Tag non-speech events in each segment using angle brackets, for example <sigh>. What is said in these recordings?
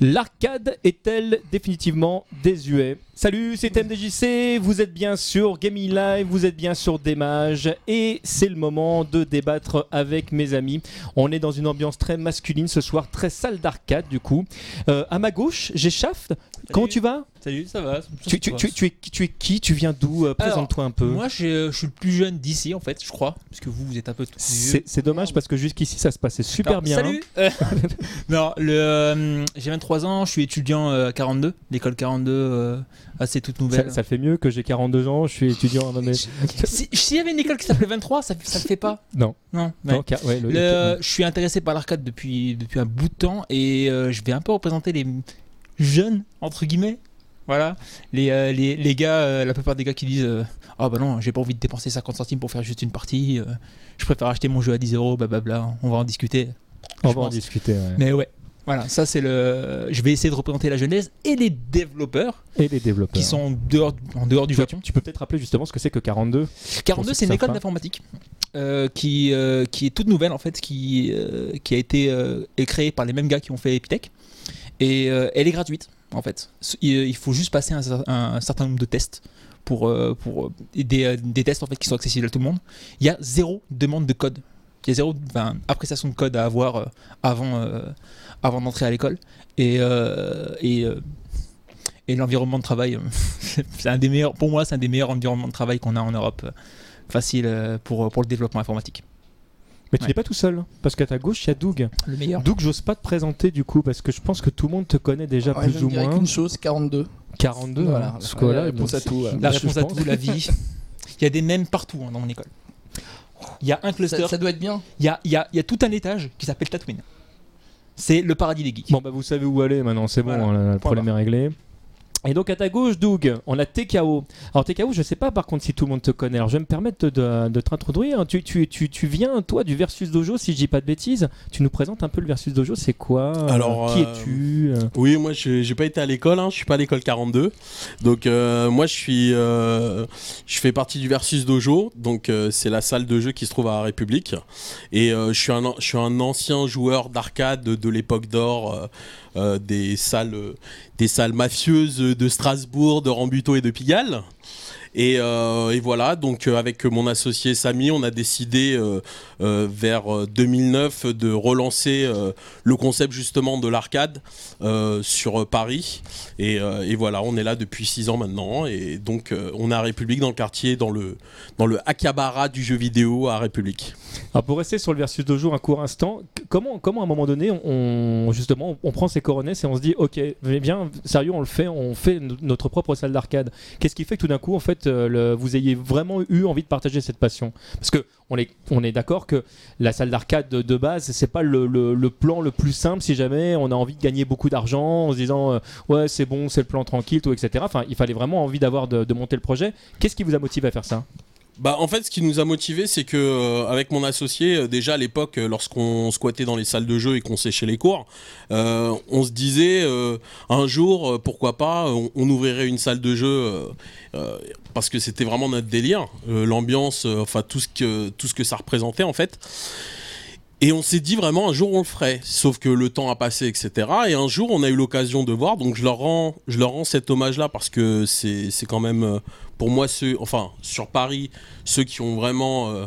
L'arcade est-elle définitivement désuée Salut, c'est MDJC, vous êtes bien sur Gaming Live, vous êtes bien sur Démage et c'est le moment de débattre avec mes amis. On est dans une ambiance très masculine ce soir, très salle d'arcade du coup. Euh, à ma gauche, j'ai Shaft. Comment tu vas? Salut, ça va. tu, tu- tu- es, tu es qui Tu viens d'où Euh, Présente-toi un peu. Moi, j'ai- je suis le plus jeune d'ici, en fait, je crois. Parce que vous, vous êtes un peu C'est c'est dommage parce que jusqu'ici ça se passait super bien. Salut Euh, <laughs> Non, le, euh, j'ai 23 ans, je suis étudiant euh, à 42, l'école 42, euh, assez toute nouvelle. Ça, ça fait mieux que j'ai 42 ans, je suis étudiant. <laughs> Si- S'il y avait une école qui s'appelait 23, ça, ça le fait pas <laughs> Non. Non, ouais. Non, car- ouais, le- Le- je suis intéressé par l'arcade depuis, depuis un bout de temps et euh, je vais un peu représenter les jeunes, entre guillemets. Voilà, les, euh, les, les gars, euh, la plupart des gars qui disent euh, Ah bah non, j'ai pas envie de dépenser 50 centimes pour faire juste une partie, euh, je préfère acheter mon jeu à 10 euros, blablabla, on va en discuter. on va en discuter. ouais. Mais ouais, voilà, ça c'est le. Je vais essayer de représenter la jeunesse et les développeurs Et les développeurs. qui sont dehors, en dehors du Japon. tu peux peut-être rappeler justement ce que c'est que 42 42, ceux c'est une école d'informatique qui, qui est toute nouvelle en fait, qui, qui a été créée par les mêmes gars qui ont fait Epitech. Et elle est gratuite en fait. Il, il faut juste passer un, cer- un- un certain nombre de tests pour, euh, pour euh, des, euh, tests en fait qui sont accessibles à tout le monde. Il y a zéro demande de code. Il y a zéro appréciation de code à avoir euh, avant, euh, avant d'entrer à l'école. Et, euh, et, euh, et l'environnement de travail, euh, <laughs> c'est un des meilleurs, pour moi, c'est un des meilleurs environnements de travail qu'on a en Europe. euh, Facile euh, pour, pour le développement informatique. Mais tu Ouais. n'es pas tout seul, parce qu'à ta gauche, il y a Doug. Le meilleur. Doug, j'ose pas te présenter du coup, parce que je pense que tout le monde te connaît déjà Ouais, plus ou moins. qu'une chose, 42. 42, Voilà, hein, la- parce que voilà, la réponse bon, à tout, voilà. La réponse à tout, la vie. Il y a des mèmes partout hein, dans mon école. Il y a un cluster, Ça, ça doit être bien. il y a, il y, a, il y a tout un étage qui s'appelle Tatooine. C'est le paradis des geeks. Bon, bah vous savez où aller maintenant, c'est bon, Voilà. hein, le problème est réglé. Et donc à ta gauche, Doug, on a TKO. Alors TKO, je sais pas par contre si tout le monde te connaît. Alors je vais me permettre de, t'introduire. Tu, tu, tu, tu viens, toi, du Versus Dojo, si je dis pas de bêtises. Tu nous présentes un peu le Versus Dojo, c'est quoi Euh, Alors, Qui euh, es-tu Euh, Oui, moi je j'ai pas été à l'école, hein, je suis pas à l'école 42. Donc euh, moi je suis euh, je fais partie du Versus Dojo, donc c'est la salle de jeu qui se trouve à la République et je suis un je suis un ancien joueur d'arcade de, de l'époque d'or des salles euh, des salles mafieuses de Strasbourg, de Rambuteau et de Pigalle. Et, euh, et voilà, donc euh, avec mon associé Samy, on a décidé euh, vers euh, 2009 de relancer le concept justement de l'arcade sur Paris. Et, voilà, on est là depuis 6 ans maintenant. Et donc on à République dans le quartier, dans le, dans le Akihabara du jeu vidéo à République. Alors pour rester sur le Versus Dojo un court instant, comment, comment à un moment donné, on, justement, on prend ses coronets et on se dit, ok, mais bien, sérieux, on le fait, on fait no- notre propre salle d'arcade. Qu'est-ce qui fait que tout d'un coup, en fait, euh, vous ayez vraiment eu envie de partager cette passion Parce que on est, on est d'accord que la salle d'arcade de, de base, c'est pas le, le- plan le plus simple si jamais on a envie de gagner beaucoup d'argent en se disant, euh, ouais, c'est bon, c'est le plan tranquille, tout, etc. Enfin, il fallait vraiment envie d'avoir de, monter le projet. Qu'est-ce qui vous a motivé à faire ça? Bah en fait ce qui nous a motivé c'est que euh, avec mon associé déjà à l'époque lorsqu'on squattait dans les salles de jeu et qu'on séchait les cours on se disait un jour pourquoi pas on, on ouvrirait une salle de jeu parce que c'était vraiment notre délire euh, l'ambiance euh, enfin tout ce que tout ce que ça représentait en fait et on s'est dit vraiment un jour on le ferait, sauf que le temps a passé, etc. Et un jour on a eu l'occasion de voir, donc je leur rends, je leur rends cet hommage-là parce que c'est c'est quand même euh, pour moi ceux, enfin sur Paris, ceux qui ont vraiment euh,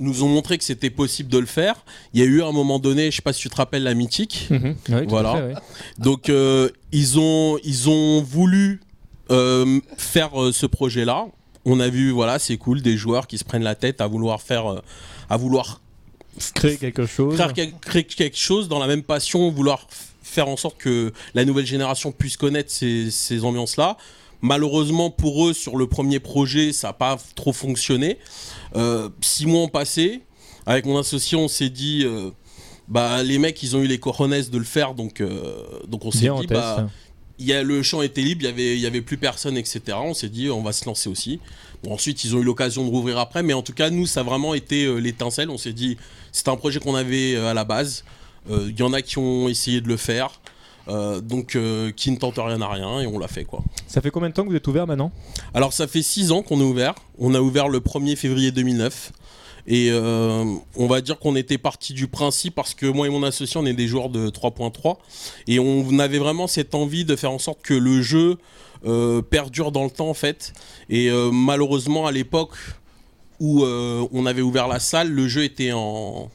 nous ont montré que c'était possible de le faire. Il y a eu un moment donné, je sais pas si tu te rappelles la mythique. Oui, à Voilà. fait, ouais. Donc euh, ils ont ils ont voulu euh, faire euh, ce projet-là. On a vu voilà c'est cool des joueurs qui se prennent la tête à vouloir faire euh, à vouloir Créer quelque chose. créer, quel- créer quelque chose dans la même passion, vouloir faire en sorte que la nouvelle génération puisse connaître ces, ces ambiances-là. Malheureusement pour eux, sur le premier projet, ça n'a pas trop fonctionné. Six mois ont passé. Avec mon associé, on s'est dit, bah les mecs, ils ont eu les cojones de le faire, donc euh, donc on s'est dit, bah y a, le champ était libre, il y avait, y avait plus personne, etc. On s'est dit, on va se lancer aussi. Bon, ensuite, ils ont eu l'occasion de rouvrir après, mais en tout cas, nous, ça a vraiment été euh, l'étincelle. On s'est dit, c'était un projet qu'on avait euh, à la base. Euh, Il y en a qui ont essayé de le faire. Euh, donc euh, qui ne tente rien à rien et on l'a fait quoi. Ça fait combien de temps que vous êtes ouvert maintenant? Alors ça fait 6 ans qu'on est ouvert. On a ouvert le 1er février 2009. Et euh, on va dire qu'on était parti du principe parce que moi et mon associé on est des joueurs de 3.3 et on avait vraiment cette envie de faire en sorte que le jeu euh, perdure dans le temps en fait. Et euh, malheureusement à l'époque où on avait ouvert la salle, le jeu était en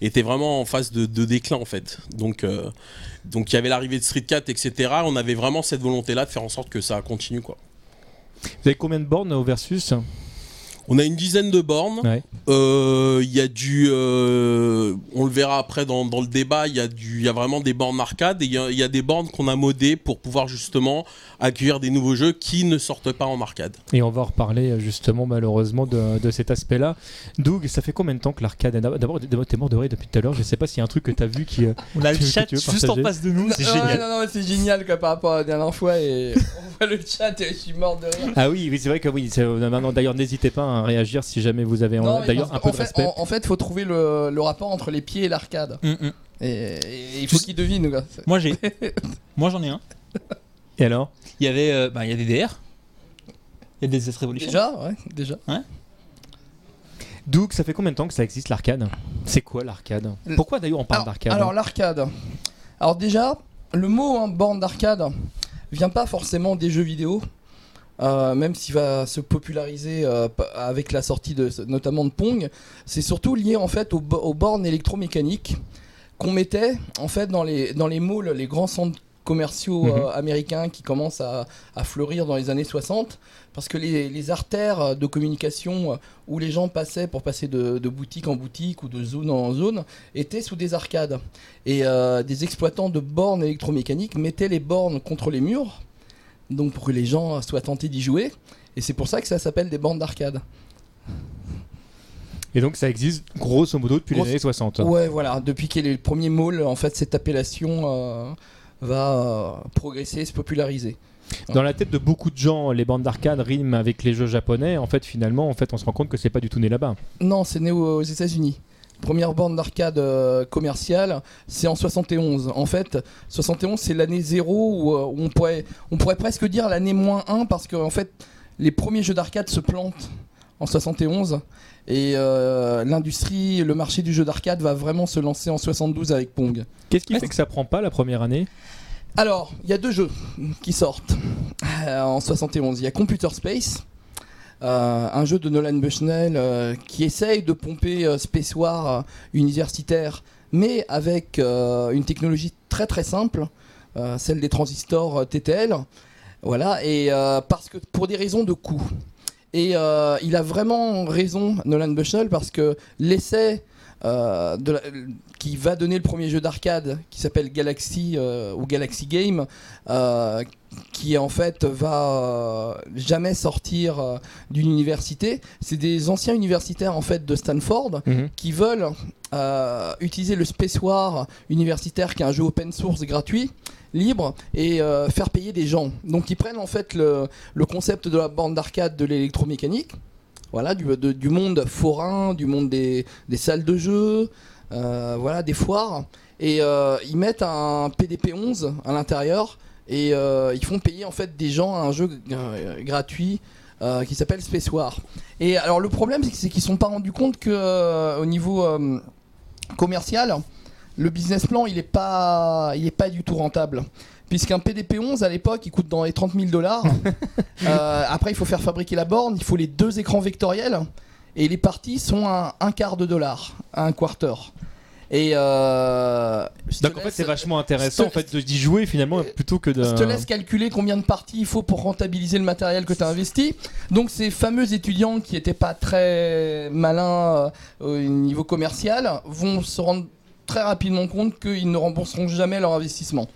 était vraiment en phase de, de déclin en fait. Donc donc il y avait l'arrivée de Street 4 etc. On avait vraiment cette volonté là de faire en sorte que ça continue quoi. Vous avez combien de bornes au versus? On a une dizaine de bornes. Euh, il y a du, euh, on le verra après dans, le débat. Il y a du, il y a vraiment des bornes arcade et il y, a des bornes qu'on a modées pour pouvoir justement accueillir des nouveaux jeux qui ne sortent pas en arcade. Et on va en reparler justement malheureusement de, cet aspect-là. Doug, ça fait combien de temps que l'arcade D'abord, t'es mort de rire depuis tout à l'heure. Je sais pas s'il y a un truc que tu as vu qui. Euh, on a le chat juste en face de nous. C'est génial. Non, non, c'est génial par rapport à la dernière fois et on voit le chat et je suis mort de rire. Ah oui, oui c'est vrai que oui. Maintenant, d'ailleurs, n'hésitez pas. À réagir si jamais vous avez d'ailleurs un peu de fait, respect. En, fait, il faut trouver le, rapport entre les pieds et l'arcade. Mm, mm. et, il faut qu'il devine. Moi j'ai, <laughs> moi j'en ai un. Et alors? Il y avait, euh, bah, il y a des DR. Il y a des S Revolution. Déjà, ouais, déjà. Ouais. Doug, ça fait combien de temps que ça existe l'arcade? C'est quoi l'arcade? Pourquoi d'ailleurs on parle d'arcade? Alors l'arcade. Alors déjà, le mot hein, borne d'arcade vient pas forcément des jeux vidéo. Euh, même s'il va se populariser euh, avec la sortie de, notamment de Pong, c'est surtout lié en fait aux, bornes électromécaniques qu'on mettait en fait dans les, dans les malls, les grands centres commerciaux mhm. euh, américains qui commencent à, fleurir dans les années 60 parce que les, artères de communication où les gens passaient pour passer de, boutique en boutique ou de zone en zone étaient sous des arcades et des exploitants de bornes électromécaniques mettaient les bornes contre les murs donc pour que les gens soient tentés d'y jouer. Et c'est pour ça que ça s'appelle des bandes d'arcade. Et donc ça existe grosso modo depuis les années 60. Ouais, voilà. Depuis qu'il est le premier mall, en fait, cette appellation euh, va euh, progresser, se populariser. Dans la tête de beaucoup de gens, les bandes d'arcade riment avec les jeux japonais. En fait, finalement, en fait, on se rend compte que c'est pas du tout né là-bas. Non, c'est né aux États-Unis première borne d'arcade euh, commerciale, c'est en 71. En fait, 71, c'est l'année zéro euh, où, on, pourrait, on pourrait presque dire l'année moins 1 parce que en fait, les premiers jeux d'arcade se plantent en 71 et euh, l'industrie, le marché du jeu d'arcade va vraiment se lancer en 72 avec Pong. Qu'est-ce qui fait que ça prend pas la première année? Alors, il y a deux jeux qui sortent en 71. Il y a Computer Space, euh, un jeu de Nolan Bushnell euh, qui essaye de pomper euh, Space War universitaire, mais avec une technologie très très simple, celle des transistors TTL. Voilà, et parce que pour des raisons de coût. Et il a vraiment raison, Nolan Bushnell, parce que l'essai qui va donner le premier jeu d'arcade qui s'appelle Galaxy ou Galaxy Game, qui en fait va euh, jamais sortir euh, d'une université. C'est des anciens universitaires en fait de Stanford mhm. qui veulent euh, utiliser le Space War universitaire qui est un jeu open source gratuit libre et faire payer des gens. Donc ils prennent en fait le, concept de la bande d'arcade de l'électromécanique, voilà, du, monde forain, du monde des, salles de jeu, voilà, des foires, et ils mettent un PDP-11 à l'intérieur et euh, ils font payer en fait des gens à un jeu euh, gratuit euh, qui s'appelle Space War. Et alors le problème c'est qu'ils ne sont pas rendus compte que au niveau commercial, le business plan il est pas pas du tout rentable. Puisqu'un PDP-11 à l'époque il coûte dans les 30 000 dollars. <laughs> après il faut faire fabriquer la borne, il faut les deux écrans vectoriels et les parties sont à un quart de dollar, à un quarter. Et euh, Donc en fait c'est vachement intéressant en fait d'y jouer finalement plutôt que de. Je te laisse calculer combien de parties il faut pour rentabiliser le matériel que tu as investi. Donc ces fameux étudiants qui n'étaient pas très malins euh, au niveau commercial vont se rendre très rapidement compte qu'ils ne rembourseront jamais leur investissement.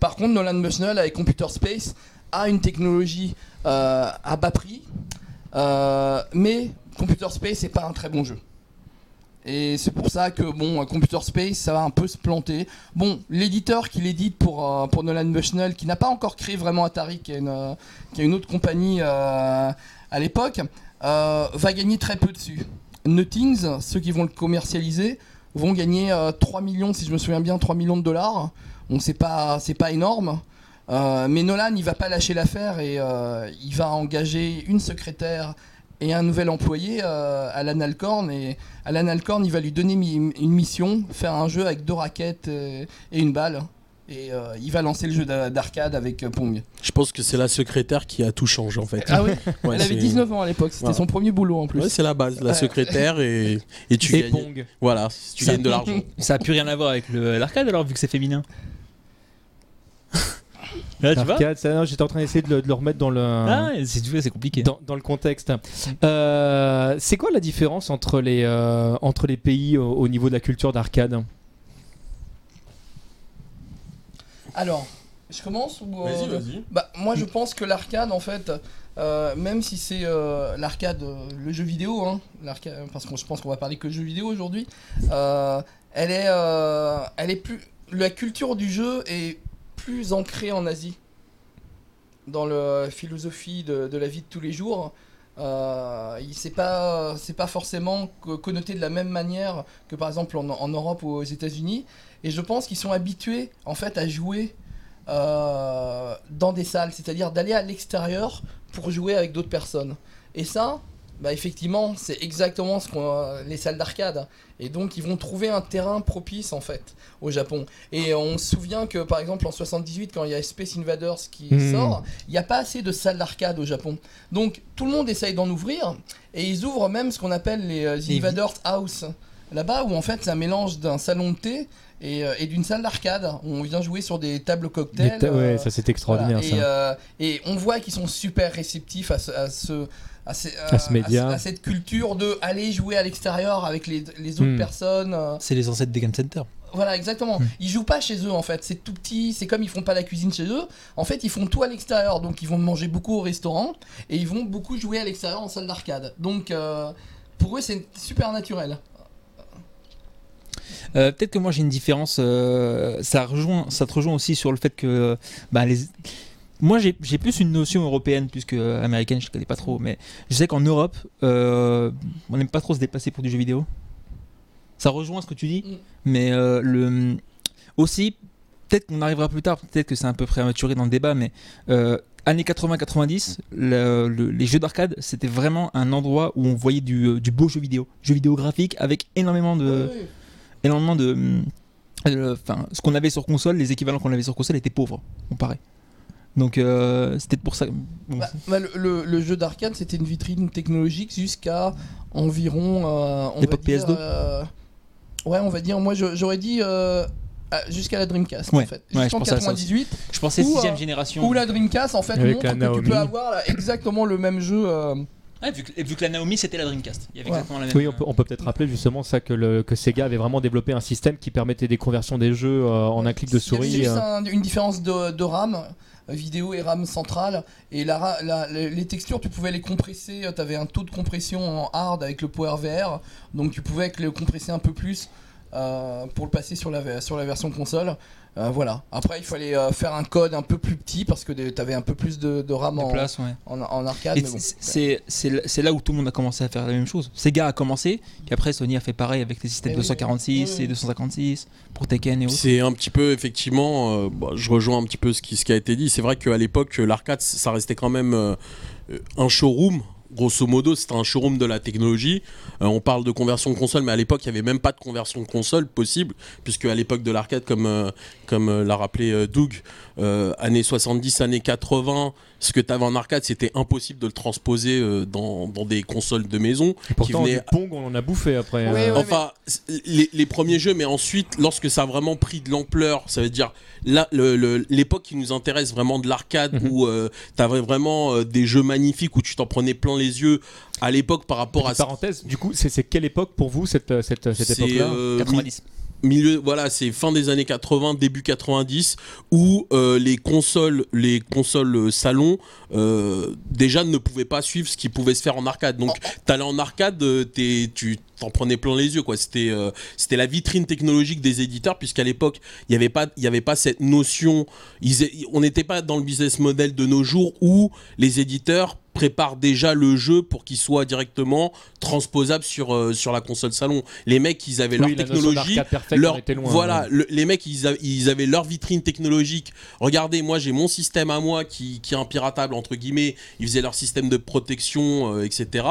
Par contre Nolan Bushnell avec Computer Space a une technologie euh, à bas prix, mais Computer Space n'est pas un très bon jeu. Et c'est pour ça que bon, Computer Space, ça va un peu se planter. Bon, l'éditeur qui l'édite pour, euh, pour Nolan Bushnell, qui n'a pas encore créé vraiment Atari, qui est une, euh, qui une autre compagnie euh, à l'époque, va gagner très peu dessus. Nuttings, ceux qui vont le commercialiser, vont gagner euh, 3 millions, si je me souviens bien, 3 millions de dollars. Bon, c'est pas, c'est pas énorme. Euh, mais Nolan, il va pas lâcher l'affaire et euh, il va engager une secrétaire et un nouvel employé, euh, Alan Alcorn. Et Alan Alcorn, il va lui donner mi- une mission, faire un jeu avec deux raquettes euh, et une balle. Et euh, il va lancer le jeu d'a- d'arcade avec euh, Pong. Je pense que c'est la secrétaire qui a tout changé en fait. Ah oui <laughs> Ouais, Elle avait c'est- 19 ans à l'époque, c'était son premier boulot en plus. Ouais, c'est la base, la secrétaire et, et tu Et gagnes. Pong. Voilà, tu Ça- gagnes de l'argent. Ça a plus rien à voir avec l'arcade alors, vu que c'est féminin. Là, tu vois Arcade, ça, non, j'étais en train d'essayer de, le- de le remettre dans le. Ah, c'est compliqué. Dans, dans le contexte. Euh, c'est quoi la différence entre les, euh, entre les pays au, au niveau de la culture d'arcade Alors, je commence ou, euh, Vas-y, vas-y. Bah, moi je pense que l'arcade en fait, euh, même si c'est euh, l'arcade, euh, le jeu vidéo, hein, l'arcade- parce que je pense qu'on va parler que de jeux vidéo aujourd'hui, euh, elle est, euh, elle est plus, la culture du jeu est plus ancrée en Asie, dans la philosophie de, la vie de tous les jours. Euh, c'est pas c'est pas forcément co- connoté de la même manière que par exemple en, en Europe ou aux États-Unis et je pense qu'ils sont habitués en fait à jouer euh, dans des salles, c'est-à-dire d'aller à l'extérieur pour jouer avec d'autres personnes. Et ça, bah effectivement, c'est exactement ce qu'on les salles d'arcade. Et donc ils vont trouver un terrain propice en fait au Japon. Et on se souvient que par exemple en 78 quand il y a Space Invaders qui Mhm. sort, il n'y a pas assez de salles d'arcade au Japon. Donc tout le monde essaye d'en ouvrir et ils ouvrent même ce qu'on appelle les euh, Invaders House. Là-bas où en fait c'est un mélange d'un salon de thé et, euh, et d'une salle d'arcade. où On vient jouer sur des tables Des cocktails. ta- Ouais, euh, ça c'est extraordinaire voilà, ça. Et, euh, et on voit qu'ils sont super réceptifs à ce, à ce, à ces- À ce média. à cette culture de aller jouer à l'extérieur avec les, les autres Hmm. personnes. C'est les ancêtres des Game Center. voilà, exactement. Hmm. Ils jouent pas chez eux en fait. C'est tout petit. C'est comme ils font pas la cuisine chez eux. En fait, ils font tout à l'extérieur. Donc, ils vont manger beaucoup au restaurant et ils vont beaucoup jouer à l'extérieur en salle d'arcade. Donc, euh, pour eux, c'est super naturel. Euh, Peut-être que moi j'ai une différence. euh, ça, rejoint, ça te rejoint aussi sur le fait que. bah, les... Moi j'ai plus une notion européenne plus que américaine, je ne connais pas trop. Mais je sais qu'en Europe, euh, on n'aime pas trop se déplacer pour du jeu vidéo. Ça rejoint ce que tu dis. Mm. Mais le... aussi, peut-être qu'on arrivera plus tard, peut-être que c'est un peu prématuré dans le débat, mais années 80-90, le- le- les jeux d'arcade, c'était vraiment un endroit où on voyait du, du beau jeu vidéo. Jeu vidéo graphique avec énormément de oui. Énormément de. euh, Enfin, ce qu'on avait sur console, les équivalents qu'on avait sur console étaient pauvres, comparé. Donc, euh, c'était pour ça. bon, Bah, bah, le, le- le jeu d'arcade, c'était une vitrine technologique jusqu'à environ. euh, on L'époque va dire, PS2? euh, Ouais, on va dire. Moi, je- j'aurais dit euh, jusqu'à la Dreamcast Ouais, en fait. ouais, je Jusqu'en pensais à ça 98. je pensais ou, 6 euh, génération. Où la Dreamcast en fait Avec montre que tu peux avoir là, exactement le même jeu. Euh, Ouais, vu, que, vu que la Naomi c'était la Dreamcast. Il y avait Ouais. exactement la même. Oui, on peut, on peut peut-être rappeler justement ça que, le, que Sega avait vraiment développé un système qui permettait des conversions des jeux euh, en un clic de Il y avait souris. juste euh. un- une différence de, de RAM, euh, vidéo et RAM centrale. Et la, ra- la- les les textures, tu pouvais les compresser. Tu avais un taux de compression en hard avec le PowerVR. Donc tu pouvais le compresser un peu plus euh, pour le passer sur la, ver- sur la version console. Euh, voilà. Après, il fallait euh, faire un code un peu plus petit parce que tu avais un peu plus de, de RAM de en, place, ouais. en, en arcade. Bon. c'est- là où tout le monde a commencé à faire la même chose. Sega a commencé, et après Sony a fait pareil avec les systèmes Eh oui, 246 oui, oui. et 256 pour Tekken et autres. C'est un petit peu effectivement, euh, bah, je rejoins un petit peu ce qui, ce qui a été dit. C'est vrai qu'à l'époque, l'arcade, ça restait quand même euh, un showroom. Grosso modo, c'était un showroom de la technologie. Euh, on parle de conversion console, mais à l'époque, il n'y avait même pas de conversion console possible, puisque à l'époque de l'arcade, comme, euh, comme euh, l'a rappelé Doug, années 70, années 80, ce que tu avais en arcade, c'était impossible de le transposer euh, dans, dans des consoles de maison. Et pourtant, venait- du Pong, on en a bouffé après. Euh. oui. Enfin, les, les premiers jeux, mais ensuite, lorsque ça a vraiment pris de l'ampleur, ça veut dire là, le- le- l'époque qui nous intéresse vraiment de l'arcade, Mhm. où euh, t'avais vraiment euh, des jeux magnifiques, où tu t'en prenais plein les yeux, à l'époque par rapport à Petite parenthèse, du coup, c'est c'est quelle époque pour vous cette, cette, cette c'est, époque-là? euh, 90. Milieu voilà c'est fin des années 80 début 90 où euh, les consoles les consoles euh, salon euh, déjà ne pouvaient pas suivre ce qui pouvait se faire en arcade. Donc t'allais en arcade t'es- tu t'en prenais plein les yeux quoi c'était euh, c'était la vitrine technologique des éditeurs puisqu'à l'époque il y avait pas il y avait pas cette notion ils, on n'était pas dans le business model de nos jours où les éditeurs préparent déjà le jeu pour qu'il soit directement transposable sur, euh, sur la console salon. Les mecs, ils avaient Oui, leur technologie, perfect, leur, loin, voilà, ouais. le- les mecs, ils, a- ils avaient leur vitrine technologique. Regardez, moi, j'ai mon système à moi qui, qui est impiratable, entre guillemets. Ils faisaient leur système de protection, euh, etc.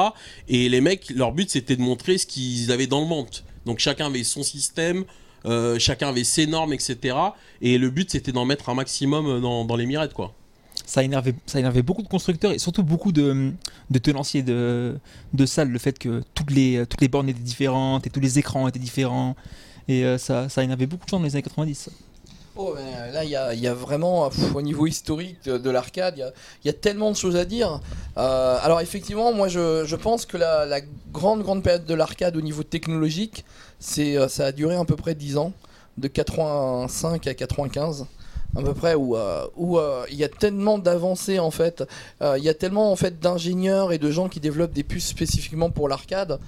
Et les mecs, leur but, c'était de montrer ce qu'ils avaient dans le ventre. Donc, chacun avait son système, euh, chacun avait ses normes, etc. Et le but, c'était d'en mettre un maximum dans, dans les mirettes, quoi. ça énervait, ça énervait beaucoup de constructeurs et surtout beaucoup de, de tenanciers de, de salles, le fait que toutes les, toutes les bornes étaient différentes et tous les écrans étaient différents. Et euh, ça, ça énervait beaucoup de gens dans les années 90. Oh, mais euh, là, il y a, vraiment, au niveau historique de, de l'arcade, il y a, tellement de choses à dire. Euh, alors, effectivement, moi, je, pense que la, grande, grande période de l'arcade au niveau technologique, euh, ça a duré à peu près 10 ans, de 85 à 95. À peu près où il y a tellement d'avancées en fait, il y a tellement en fait d'ingénieurs et de gens qui développent des puces spécifiquement pour l'arcade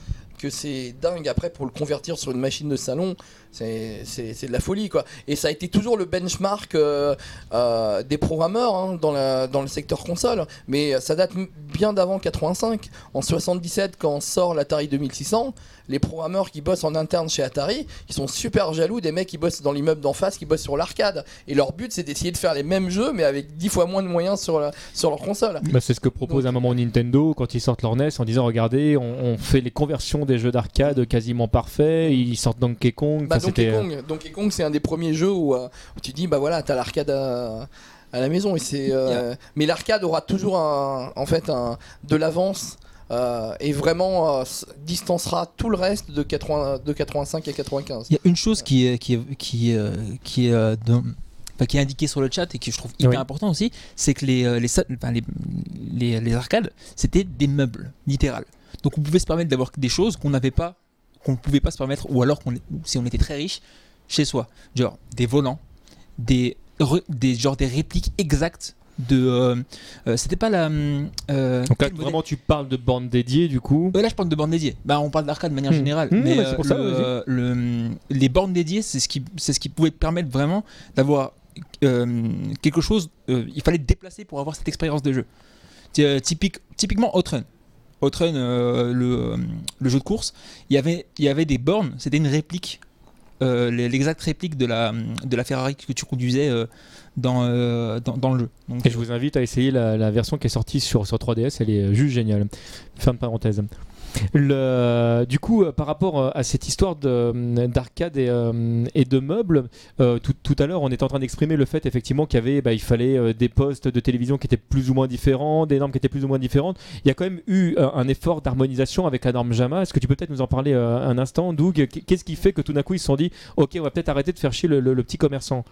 que c'est dingue après pour le convertir sur une machine de salon c'est c'est- c'est de la folie quoi. Et ça a été toujours le benchmark euh, euh, des programmeurs hein, dans, la, dans le secteur console. Mais ça date bien d'avant 85 en 77 quand sort l'Atari 2600 les programmeurs qui bossent en interne chez Atari ils sont super jaloux des mecs qui bossent dans l'immeuble d'en face qui bossent sur l'arcade. Et leur but c'est d'essayer de faire les mêmes jeux mais avec 10 fois moins de moyens sur, la- sur leur console. Bah, c'est ce que propose à un moment Nintendo quand ils sortent leur NES en disant regardez on, on fait les conversions des jeux d'arcade quasiment parfaits ils sortent Donkey Kong Bah, Donkey euh, Kong, Donkey Kong, c'est un des premiers jeux où, euh, où tu dis bah voilà t'as l'arcade à, à la maison et c'est euh, mais l'arcade aura toujours un, en fait un, de l'avance euh, et vraiment euh, distancera tout le reste de, 80, de 85 à 95. Il y a une chose qui est, qui est, qui est, qui est, dans- enfin, qui est indiquée sur le chat et qui je trouve hyper Oui. important aussi, c'est que les, les, les, les arcades, c'était des meubles, littéral. Donc on pouvait se permettre d'avoir des choses qu'on n'avait pas, qu'on ne pouvait pas se permettre, ou alors qu'on, si on était très riche, chez soi. Genre des volants, des, re- des, genre des répliques exactes de. euh, euh, c'était pas la. euh, donc là, vraiment tu parles de bande dédiée du coup euh, là, je parle de bornes dédiées. Bah, on parle d'arcade de manière Hmm. générale. Hmm, mais c'est pour ça, le- vas-y. le- les bornes dédiées, c'est ce qui, c'est ce qui pouvait permettre vraiment d'avoir quelque chose. il fallait te déplacer pour avoir cette expérience de jeu. Typique, typiquement Outrun. Outrun, euh, le, jeu de course, il y avait, il y avait des bornes. C'était une réplique, euh, l'exacte réplique de la, de la Ferrari que tu conduisais euh, dans, dans, le jeu. Et je vous invite à essayer la, la version qui est sortie sur, sur 3DS elle est juste géniale fin de parenthèse Du coup, euh, par rapport euh, à cette histoire euh, d'arcade et, de meubles, tout, à l'heure, on était en train d'exprimer le fait effectivement qu'il avait, bah, il fallait des postes de télévision qui étaient plus ou moins différents, des normes qui étaient plus ou moins différentes. Il y a quand même eu un effort d'harmonisation avec la norme JAMA. Est-ce que tu peux peut-être nous en parler un instant, Doug? Qu- Qu'est-ce qui fait que tout d'un coup ils se sont dit, ok, on va peut-être arrêter de faire chier le petit commerçant?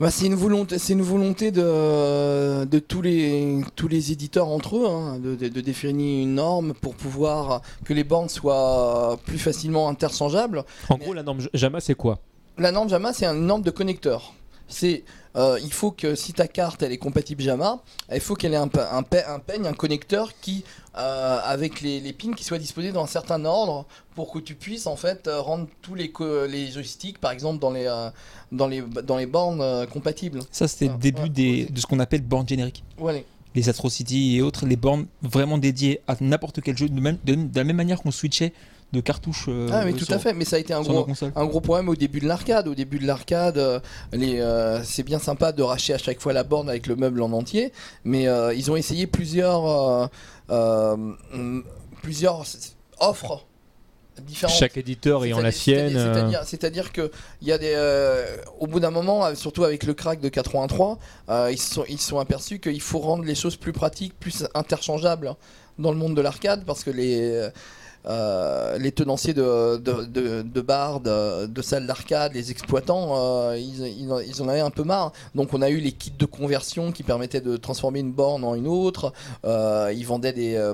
Bah, c'est une volonté, c'est une volonté de, de tous les tous les éditeurs entre eux, hein, de, de- de définir une norme pour pouvoir que les bornes soient plus facilement interchangeables. En gros, la norme JAMA, c'est quoi? La norme JAMA, c'est une norme de connecteur. C'est, euh, il faut que si ta carte elle est compatible JAMA, il faut qu'elle ait un, pe- un, pe- un peigne, un connecteur qui, euh, avec les, les pins qui soient disposés dans un certain ordre pour que tu puisses en fait euh, rendre tous les, les joysticks, par exemple, dans les, euh, dans les, dans les bornes compatibles. ça, c'était le début des, de ce qu'on appelle bornes génériques. Voilà. les Atrocity et autres, les bornes vraiment dédiées à n'importe quel jeu, de, même- de- de la même manière qu'on switchait de cartouches. euh, ah, mais tout sur- à fait, mais ça a été un gros, un gros problème au début de l'arcade. Au début de l'arcade, euh, les, euh, c'est bien sympa de racheter à chaque fois la borne avec le meuble en entier, mais euh, ils ont essayé plusieurs, euh, euh, plusieurs offres différentes. Chaque éditeur ayant la sienne. euh, C'est-à-dire, que il y a des, euh, au bout d'un moment, euh, surtout avec le crack de 83, euh, ils se sont, ils se sont aperçus qu'il faut rendre les choses plus pratiques, plus interchangeables dans le monde de l'arcade, parce que les euh, les tenanciers de, de, de, de bars, de, de salles d'arcade, les exploitants, euh, ils, ils en- ils en avaient un peu marre. Donc on a eu les kits de conversion qui permettaient de transformer une borne en une autre. Euh, ils vendaient des, euh,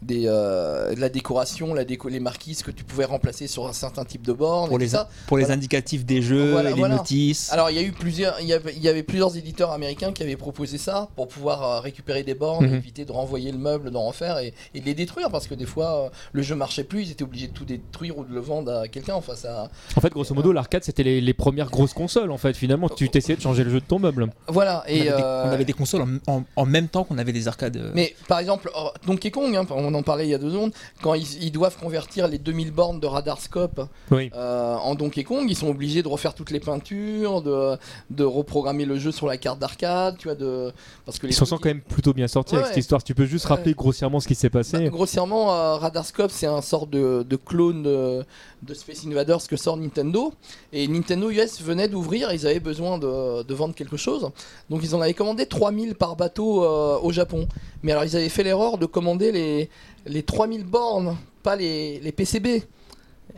des, euh, de la décoration, la déco les marquises que tu pouvais remplacer sur un certain type de borne. Pour et les, tout ça. pour les Voilà. indicatifs des jeux, Voilà, les voilà. notices. Alors il y a eu plusieurs, il y avait, il y avait plusieurs éditeurs américains qui avaient proposé ça pour pouvoir récupérer des bornes, Mhm. éviter de renvoyer le meuble, d'en refaire et, et de les détruire parce que des fois le jeu marchait plus, ils étaient obligés de tout détruire ou de le vendre à quelqu'un. Enfin, ça. En fait, grosso modo, l'arcade c'était les, les premières grosses consoles. En fait, finalement, tu t'essayais de changer le jeu de ton meuble. Voilà. On, Et avait, des, euh, on avait des consoles en, en- en même temps qu'on avait des arcades. euh, Mais par exemple, oh, Donkey Kong, hein, on en parlait il y a deux secondes, quand ils, ils doivent convertir les 2000 bornes de Radarscope Oui. euh, en Donkey Kong, ils sont obligés de refaire toutes les peintures, de, de reprogrammer le jeu sur la carte d'arcade, tu vois, de parce que les Ils s'en sont quand même plutôt bien sortis avec Ouais. cette histoire. Tu peux juste rappeler grossièrement ce qui s'est Bah, passé. grossièrement, euh, Radarscope, c'est un sort de, clone de, de Space Invaders que sort Nintendo. Et Nintendo US venait d'ouvrir, ils avaient besoin de, vendre quelque chose. Donc ils en avaient commandé 3000 par bateau euh, au Japon. Mais alors ils avaient fait l'erreur de commander les, les 3000 bornes, pas les, les PCB.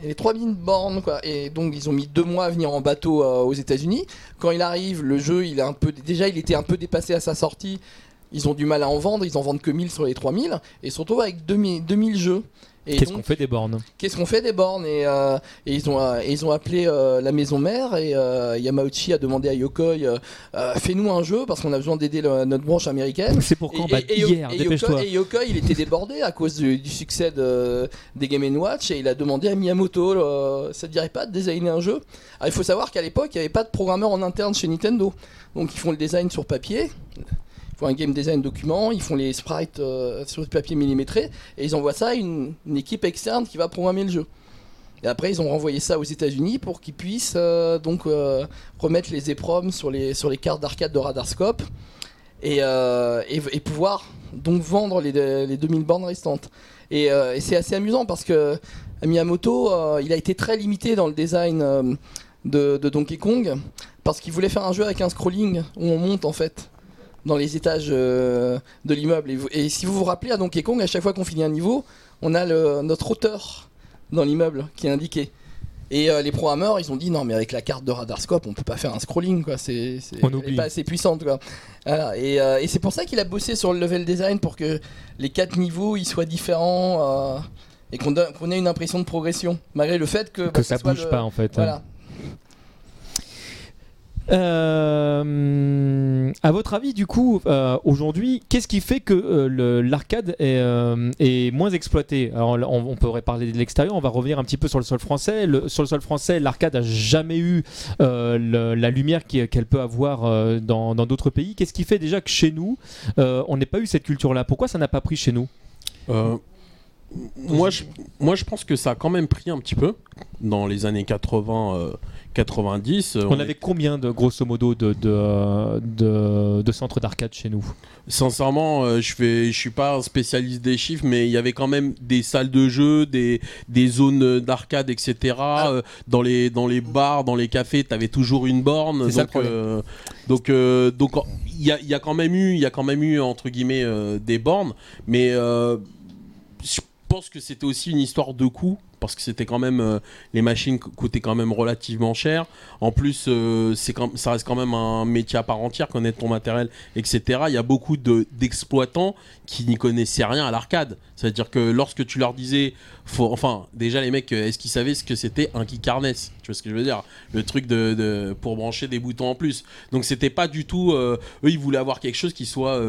Les 3000 bornes quoi et donc ils ont mis deux mois à venir en bateau euh, aux États-Unis quand il arrive le jeu il est un peu déjà il était un peu dépassé à sa sortie ils ont du mal à en vendre ils en vendent que 1000 sur les 3000 et ils se retrouvent avec 2000, 2000 jeux Qu'est-ce qu'on fait des bornes qu'est-ce qu'on fait des bornes et, euh, et ils ont euh, ils ont appelé euh, la maison mère et Yamauchi a demandé à Yokoi fais-nous un jeu parce qu'on a besoin d'aider notre branche américaine. C'est pour quand et, Bah, et- Hier, et dépêche-toi. Yokoi, et Yokoi, il était débordé à cause du, du succès de- des Game Watch et il a demandé à Miyamoto ça te dirait pas de designer un jeu? Alors, il faut savoir qu'à l'époque il n'y avait pas de programmeur en interne chez Nintendo. Donc ils font le design sur papier font un game design document, ils font les sprites euh, sur le papier millimétré et ils envoient ça à une, équipe externe qui va programmer le jeu. Et après, ils ont renvoyé ça aux États-Unis pour qu'ils puissent euh, donc euh, remettre les EPROM sur les, sur les cartes d'arcade de Radarscope et, et, et pouvoir donc vendre les, les 2000 bornes restantes. Et, c'est assez amusant parce que Miyamoto, il a été très limité dans le design de, de Donkey Kong parce qu'il voulait faire un jeu avec un scrolling où on monte en fait dans les étages euh, de l'immeuble. Et, si vous vous rappelez à Donkey Kong, à chaque fois qu'on finit un niveau, on a le- notre hauteur dans l'immeuble qui est indiqué. Et euh, les programmeurs, ils ont dit non, mais avec la carte de Radarscope, on peut pas faire un scrolling, quoi. C'est, pas assez puissante, quoi. Voilà. Et, euh, et c'est pour ça qu'il a bossé sur le level design pour que les quatre niveaux ils soient différents euh, et qu'on, ait une impression de progression, malgré le fait que, bah, Que ça bouge le- pas en fait. Voilà. Euh, à votre avis, du coup, euh, aujourd'hui, qu'est-ce qui fait que euh, l'arcade est, euh, moins exploité on, on pourrait parler de l'extérieur, on va revenir un petit peu sur le sol français. Sur le sol français, l'arcade a jamais eu la lumière qu'elle peut avoir dans d'autres pays. Qu'est-ce qui fait déjà que chez nous, on n'ait pas eu cette culture-là? Pourquoi ça n'a pas pris chez nous? Moi, je, pense que ça a quand même pris un petit peu dans les années 80, euh, 90. euh, On est- avait combien de grosso modo de, de, de- de centres d'arcade chez nous? Sincèrement, euh, je fais, je suis pas un spécialiste des chiffres, mais il y avait quand même des salles de jeu, des, des zones d'arcade, etc. Ah. Euh, dans les dans les bars, dans les cafés, tu avais toujours une borne. C'est ça le Donc problème. euh, donc euh, donc il y a, il y a quand même eu, il y a quand même eu entre guillemets euh, des bornes, mais euh, je pense que c'était aussi une histoire de coût parce que c'était quand même euh, les machines co- coûtaient quand même relativement cher. En plus, euh, c'est ça reste quand même un métier à part entière, connaître ton matériel, etc. Il y a beaucoup de- d'exploitants qui n'y connaissaient rien à l'arcade. C'est-à-dire que lorsque tu leur disais, enfin, déjà les mecs, euh, est-ce qu'ils savaient ce que c'était un kick Tu vois ce que je veux dire? Le truc pour brancher des boutons en plus. Donc c'était pas du tout. eux, ils voulaient avoir quelque chose qui soit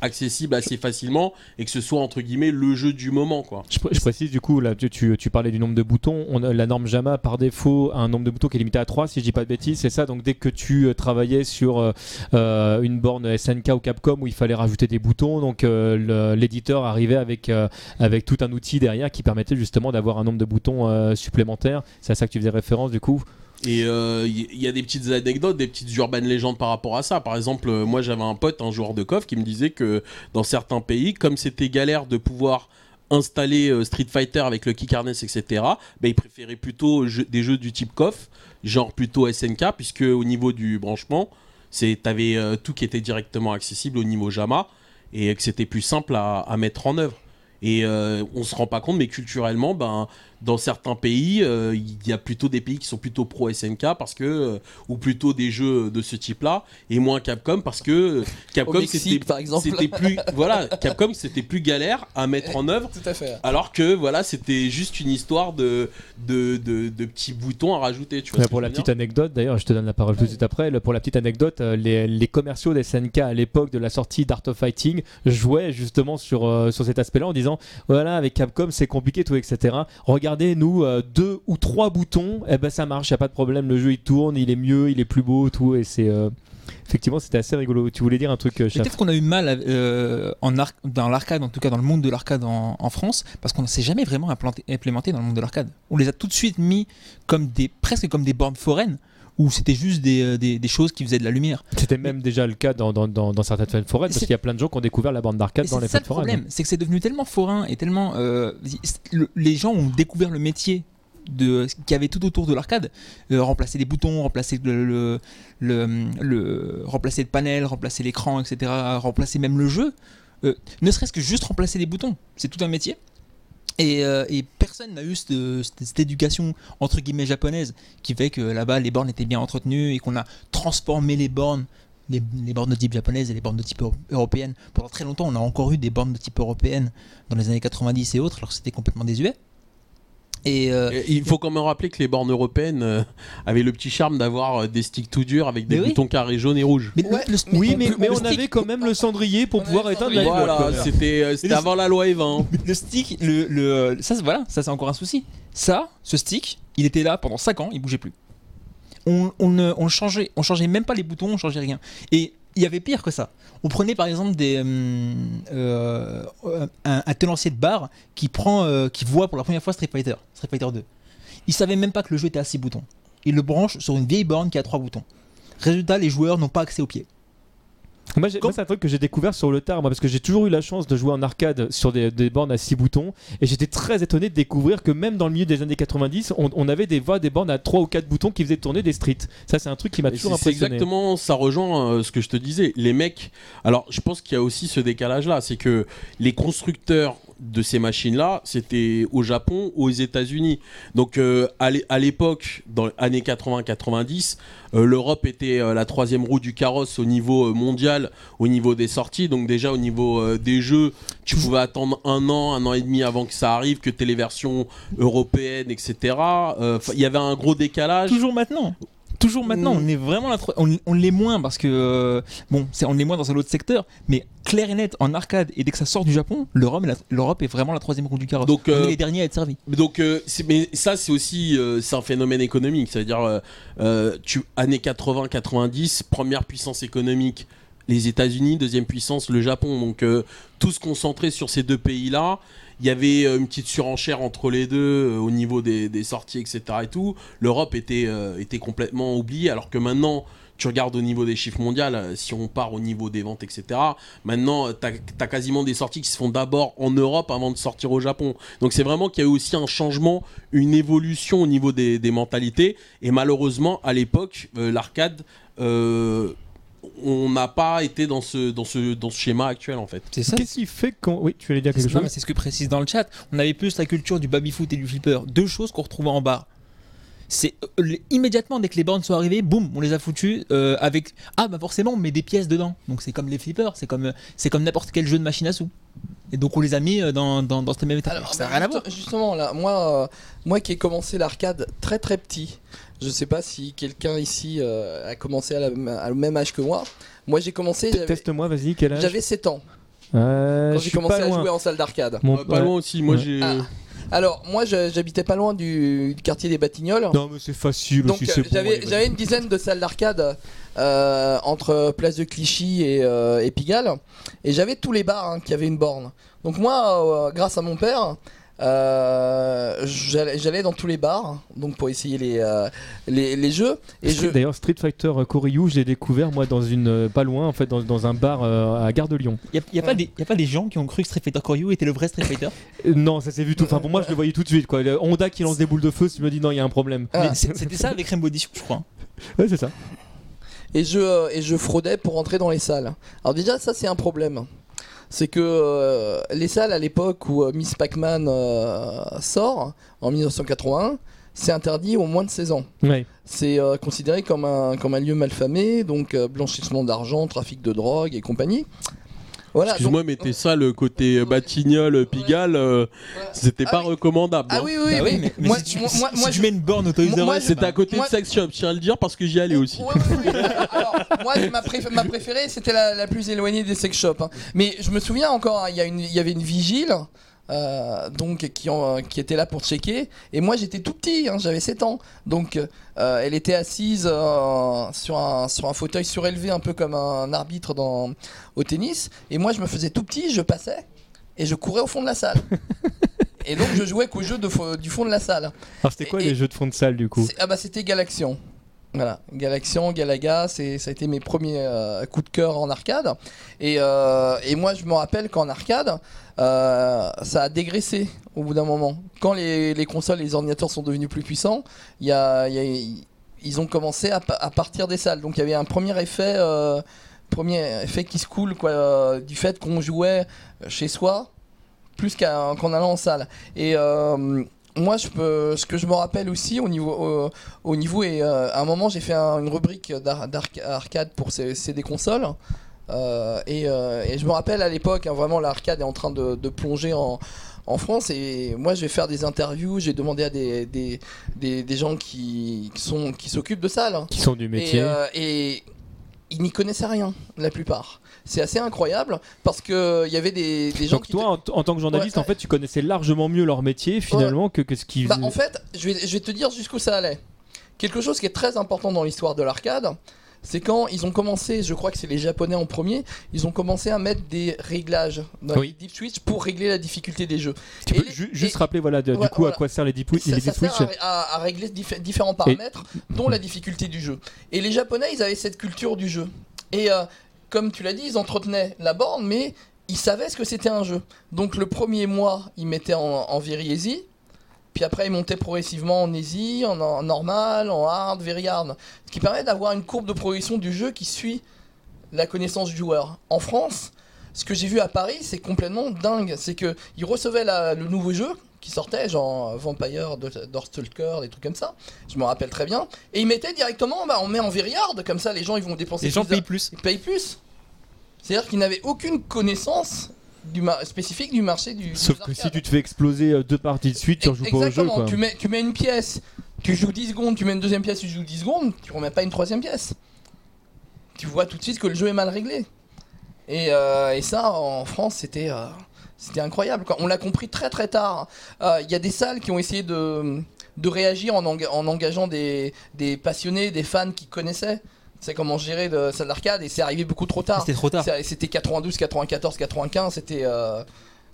accessible assez facilement et que ce soit entre guillemets le jeu du moment, quoi. Je, pr- je précise du coup, là, tu, parlais du nombre de boutons. La norme JAMA, par défaut, un nombre de boutons qui est limité à 3, si je dis pas de bêtises, c'est ça. Donc dès que tu euh, travaillais sur euh, euh, une borne SNK ou Capcom où il fallait rajouter des boutons, donc l'éditeur arrivait avec, avec tout un outil derrière qui permettait justement d'avoir un nombre de boutons supplémentaires. C'est à ça que tu faisais référence du coup? Et euh, il y, y a des petites anecdotes, des petites urbaines légendes par rapport à ça. Par exemple, euh, moi j'avais un pote, un joueur de KOF, qui me disait que dans certains pays, comme c'était galère de pouvoir installer euh, Street Fighter avec le kick harness, etc., bah, il préférait plutôt des jeux du type KOF, genre plutôt SNK, puisque au niveau du branchement, t'avais euh, tout qui était directement accessible au niveau JAMA et que c'était plus simple à, à mettre en œuvre. Et euh, on se rend pas compte, mais culturellement, ben, dans certains pays, euh, il y a plutôt des pays qui sont plutôt pro SNK parce que, euh, ou plutôt des jeux de ce type-là, et moins Capcom parce que euh, Capcom c'était par exemple. c'était plus, <laughs> voilà, Capcom c'était plus galère à mettre en œuvre. Tout à fait. Alors que voilà, c'était juste une histoire de, de, de, de petits boutons à rajouter. Tu vois pour la petite anecdote, d'ailleurs, je te donne la parole tout de suite après. Pour la petite anecdote, les, les commerciaux des SNK à l'époque de la sortie d'Art of Fighting jouaient justement sur, euh, sur cet aspect-là en disant voilà avec Capcom c'est compliqué tout etc. Regardez nous euh, deux ou trois boutons, et ben ça marche, y a pas de problème, le jeu il tourne, il est mieux, il est plus beau tout et c'est euh, effectivement c'était assez rigolo. Tu voulais dire un truc, euh, Peut-être qu'on a eu mal euh, en dans l'arcade, en tout cas dans le monde de l'arcade en, en France, parce qu'on ne s'est jamais vraiment implanté- implémenté dans le monde de l'arcade. On les a tout de suite mis comme des, presque comme des bornes foraines, où c'était juste des, euh, des, des choses qui faisaient de la lumière. C'était même déjà le cas dans, dans, dans, dans certaines fêtes foraines parce qu'il y a plein de gens qui ont découvert la bande d'arcade dans les ça fêtes le foraines. problème, c'est que c'est devenu tellement forain et tellement. euh, le- les gens ont découvert le métier de qui avait tout autour de l'arcade, Euh, remplacer les boutons, remplacer le, le, le- le- remplacer le panel, remplacer l'écran, etc., remplacer même le jeu. Euh, ne serait-ce que juste remplacer les boutons, c'est tout un métier. Et, euh, et personne n'a eu cette, éducation entre guillemets japonaise qui fait que là-bas les bornes étaient bien entretenues et qu'on a transformé les bornes, les, les bornes de type japonaise et les bornes de type euro- européenne. Pendant très longtemps, on a encore eu des bornes de type européenne dans les années 90 et autres, alors c'était complètement désuet. Et, euh, Il faut quand même rappeler que les bornes européennes euh, avaient le petit charme d'avoir euh, des sticks tout durs avec des Mais oui. boutons carrés jaunes et rouges. mais Ouais, le- Oui, on mais, on stick- avait quand même le cendrier pour On pouvoir éteindre la Voilà, c'était euh, avant la loi Eva. hein. <laughs> le stick, le, le- ça, c'est- voilà, ça c'est encore un souci. Ça, ce stick, il était là pendant 5 ans, il bougeait plus. On, on, ne- on changeait, on changeait même pas les boutons, on changeait rien. Et il y avait pire que ça. On prenait par exemple hum, euh, un, un tenancier de bar qui prend, euh, qui voit pour la première fois Street Fighter, Street Fighter 2. Il savait même pas que le jeu était à 6 boutons. Il le branche sur une vieille borne qui a 3 boutons. Résultat, les joueurs n'ont pas accès au pied. Moi, c'est un truc que j'ai découvert sur le tard, moi, parce que j'ai toujours eu la chance de jouer en arcade sur des, des bornes à 6 boutons, et j'étais très étonné de découvrir que même dans le milieu des années 90, on, on avait des voix, des bornes à 3 ou 4 boutons qui faisaient tourner des streets. Ça, c'est un truc qui m'a toujours impressionné. exactement, ça rejoint euh, ce que je te disais. Les mecs, alors je pense qu'il y a aussi ce décalage-là, c'est que les constructeurs de ces machines-là, c'était au Japon ou aux États-Unis. Donc euh, à l'é- à l'époque, dans les années 80-90, euh, l'Europe était euh, la troisième roue du carrosse au niveau euh, au niveau des sorties. Donc déjà au niveau euh, des jeux, tu pouvais attendre un an, un an et demi avant que ça arrive, que tu les versions européennes, etc. Euh, Il y avait un gros décalage. Toujours maintenant. Toujours maintenant, Mm. on est vraiment la on, on l'est moins parce que euh, bon, c'est on l'est moins dans un autre secteur, mais clair et net en arcade et dès que ça sort du Japon, l'Europe l'Europe est vraiment la troisième roue du carrosse. Donc, on est les derniers à être servis. Donc, euh, mais ça, c'est aussi c'est un phénomène économique. C'est-à-dire, tu, années 80-90, première puissance économique, les États-Unis, deuxième puissance, le Japon. Donc, euh, tout se concentrait sur ces deux pays-là. Il y avait euh, une petite surenchère entre les deux euh, au niveau des, sorties, etc. Et tout. L'Europe était, euh, était complètement oubliée, alors que maintenant. Tu regardes au niveau des chiffres mondiaux, si on part au niveau des ventes, etc. Maintenant, tu as, quasiment des sorties qui se font d'abord en Europe avant de sortir au Japon. Donc c'est vraiment qu'il y a eu aussi un changement, une évolution au niveau des, mentalités. Et malheureusement, à l'époque, l'arcade, on n'a pas été dans ce, dans, ce, dans ce schéma actuel en fait. C'est ça. Qu'est-ce qui fait qu'on. Oui, tu allais dire quelque C'est, non, mais chose c'est ce que précise dans le chat. On avait plus la culture du baby-foot et du flipper. Deux choses qu'on retrouvait en bar. C'est euh, immédiatement dès que les bornes sont arrivées, boum, on les a foutus euh, avec ah bah forcément on met des pièces dedans. Donc c'est comme les flippers, c'est comme euh, c'est comme n'importe quel jeu de machine à sous. Et donc on les a mis dans dans, dans ce même état. Alors, ça n'a rien à voir. juste- Justement, là, moi, euh, moi qui ai commencé l'arcade très très petit, je sais pas si quelqu'un ici euh, a commencé à, la- à le même âge que moi. Moi, j'ai commencé, Teste-moi, vas-y, quel âge? j'avais 7 ans Euh, quand j'ai commencé à loin. jouer en salle d'arcade. Mon- Euh, pas ouais. loin aussi, moi Ouais. j'ai. Ah. Alors, moi, j'habitais pas loin du, du quartier des Batignolles. Non, mais c'est facile Donc, aussi, euh, bon, j'avais une dizaine de salles d'arcade euh, entre Place de Clichy et, euh, et Pigalle. Et j'avais tous les bars hein, qui avaient une borne. Donc, moi, euh, grâce à mon père, euh, j'allais dans tous les bars donc pour essayer les, euh, les, les jeux. Et je, D'ailleurs, Street Fighter Koryu, je l'ai découvert moi dans une euh, pas loin en fait dans, dans un bar euh, à Gare de Lyon. Il y a, y a pas des y a pas des gens qui ont cru que Street Fighter Koryu était le vrai Street Fighter. <laughs> Non, ça s'est vu tout. Enfin pour moi, je le voyais tout de suite quoi. Le Honda qui lance des boules de feu, je me dis non, il y a un problème. Ah. C'était ça avec Rainbow Edition, je crois. <laughs> Ouais, c'est ça. et, je, euh, et je fraudais pour entrer dans les salles. Alors, déjà, ça, c'est un problème. C'est que euh, les salles à l'époque où euh, Miss Pac-Man euh, sort, en 1981, c'est interdit aux moins de 16 ans. Ouais. C'est considéré comme un, comme un lieu malfamé, donc blanchissement d'argent, trafic de drogue et compagnie. Voilà, Excuse-moi, donc- mais t'es ça, le côté euh, Batignolles, Pigalle, euh, c'était Ah pas oui. recommandable. Ah hein. oui, oui, Bah oui, mais, mais moi, si tu, moi, si- moi, si moi, tu je- mets une borne autorisée, C'était à côté Moi- de Sex Shop, je tiens à le dire parce que j'y allais aussi. Ouais, ouais, ouais. Alors, moi, ma, préf- ma préférée, c'était la, la plus éloignée des sex shops. hein. Mais je me souviens encore, hein, y, il y avait une vigile euh, donc qui, ont, qui était là pour checker. Et moi j'étais tout petit, hein, j'avais 7 ans. Donc euh, elle était assise euh, sur, un, sur un fauteuil surélevé, un peu comme un arbitre dans, au tennis. Et moi je me faisais tout petit, je passais et je courais au fond de la salle. <laughs> et donc je jouais qu'au jeu de, fo- du fond de la salle. Alors c'était quoi Et- les jeux de fond de salle du coup? Ah bah c'était Galaxion. Voilà, Galaxion, Galaga, c'est ça a été mes premiers euh, coups de cœur en arcade. Et, euh, et moi je me rappelle qu'en arcade, euh, ça a dégraissé au bout d'un moment. Quand les, les consoles et les ordinateurs sont devenus plus puissants, ils ont commencé à, pa- à partir des salles. Donc il y avait un premier effet, euh, premier effet qui se coule euh, du fait qu'on jouait chez soi plus qu'en allant en salle. Et moi, ce que je me rappelle aussi au niveau, au, au niveau et à un moment, j'ai fait un- une rubrique d'ar- d'arcade pour ces, ces des consoles. Euh, et, euh, et je me rappelle à l'époque, hein, vraiment, l'arcade est en train de, de plonger en, en France. Et moi, je vais faire des interviews. J'ai demandé à des, des, des, des gens qui, sont qui s'occupent de ça. là. Qui sont du métier Et, euh, et ils n'y connaissaient rien, la plupart. C'est assez incroyable parce que il y avait des, des gens Donc qui toi, en, en tant que journaliste, Ouais, en fait, tu connaissais largement mieux leur métier finalement que, que ce qu'ils Bah, en fait, je vais, je vais te dire jusqu'où ça allait. Quelque chose qui est très important dans l'histoire de l'arcade, c'est quand ils ont commencé, je crois que c'est les Japonais en premier, ils ont commencé à mettre des réglages dans Oui. les deep switch pour régler la difficulté des jeux. Tu et peux les- ju- juste et- rappeler voilà, de- Ouais, du coup voilà. à quoi servent les deep, Ça, les ça deep switch sert à, à- à régler dif- différents paramètres, dont la difficulté du jeu. Et les Japonais, ils avaient cette culture du jeu. Et euh, comme tu l'as dit, ils entretenaient la borne, mais ils savaient ce que c'était un jeu. Donc le premier mois, ils mettaient en, en. Puis après, ils montaient progressivement en easy, en, en normal, en hard, very hard. Ce qui permet d'avoir une courbe de progression du jeu qui suit la connaissance du joueur. En France, ce que j'ai vu à Paris, c'est complètement dingue. C'est que ils recevaient la- le nouveau jeu qui sortait, genre Vampire, Dorstalker, des trucs comme ça. Je me rappelle très bien. Et ils mettaient directement, bah, on met en very hard, comme ça les gens ils vont dépenser Les gens plus payent d'ar- plus. ils payent plus. C'est-à-dire qu'ils n'avaient aucune connaissance du spécifique du marché du. Sauf que si tu te fais exploser euh, deux parties de suite, tu rejoues pas au jeu. Quoi. Tu, mets, tu mets une pièce, tu joues 10 secondes, tu mets une deuxième pièce, tu joues 10 secondes, tu remets pas une troisième pièce. Tu vois tout de suite que le jeu est mal réglé. Et, euh, et ça, en France, c'était euh, c'était incroyable. quoi. On l'a compris très très tard. Euh, Il y a des salles qui ont essayé de, de réagir en, enga- en engageant des, des passionnés, des fans qui connaissaient. C'est comment gérer de salle d'arcade et c'est arrivé beaucoup trop tard. C'était trop tard. C'est- C'était 92, 94, 95. C'était euh,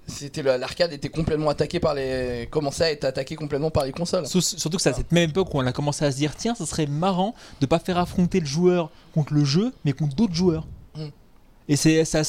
c'était l'arcade était complètement attaqué par les commençait à être attaqué complètement par les consoles. Sur- Surtout que c'est à cette même époque où on a commencé à se dire tiens, ça serait marrant de pas faire affronter le joueur contre le jeu, mais contre d'autres joueurs. Mm. Et c'est c'est à, à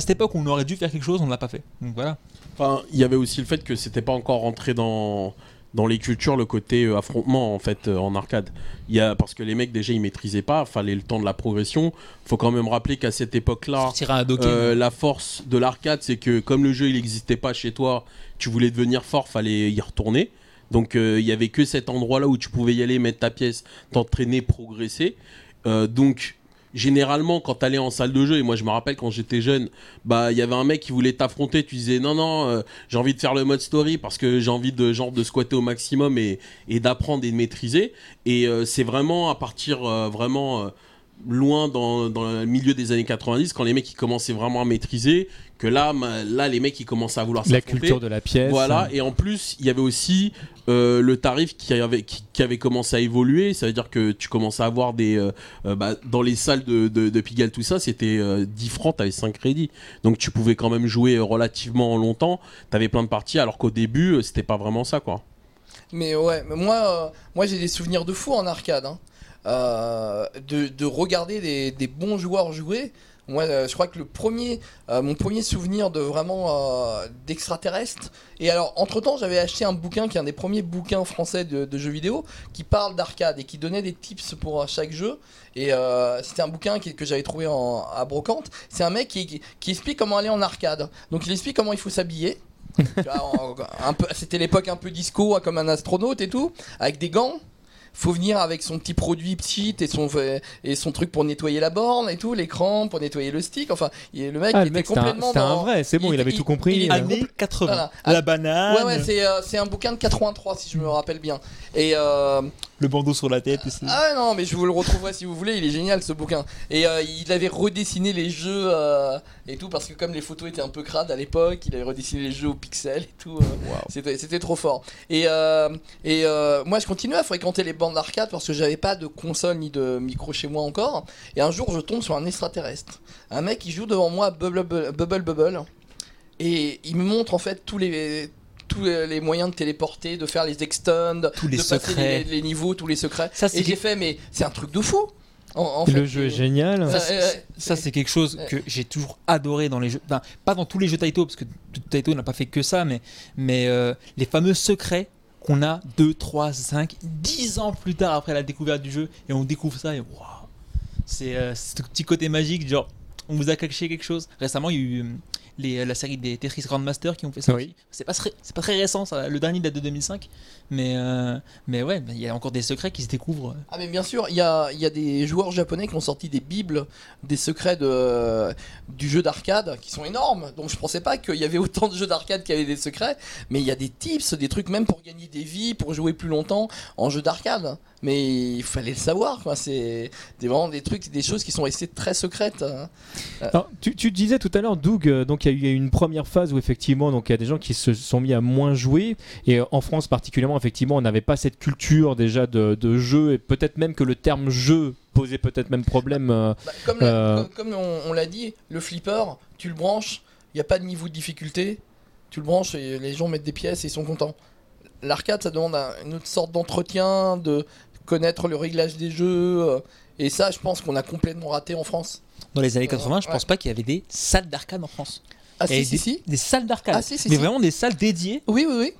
cette époque où on aurait dû faire quelque chose, on ne l'a pas fait. Donc voilà. Enfin, il y avait aussi le fait que c'était pas encore rentré dans dans les cultures le côté euh, affrontement en fait euh, en arcade. Il y a parce que les mecs déjà ils maîtrisaient pas, fallait le temps de la progression. Faut quand même rappeler qu'à cette époque-là, euh, la force de l'arcade, c'est que comme le jeu il n'existait pas chez toi, tu voulais devenir fort, fallait y retourner. Donc euh, il y avait que cet endroit-là où tu pouvais y aller, mettre ta pièce, t'entraîner, progresser. Euh, donc généralement quand t'allais en salle de jeu et moi je me rappelle quand j'étais jeune bah il y avait un mec qui voulait t'affronter tu disais non non euh, j'ai envie de faire le mode story parce que j'ai envie de genre de squatter au maximum et, d'apprendre et de maîtriser. Et euh, c'est vraiment à partir euh, vraiment loin dans, dans le milieu des années 90 quand les mecs ils commençaient vraiment à maîtriser que là là les mecs ils commençaient à vouloir La culture de la pièce. voilà, et en plus, il y avait aussi euh, le tarif qui avait, qui, qui avait commencé à évoluer. Ça veut dire que tu commençais à avoir des. euh, euh, bah, dans les salles de, de, de Pigalle, tout ça, c'était euh, 10 francs, t'avais 5 crédits. Donc tu pouvais quand même jouer relativement longtemps. T'avais plein de parties, alors qu'au début, c'était pas vraiment ça, quoi. Mais ouais, mais moi, euh, moi j'ai des souvenirs de fou en arcade. hein. Euh, de, de regarder des, des bons joueurs jouer. Moi, euh, je crois que le premier, euh, mon premier souvenir de vraiment euh, d'extraterrestre. Et alors, entre temps, j'avais acheté un bouquin qui est un des premiers bouquins français de, de jeux vidéo qui parle d'arcade et qui donnait des tips pour chaque jeu. Et c'était un bouquin qui- que j'avais trouvé en, à Brocante. C'est un mec qui, qui, explique comment aller en arcade. Donc, il explique comment il faut s'habiller. <laughs> C'était l'époque un peu disco, hein, comme un astronaute et tout, avec des gants. Faut venir avec son petit produit cheat et son, et son truc pour nettoyer la borne et tout, l'écran pour nettoyer le stick. Enfin, il- le mec, Ah, il le était mec, complètement c'était un dans- vrai, c'est bon, il, il- avait il- tout compris. il- euh. Années 80. Voilà. La banane. Ouais, ouais, c'est euh, c'est un bouquin de 83 si je me rappelle bien. Et euh, le bandeau sur la tête. et Ah non, mais je vous le retrouverai si vous voulez, il est génial ce bouquin. Et euh, il avait redessiné les jeux euh, et tout, parce que comme les photos étaient un peu crades à l'époque, il avait redessiné les jeux au pixel et tout. euh, C'était c'était trop fort. Et, et moi, je continuais à fréquenter les bandes d'arcade parce que j'avais pas de console ni de micro chez moi encore. Et un jour, je tombe sur un extraterrestre. Un mec qui joue devant moi Bubble Bubble, Bubble, Bubble. Et il me montre en fait tous les tous les moyens de téléporter, de faire les extends, Tous les de passer secrets. les, les niveaux, tous les secrets. Ça, c'est et j'ai fait, mais c'est un truc de fou. En, en le jeu est génial. Ça, Ça, euh, c'est- ça, c'est quelque chose que j'ai toujours adoré dans les jeux. Enfin, pas dans tous les jeux Taito, parce que Taito n'a pas fait que ça, mais, mais euh, les fameux secrets qu'on a 2, 3, 5, 10 ans plus tard après la découverte du jeu, et on découvre ça, et waouh C'est euh, ce petit côté magique, genre, on vous a caché quelque chose. Récemment, il y a eu euh, les, la série des Tetris Grandmaster qui ont fait ça. Oui. C'est pas, pas très récent, ça. le dernier date de 2005, mais, euh, mais ouais, il y a encore des secrets qui se découvrent. Ah mais bien sûr, il y a, il y a des joueurs japonais qui ont sorti des bibles, des secrets de, du jeu d'arcade qui sont énormes. Donc je pensais pas qu'il y avait autant de jeux d'arcade qui avaient des secrets, mais il y a des tips, des trucs même pour gagner des vies, pour jouer plus longtemps en jeu d'arcade. Mais il fallait le savoir, quoi. C'est des- vraiment des trucs, des choses qui sont restées très secrètes. hein. Alors, tu, tu disais tout à l'heure, Doug, euh, donc il y a eu une première phase où effectivement, donc il y a des gens qui se sont mis à moins jouer, et en France particulièrement, effectivement, on n'avait pas cette culture déjà de, de jeu, et peut-être même que le terme jeu posait peut-être même problème. euh, Bah, comme la- Euh. comme, comme on, on l'a dit, le flipper, tu le branches, il n'y a pas de niveau de difficulté, tu le branches et les gens mettent des pièces et ils sont contents. L'arcade, ça demande un- une autre sorte d'entretien, de connaître le réglage des jeux, euh, et ça, je pense qu'on a complètement raté en France. Dans les années 80, je Ouais. pense pas qu'il y avait des salles d'arcade en France. Ah si, si, des, si. des salles d'arcade. Ah, si, si, mais si. vraiment des salles dédiées. Oui, oui, oui.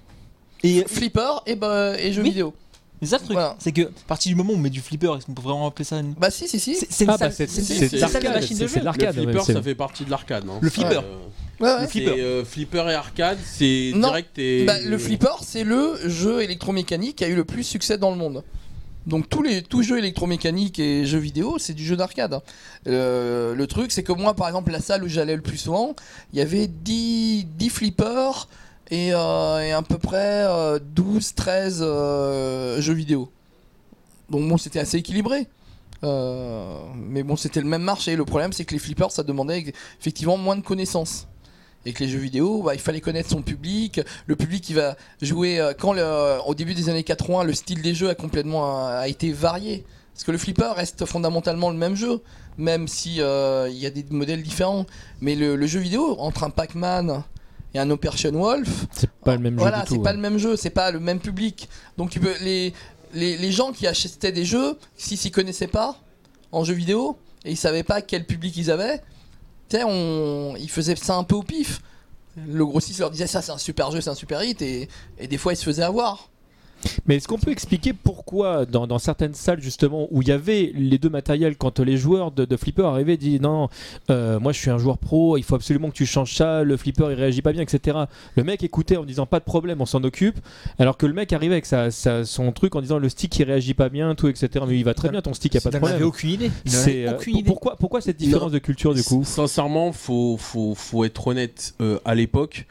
Et Flipper et, bah, et jeux Oui. vidéo. mais ça, le truc, Voilà. c'est que à partir du moment où on met du flipper, est-ce qu'on peut vraiment appeler ça une. Bah si, si, si. C'est c'est une Ah, bah, c'est c'est- c'est c'est de machine de c'est jeu. c'est de l'arcade. le flipper, c'est- ça fait partie de l'arcade. hein. Le flipper. Euh, Ouais, ouais. Le flipper. c'est, euh, flipper et arcade, c'est direct et. Bah, le flipper, c'est le jeu électromécanique qui a eu le plus succès dans le monde. Donc tous les jeux électromécaniques et jeux vidéo, c'est du jeu d'arcade. Euh, le truc, c'est que moi, par exemple, la salle où j'allais le plus souvent, il y avait 10, 10 flippers et, euh, et à peu près euh, 12, 13 euh, jeux vidéo. Donc bon, c'était assez équilibré. Mais bon, c'était le même marché. Le problème, c'est que les flippers, ça demandait effectivement moins de connaissances. Et que les jeux vidéo, bah, il fallait connaître son public. Le public qui va jouer. euh, quand le- au début des années 80, le style des jeux a complètement euh, a été varié. Parce que le flipper reste fondamentalement le même jeu, même si euh, il y a des modèles différents. Mais le, le jeu vidéo, entre un Pac-Man et un Operation Wolf, C'est pas le même jeu voilà, du tout. c'est pas ouais. le même jeu, c'est pas le même public. Donc tu peux les les, les gens qui achetaient des jeux, s'ils s'y connaissaient pas en jeu vidéo et ils savaient pas quel public ils avaient, tu on ils faisaient ça un peu au pif. Le grossiste leur disait ça c'est un super jeu, c'est un super hit et des fois ils se faisaient avoir. Mais est-ce qu'on peut expliquer pourquoi, dans, dans certaines salles justement où il y avait les deux matériels, quand les joueurs de, de flipper arrivaient et disaient non, euh, moi je suis un joueur pro, il faut absolument que tu changes ça, le flipper il réagit pas bien, etc. Le mec écoutait en disant pas de problème, on s'en occupe, alors que le mec arrivait avec sa, sa- son truc en disant le stick il réagit pas bien, tout, etc. Mais il va très bien ton stick, y a pas de Il problème. aucune idée. Il C'est, euh, aucune idée. pourquoi, pourquoi cette différence de culture du coup? Sincèrement, faut, faut, faut être honnête. euh, à l'époque,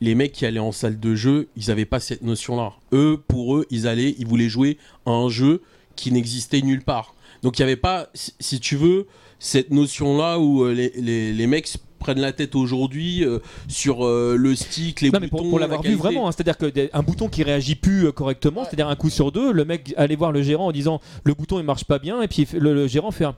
les mecs qui allaient en salle de jeu, ils avaient pas cette notion-là. Eux, pour eux, ils allaient, ils voulaient jouer à un jeu qui n'existait nulle part. Donc il y avait pas, si, tu veux, cette notion-là où euh, les, les, les mecs se prennent la tête aujourd'hui euh, sur euh, le stick, les Non mais boutons, pour, pour l'avoir la vu vraiment, hein, c'est-à-dire qu'un bouton qui réagit plus euh, correctement, Ouais. c'est-à-dire un coup sur deux, le mec allait voir le gérant en disant le bouton il marche pas bien et puis le, le gérant fait un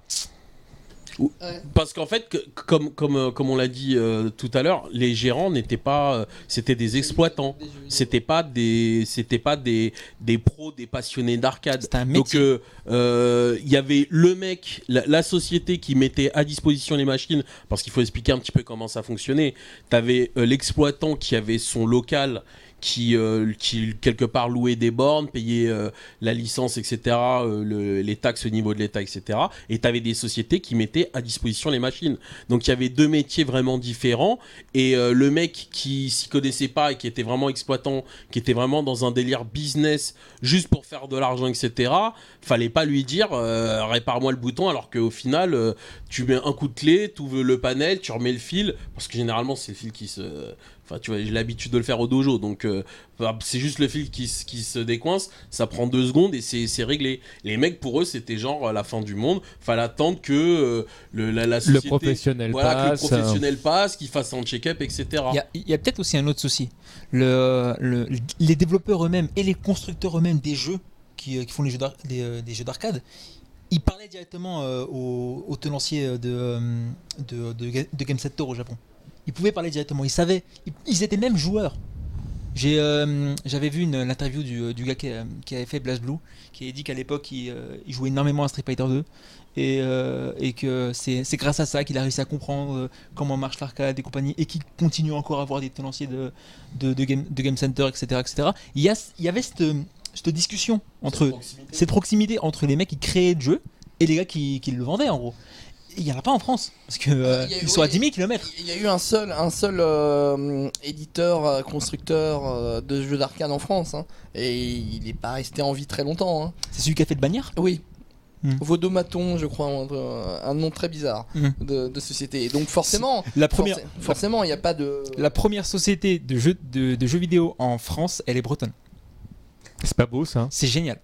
Parce qu'en fait, que- comme, comme, euh, comme on l'a dit euh, tout à l'heure, les gérants n'étaient pas, euh, c'était des exploitants. C'était pas des, c'était pas des, des pros, des passionnés d'arcade. C'était un Donc euh, euh, il y avait le mec, la, la société qui mettait à disposition les machines, parce qu'il faut expliquer un petit peu comment ça fonctionnait. T'avais euh, l'exploitant qui avait son local, qui, euh, qui quelque part louait des bornes, payait euh, la licence, etc., euh, le- les taxes au niveau de l'État, etc. Et t'avais des sociétés qui mettaient à disposition les machines. Donc il y avait deux métiers vraiment différents. Et euh, le mec qui s'y connaissait pas et qui était vraiment exploitant, qui était vraiment dans un délire business, juste pour faire de l'argent, etc., fallait pas lui dire euh, répare-moi le bouton, alors qu'au final, euh, tu mets un coup de clé, tu ouvres le panel, tu remets le fil, parce que généralement c'est le fil qui se. Enfin, tu vois, j'ai l'habitude de le faire au dojo, donc euh, c'est juste le fil qui, se décoince, ça prend deux secondes et c'est réglé. Les mecs, pour eux, c'était genre euh, la fin du monde. Fallait attendre que euh, le, la, la Le professionnel voilà, passe. que le professionnel passe, qu'il fasse un check-up, etc. Il y a, il peut-être aussi un autre souci. Le, le- les développeurs eux-mêmes et les constructeurs eux-mêmes des jeux qui, qui font les jeux d'ar- des, des jeux d'arcade, ils parlaient directement euh, aux, aux tenanciers de, de, de, de Game Center au Japon. Ils pouvaient parler directement, ils savaient, ils, ils étaient même joueurs. J'ai, euh, J'avais vu une, l'interview du, du gars qui, a- qui avait fait Blast Blue, qui a dit qu'à l'époque il, euh, il jouait énormément à Street Fighter 2 et, euh, et que c'est c'est grâce à ça qu'il a réussi à comprendre euh, comment marche l'arcade et compagnie et qu'il continue encore à avoir des tenanciers de, de, de game, de game Center, etc. etc. Il, y a, il y avait cette, cette discussion entre cette proximité entre les mecs qui créaient le jeu et les gars qui, qui le vendaient en gros. Il n'y en a pas en France parce que euh, Ah, il y a- ils sont à oui. 10 000 km. Il y a eu un seul, un seul euh, éditeur, euh, constructeur euh, de jeux d'arcade en France, hein, et il n'est pas resté en vie très longtemps. hein. C'est celui qui a fait de bannière? Oui. Hmm. Vodomaton, je crois, un, un nom très bizarre Hmm. de, de société. Et donc forcément, La première, forcé- forcément, il n'y a pas de. la première société de jeux, de, de jeux vidéo en France, elle est bretonne. C'est pas beau ça. C'est génial.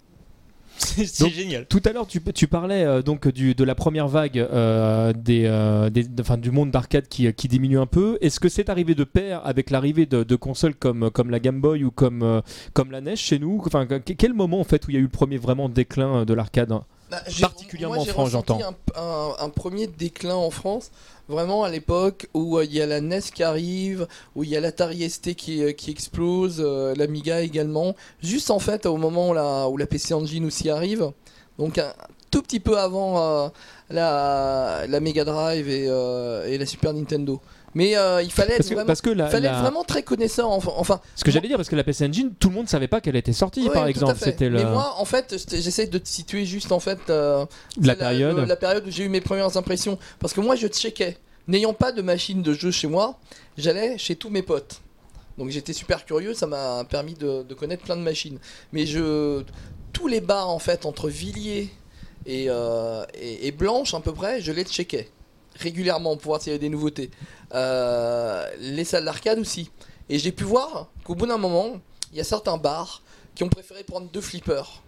<laughs> C'est génial. Tout à l'heure, tu, tu parlais euh, donc du, de la première vague euh, des, euh, des- de- enfin, du monde d'arcade qui, qui diminue un peu. Est-ce que c'est arrivé de pair avec l'arrivée de, de consoles comme, comme la Game Boy ou comme, comme la NES chez nous? Enfin, Quel moment en fait où il y a eu le premier vraiment déclin de l'arcade Bah, particulièrement moi, j'ai en France, ressenti j'entends. Un, un- un premier déclin en France, vraiment à l'époque où euh, il y a la NES qui arrive, où il y a l'Atari ST qui, euh, qui explose, euh, l'Amiga également. Juste en fait au moment où la, où la PC Engine aussi arrive, donc un tout petit peu avant euh, la, la Mega Drive et, et la Super Nintendo. Mais euh, il fallait, Parce être que, vraiment, parce que la- fallait la- être vraiment très connaisseur. Enfin, enfin ce que j'allais dire, parce que la PC Engine, tout le monde savait pas qu'elle était sortie, ouais, par exemple. C'était Mais le- moi, en fait, j'essaie de te situer juste en fait. euh, la période. le- la période où j'ai eu mes premières impressions. Parce que moi, je checkais. N'ayant pas de machine de jeu chez moi, j'allais chez tous mes potes. Donc j'étais super curieux, ça m'a permis de, de connaître plein de machines. Mais je, tous les bars en fait entre Villiers et, euh, et, et Blanche à peu près, je les checkais régulièrement pour voir s'il y avait des nouveautés. Euh, les salles d'arcade aussi. Et j'ai pu voir qu'au bout d'un moment, il y a certains bars qui ont préféré prendre deux flippers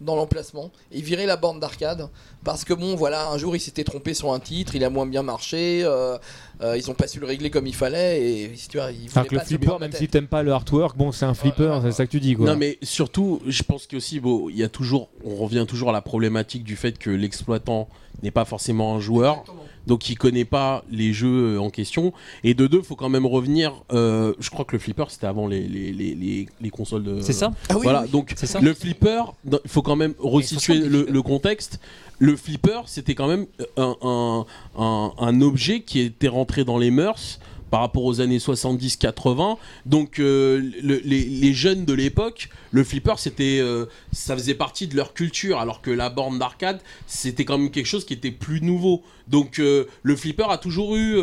dans l'emplacement et virer la borne d'arcade parce que bon voilà un jour ils s'étaient trompés sur un titre il a moins bien marché euh, euh, ils ont pas su le régler comme il fallait et si tu vois ils voulaient que le pas flipper, même si t'aimes pas le artwork, bon, c'est un flipper, c'est ça que tu dis quoi. Non mais surtout, je pense qu'aussi, bon, il y a toujours, on revient toujours à la problématique du fait que l'exploitant n'est pas forcément un joueur, Exactement. Donc il connaît pas les jeux en question. Et de deux, faut quand même revenir. euh, je crois que le flipper c'était avant les, les, les, les, les consoles de. C'est ça Ah oui, voilà, oui. donc C'est ça le flipper, il faut quand même resituer le, contexte. Le flipper, c'était quand même un, un, un, un objet qui était rentré dans les mœurs par rapport aux années 70-80. Donc euh, le- les, les jeunes de l'époque, le flipper, c'était, euh, ça faisait partie de leur culture, alors que la borne d'arcade, c'était quand même quelque chose qui était plus nouveau. Donc euh, le flipper a toujours eu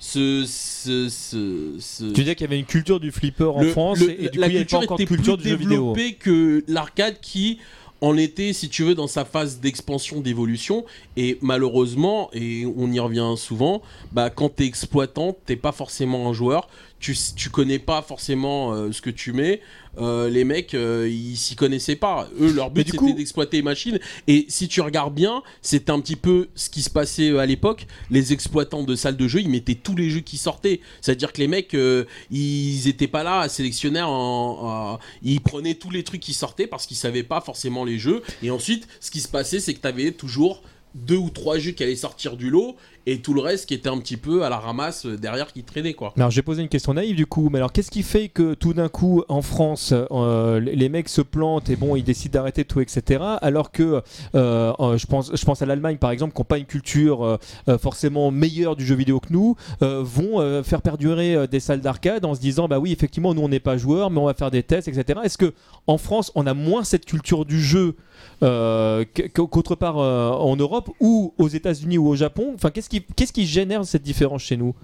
ce, ce, ce- ce- Tu disais qu'il y avait une culture du flipper en le- France le- et, et du coup la il n'y avait pas encore de culture plus du jeu vidéo. développée que l'arcade qui en était, si tu veux, dans sa phase d'expansion, d'évolution. Et malheureusement, et on y revient souvent, bah, quand t'es exploitant, t'es pas forcément un joueur. Tu, tu connais pas forcément euh, ce que tu mets. Euh, les mecs, euh, ils s'y connaissaient pas. Eux, leur but c'était coup- d'exploiter les machines. Et si tu regardes bien, c'est un petit peu ce qui se passait à l'époque. Les exploitants de salles de jeu, ils mettaient tous les jeux qui sortaient. C'est-à-dire que les mecs, euh, ils étaient pas là à sélectionner. En, en- ils prenaient tous les trucs qui sortaient parce qu'ils savaient pas forcément les jeux. Et ensuite, ce qui se passait, c'est que tu avais toujours deux ou trois jeux qui allaient sortir du lot et tout le reste qui était un petit peu à la ramasse euh, derrière qui traînait quoi. Alors j'ai posé une question naïve du coup, mais alors qu'est-ce qui fait que tout d'un coup en France euh, les mecs se plantent et bon ils décident d'arrêter tout etc. Alors que euh, je pense je pense à l'Allemagne par exemple qui n'ont pas une culture forcément meilleure du jeu vidéo que nous vont faire perdurer des salles d'arcade en se disant bah oui effectivement nous on n'est pas joueurs mais on va faire des tests etc. Est-ce que en France on a moins cette culture du jeu qu- qu'autre part en Europe ou aux États-Unis ou au Japon? Enfin qu'est-ce qui qu'est-ce qui génère cette différence chez nous?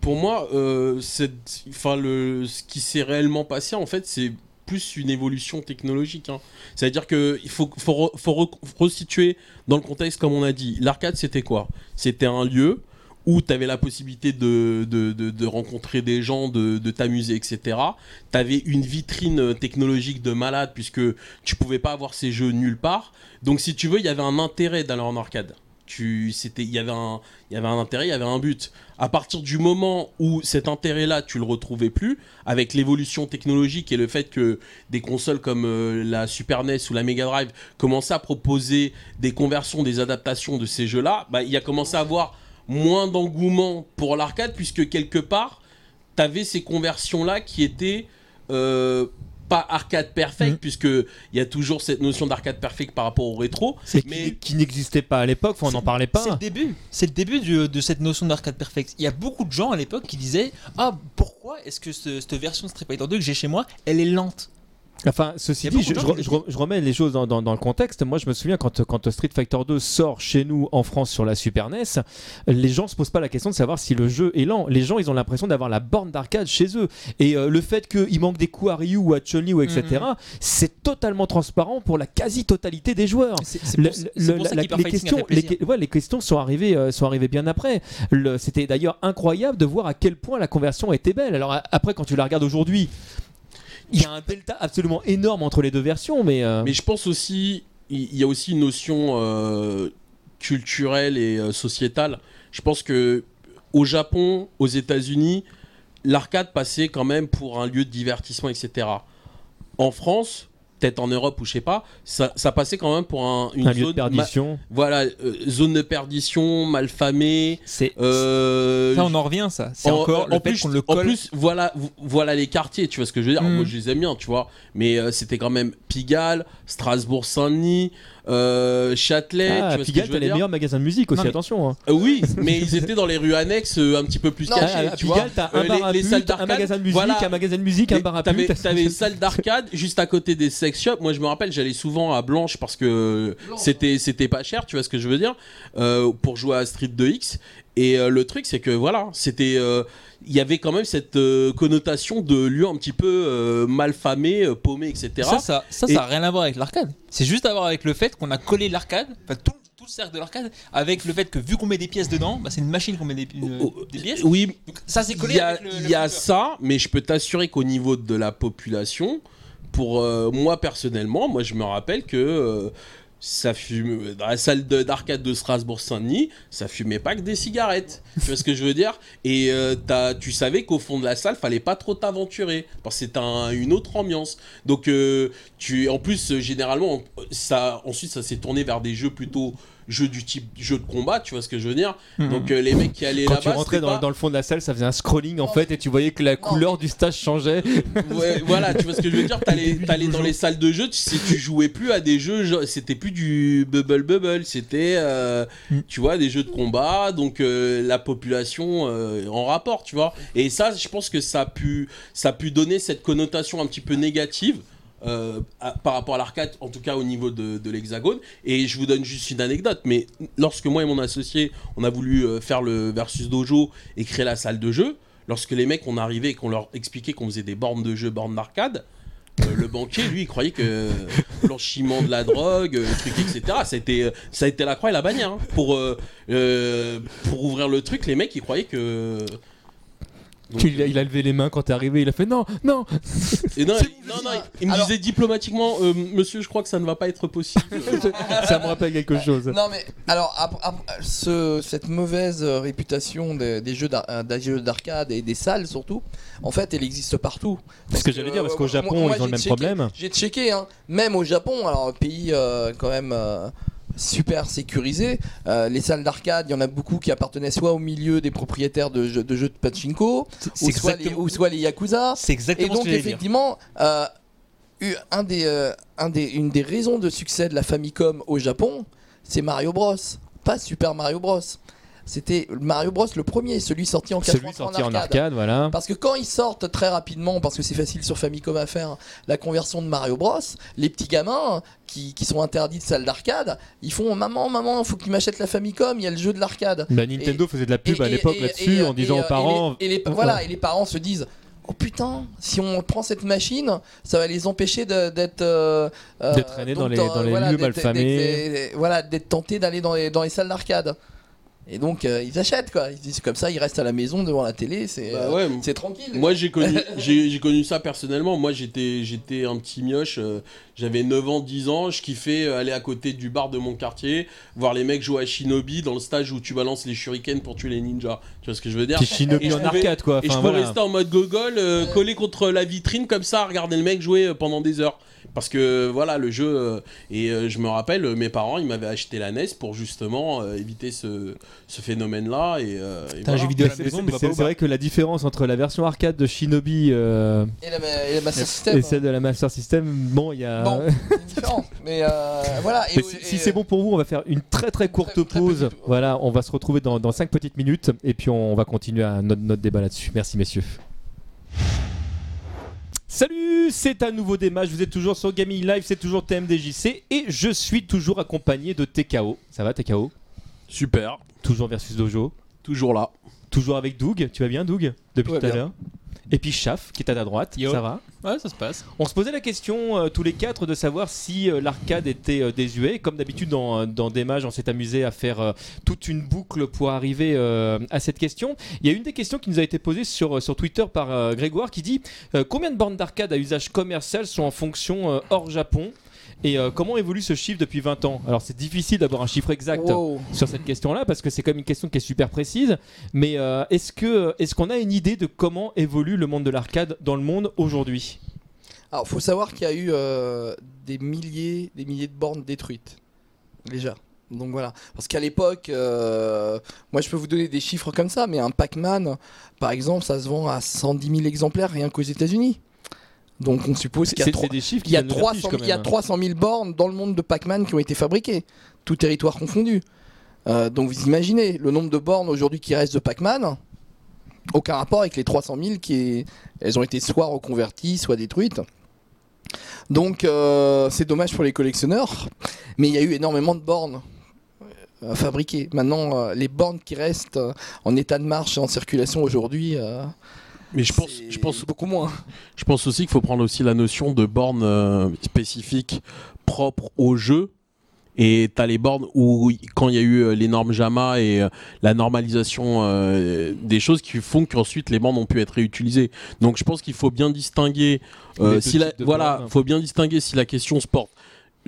Pour moi, euh, ce qui s'est réellement passé, en fait, c'est plus une évolution technologique. hein. C'est-à-dire qu'il faut, faut, re- resituer dans le contexte, comme on a dit. L'arcade, c'était quoi? C'était un lieu où tu avais la possibilité de, rencontrer des gens, de, de t'amuser, etc. Tu avais une vitrine technologique de malade puisque tu pouvais pas avoir ces jeux nulle part. Donc si tu veux, il y avait un intérêt d'aller en arcade. Il y avait un, y intérêt, il y avait un but. À partir du moment où cet intérêt-là, tu le retrouvais plus, avec l'évolution technologique et le fait que des consoles comme euh, la Super NES ou la Mega Drive commençaient à proposer des conversions, des adaptations de ces jeux-là, bah, il a commencé à avoir moins d'engouement pour l'arcade puisque quelque part, tu avais ces conversions-là qui étaient euh, pas arcade perfect Mhm. puisque il y a toujours cette notion d'arcade perfect par rapport au rétro. Mais qui, qui n'existait pas à l'époque, enfin, on n'en parlait C'est le pas. début. C'est le début du- de cette notion d'arcade perfect. Il y a beaucoup de gens à l'époque qui disaient Ah, pourquoi est-ce que ce- cette version de Street Fighter 2 que j'ai chez moi, elle est lente? Enfin, ceci dit, je, je je re- je remets les choses dans, dans- dans le contexte. Moi, je me souviens quand, quand Street Fighter 2 sort chez nous en France sur la Super NES, les gens se posent pas la question de savoir si le jeu est lent. Les gens, ils ont l'impression d'avoir la borne d'arcade chez eux. Et euh, le fait qu'il manque des coups à Ryu ou à Chun-Li ou etc., Mhm. c'est totalement transparent pour la quasi-totalité des joueurs. Les, questions, sont arrivées, euh, sont arrivées bien après. C'était d'ailleurs incroyable de voir à quel point la conversion était belle. Alors après, quand tu la regardes aujourd'hui, il y a un delta absolument énorme entre les deux versions, mais, euh, Mais je pense aussi, il y a aussi une notion euh, culturelle et euh, sociétale. Je pense que au Japon, aux États-Unis, l'arcade passait quand même pour un lieu de divertissement, etc. En France, peut-être en Europe ou je sais pas, ça, ça passait quand même pour un, une un de zone, ma- perdition. voilà, euh, zone de perdition, malfamée. C'est Euh, ça, on en revient, ça. C'est en- encore en le fait plus, qu'on le En colle. plus, voilà, voilà les quartiers, tu vois ce que je veux dire. Mm. Moi, je les aime bien, tu vois. Mais euh, c'était quand même Pigalle, Strasbourg-Saint-Denis, euh, Châtelet, Ah, tu vois Pigalle, t'as les meilleurs magasins de musique aussi, Non, mais- attention. hein. Euh, oui, mais ils étaient dans les rues annexes, euh, un petit peu plus Non, cachées, Ah, à tu vois. Pigalle, t'as un Euh, bar les- à les pute, salles un magasin de musique, voilà. un magasin de musique, un Mais bar à T'avais, pute. t'avais salle d'arcade juste à côté des sex shops. Moi, je me rappelle, j'allais souvent à Blanche parce que c'était, c'était pas cher, tu vois ce que je veux dire, euh, pour jouer à Street 2X. Et euh, le truc, c'est que voilà, c'était, euh, il y avait quand même cette euh, connotation de lieu un petit peu mal famé, euh, paumé, etc. Ça, ça, ça, Et- ça a rien à voir avec l'arcade. C'est juste à voir avec le fait qu'on a collé l'arcade, enfin tout, tout le cercle de l'arcade, avec le fait que vu qu'on met des pièces dedans, bah, c'est une machine qu'on met des, Oh, des pièces. Oui, Donc ça c'est il collé y a, avec le. il le y a ça, mais je peux t'assurer qu'au niveau de la population, pour moi personnellement, moi je me rappelle que ça fume dans la salle de- d'arcade de Strasbourg-Saint-Denis, ça fumait pas que des cigarettes. <laughs> tu vois ce que je veux dire? Et euh, t'as- tu savais qu'au fond de la salle, fallait pas trop t'aventurer parce que c'était un- une autre ambiance. Donc euh, tu, en plus, euh, généralement, ça, ensuite ça s'est tourné vers des jeux plutôt jeux du type jeu de combat. Tu vois ce que je veux dire Mhm. Donc euh, les mecs qui allaient Quand là-bas, tu rentrais dans, pas- dans le fond de la salle, ça faisait un scrolling en fait, et tu voyais que la couleur du stage changeait. Ouais, <laughs> voilà, tu vois ce que je veux dire T'allais dans jeu. les salles de jeu, tu, sais, tu jouais plus à des jeux, c'était plus du bubble bubble, c'était, euh, Mm. tu vois, des jeux de combat, donc euh, la population euh, en rapport, tu vois. Et ça, je pense que ça a pu, ça a pu donner cette connotation un petit peu négative. Euh, par rapport à l'arcade, en tout cas au niveau de, l'hexagone. Et je vous donne juste une anecdote, mais lorsque moi et mon associé, on a voulu euh, faire le versus dojo et créer la salle de jeu, lorsque les mecs on arrivait et qu'on leur expliquait qu'on faisait des bornes de jeu, bornes d'arcade, euh, le banquier, lui, il croyait que blanchiment de la drogue, euh, truc, etc. Ça a été, la croix et la bannière. hein. Pour, pour ouvrir le truc, les mecs, ils croyaient que. Donc, il, a, il a levé les mains quand t'es arrivé, il a fait non, non. <laughs> et non, C'est il, bon, non, non, ça. il me Alors- disait diplomatiquement, euh, monsieur, je crois que ça ne va pas être possible. <laughs> ça me rappelle quelque chose. Non mais alors ap- ap- ce- cette mauvaise euh, réputation des, des jeux d'ar- euh, des jeux d'arcade et des salles surtout, en fait elle existe partout. C'est ce que j'allais dire, parce qu'au euh, Japon, moi- moi, ils ont le même checké- problème. J'ai checké, hein, même au Japon, alors un pays euh, quand même euh, super sécurisé, euh, les salles d'arcade, il y en a beaucoup qui appartenaient soit au milieu des propriétaires de jeux de, jeux de pachinko, ou soit, les, exactement, ou soit les yakuza. c'est Et exactement donc ce que effectivement, euh, eu- un des, euh, un des, une des raisons de succès de la Famicom au Japon, c'est Mario Bros. Pas Super Mario Bros. C'était Mario Bros le premier, celui sorti en Celui 80 sorti en arcade, voilà. Parce que quand ils sortent très rapidement, parce que c'est facile sur Famicom à faire, la conversion de Mario Bros, les petits gamins qui, qui sont interdits de salle d'arcade, ils font Maman, maman, faut que tu m'achètes la Famicom, il y a le jeu de l'arcade. Bah, Nintendo faisait de la pub Et- à l'époque là-dessus en disant et- aux parents. Les, les- voilà, et les parents se disent Oh putain, si on prend cette machine, ça va les empêcher d'être. euh, D'être traînés dans les- dans les lieux malfamés. Voilà, d'être tentés d'aller dans les, dans les salles d'arcade. Et donc euh, ils achètent quoi. Ils disent comme ça, ils restent à la maison devant la télé, c'est Bah euh, ouais, tranquille. Moi j'ai connu, <laughs> j'ai connu ça personnellement. Moi j'étais j'étais un petit mioche, euh, j'avais 9 ans, 10 ans, je kiffais aller à côté du bar de mon quartier, voir les mecs jouer à Shinobi dans le stage où tu balances les shurikens pour tuer les ninjas. Tu vois ce que je veux dire? Shinobi Et en pouvais- arcade quoi. Et je peux rester en mode gogol, euh, collé contre la vitrine comme ça, à regarder le mec jouer pendant des heures. Parce que voilà, le jeu. euh, et euh, je me rappelle, euh, mes parents, ils m'avaient acheté la NES pour justement euh, éviter ce, ce phénomène-là. Et, euh, et voilà. C'est- vrai que la différence entre la version arcade de Shinobi euh, Et la, et la Master System. et celle de la Master System, bon, il y a. Bon, <laughs> c'est différent. Mais euh, voilà. Et- Mais si, c'est bon pour vous, on va faire une très très courte Très- très pause. petite- Voilà, on va se retrouver dans, dans 5 petites minutes et puis on va continuer à notre, notre débat là-dessus. Merci messieurs. Salut, c'est un nouveau démat. Vous êtes toujours sur Gaming Live, c'est toujours TMDJC et je suis toujours accompagné de TKO. Ça va TKO Super, Toujours versus Dojo? toujours là. Toujours avec Doug? Tu vas bien Doug? Depuis Ouais, tout à bien. l'heure? Et puis Chaf qui est à ta droite. Yo. Ça va Ouais, ça se passe. On se posait la question euh, tous les quatre de savoir si euh, l'arcade était euh, désuet. Comme d'habitude dans, dans Démage, on s'est amusé à faire euh, toute une boucle pour arriver euh, à cette question. Il y a une des questions qui nous a été posée sur, sur Twitter par euh, Grégoire qui dit euh, combien de bornes d'arcade à usage commercial sont en fonction euh, hors Japon? Et euh, comment évolue ce chiffre depuis 20 ans? Alors c'est difficile d'avoir un chiffre exact Wow. sur cette question-là parce que c'est quand même une question qui est super précise. Mais euh, est-ce que est-ce qu'on a une idée de comment évolue le monde de l'arcade dans le monde aujourd'hui? Alors, faut savoir qu'il y a eu euh, des milliers, des milliers de bornes détruites. Déjà. Donc voilà. Parce qu'à l'époque, moi je peux vous donner des chiffres comme ça, mais un Pac-Man, par exemple, ça se vend à 110 000 exemplaires rien qu'aux États-Unis. Donc on suppose qu'il y a, C'est trois- c'est des chiffres il y a donnent le 300, vertige, quand il y a même. 300 000 bornes dans le monde de Pac-Man qui ont été fabriquées, tout territoire confondu. Euh, donc vous imaginez le nombre de bornes aujourd'hui qui restent de Pac-Man, aucun rapport avec les 300 000 qui est- elles ont été soit reconverties, soit détruites. Donc euh, c'est dommage pour les collectionneurs, mais il y a eu énormément de bornes euh, fabriquées. Maintenant, les bornes qui restent en état de marche et en circulation aujourd'hui, Mais je pense, c'est je pense, beaucoup moins. <laughs> je pense aussi qu'il faut prendre aussi la notion de bornes euh, spécifiques propres au jeu. Et t'as les bornes où quand il y a eu euh, les normes JAMA et euh, la normalisation euh, des choses qui font qu'ensuite les bornes ont pu être réutilisées. Donc je pense qu'il faut bien distinguer euh, si la, voilà, bornes. faut bien distinguer si la question se porte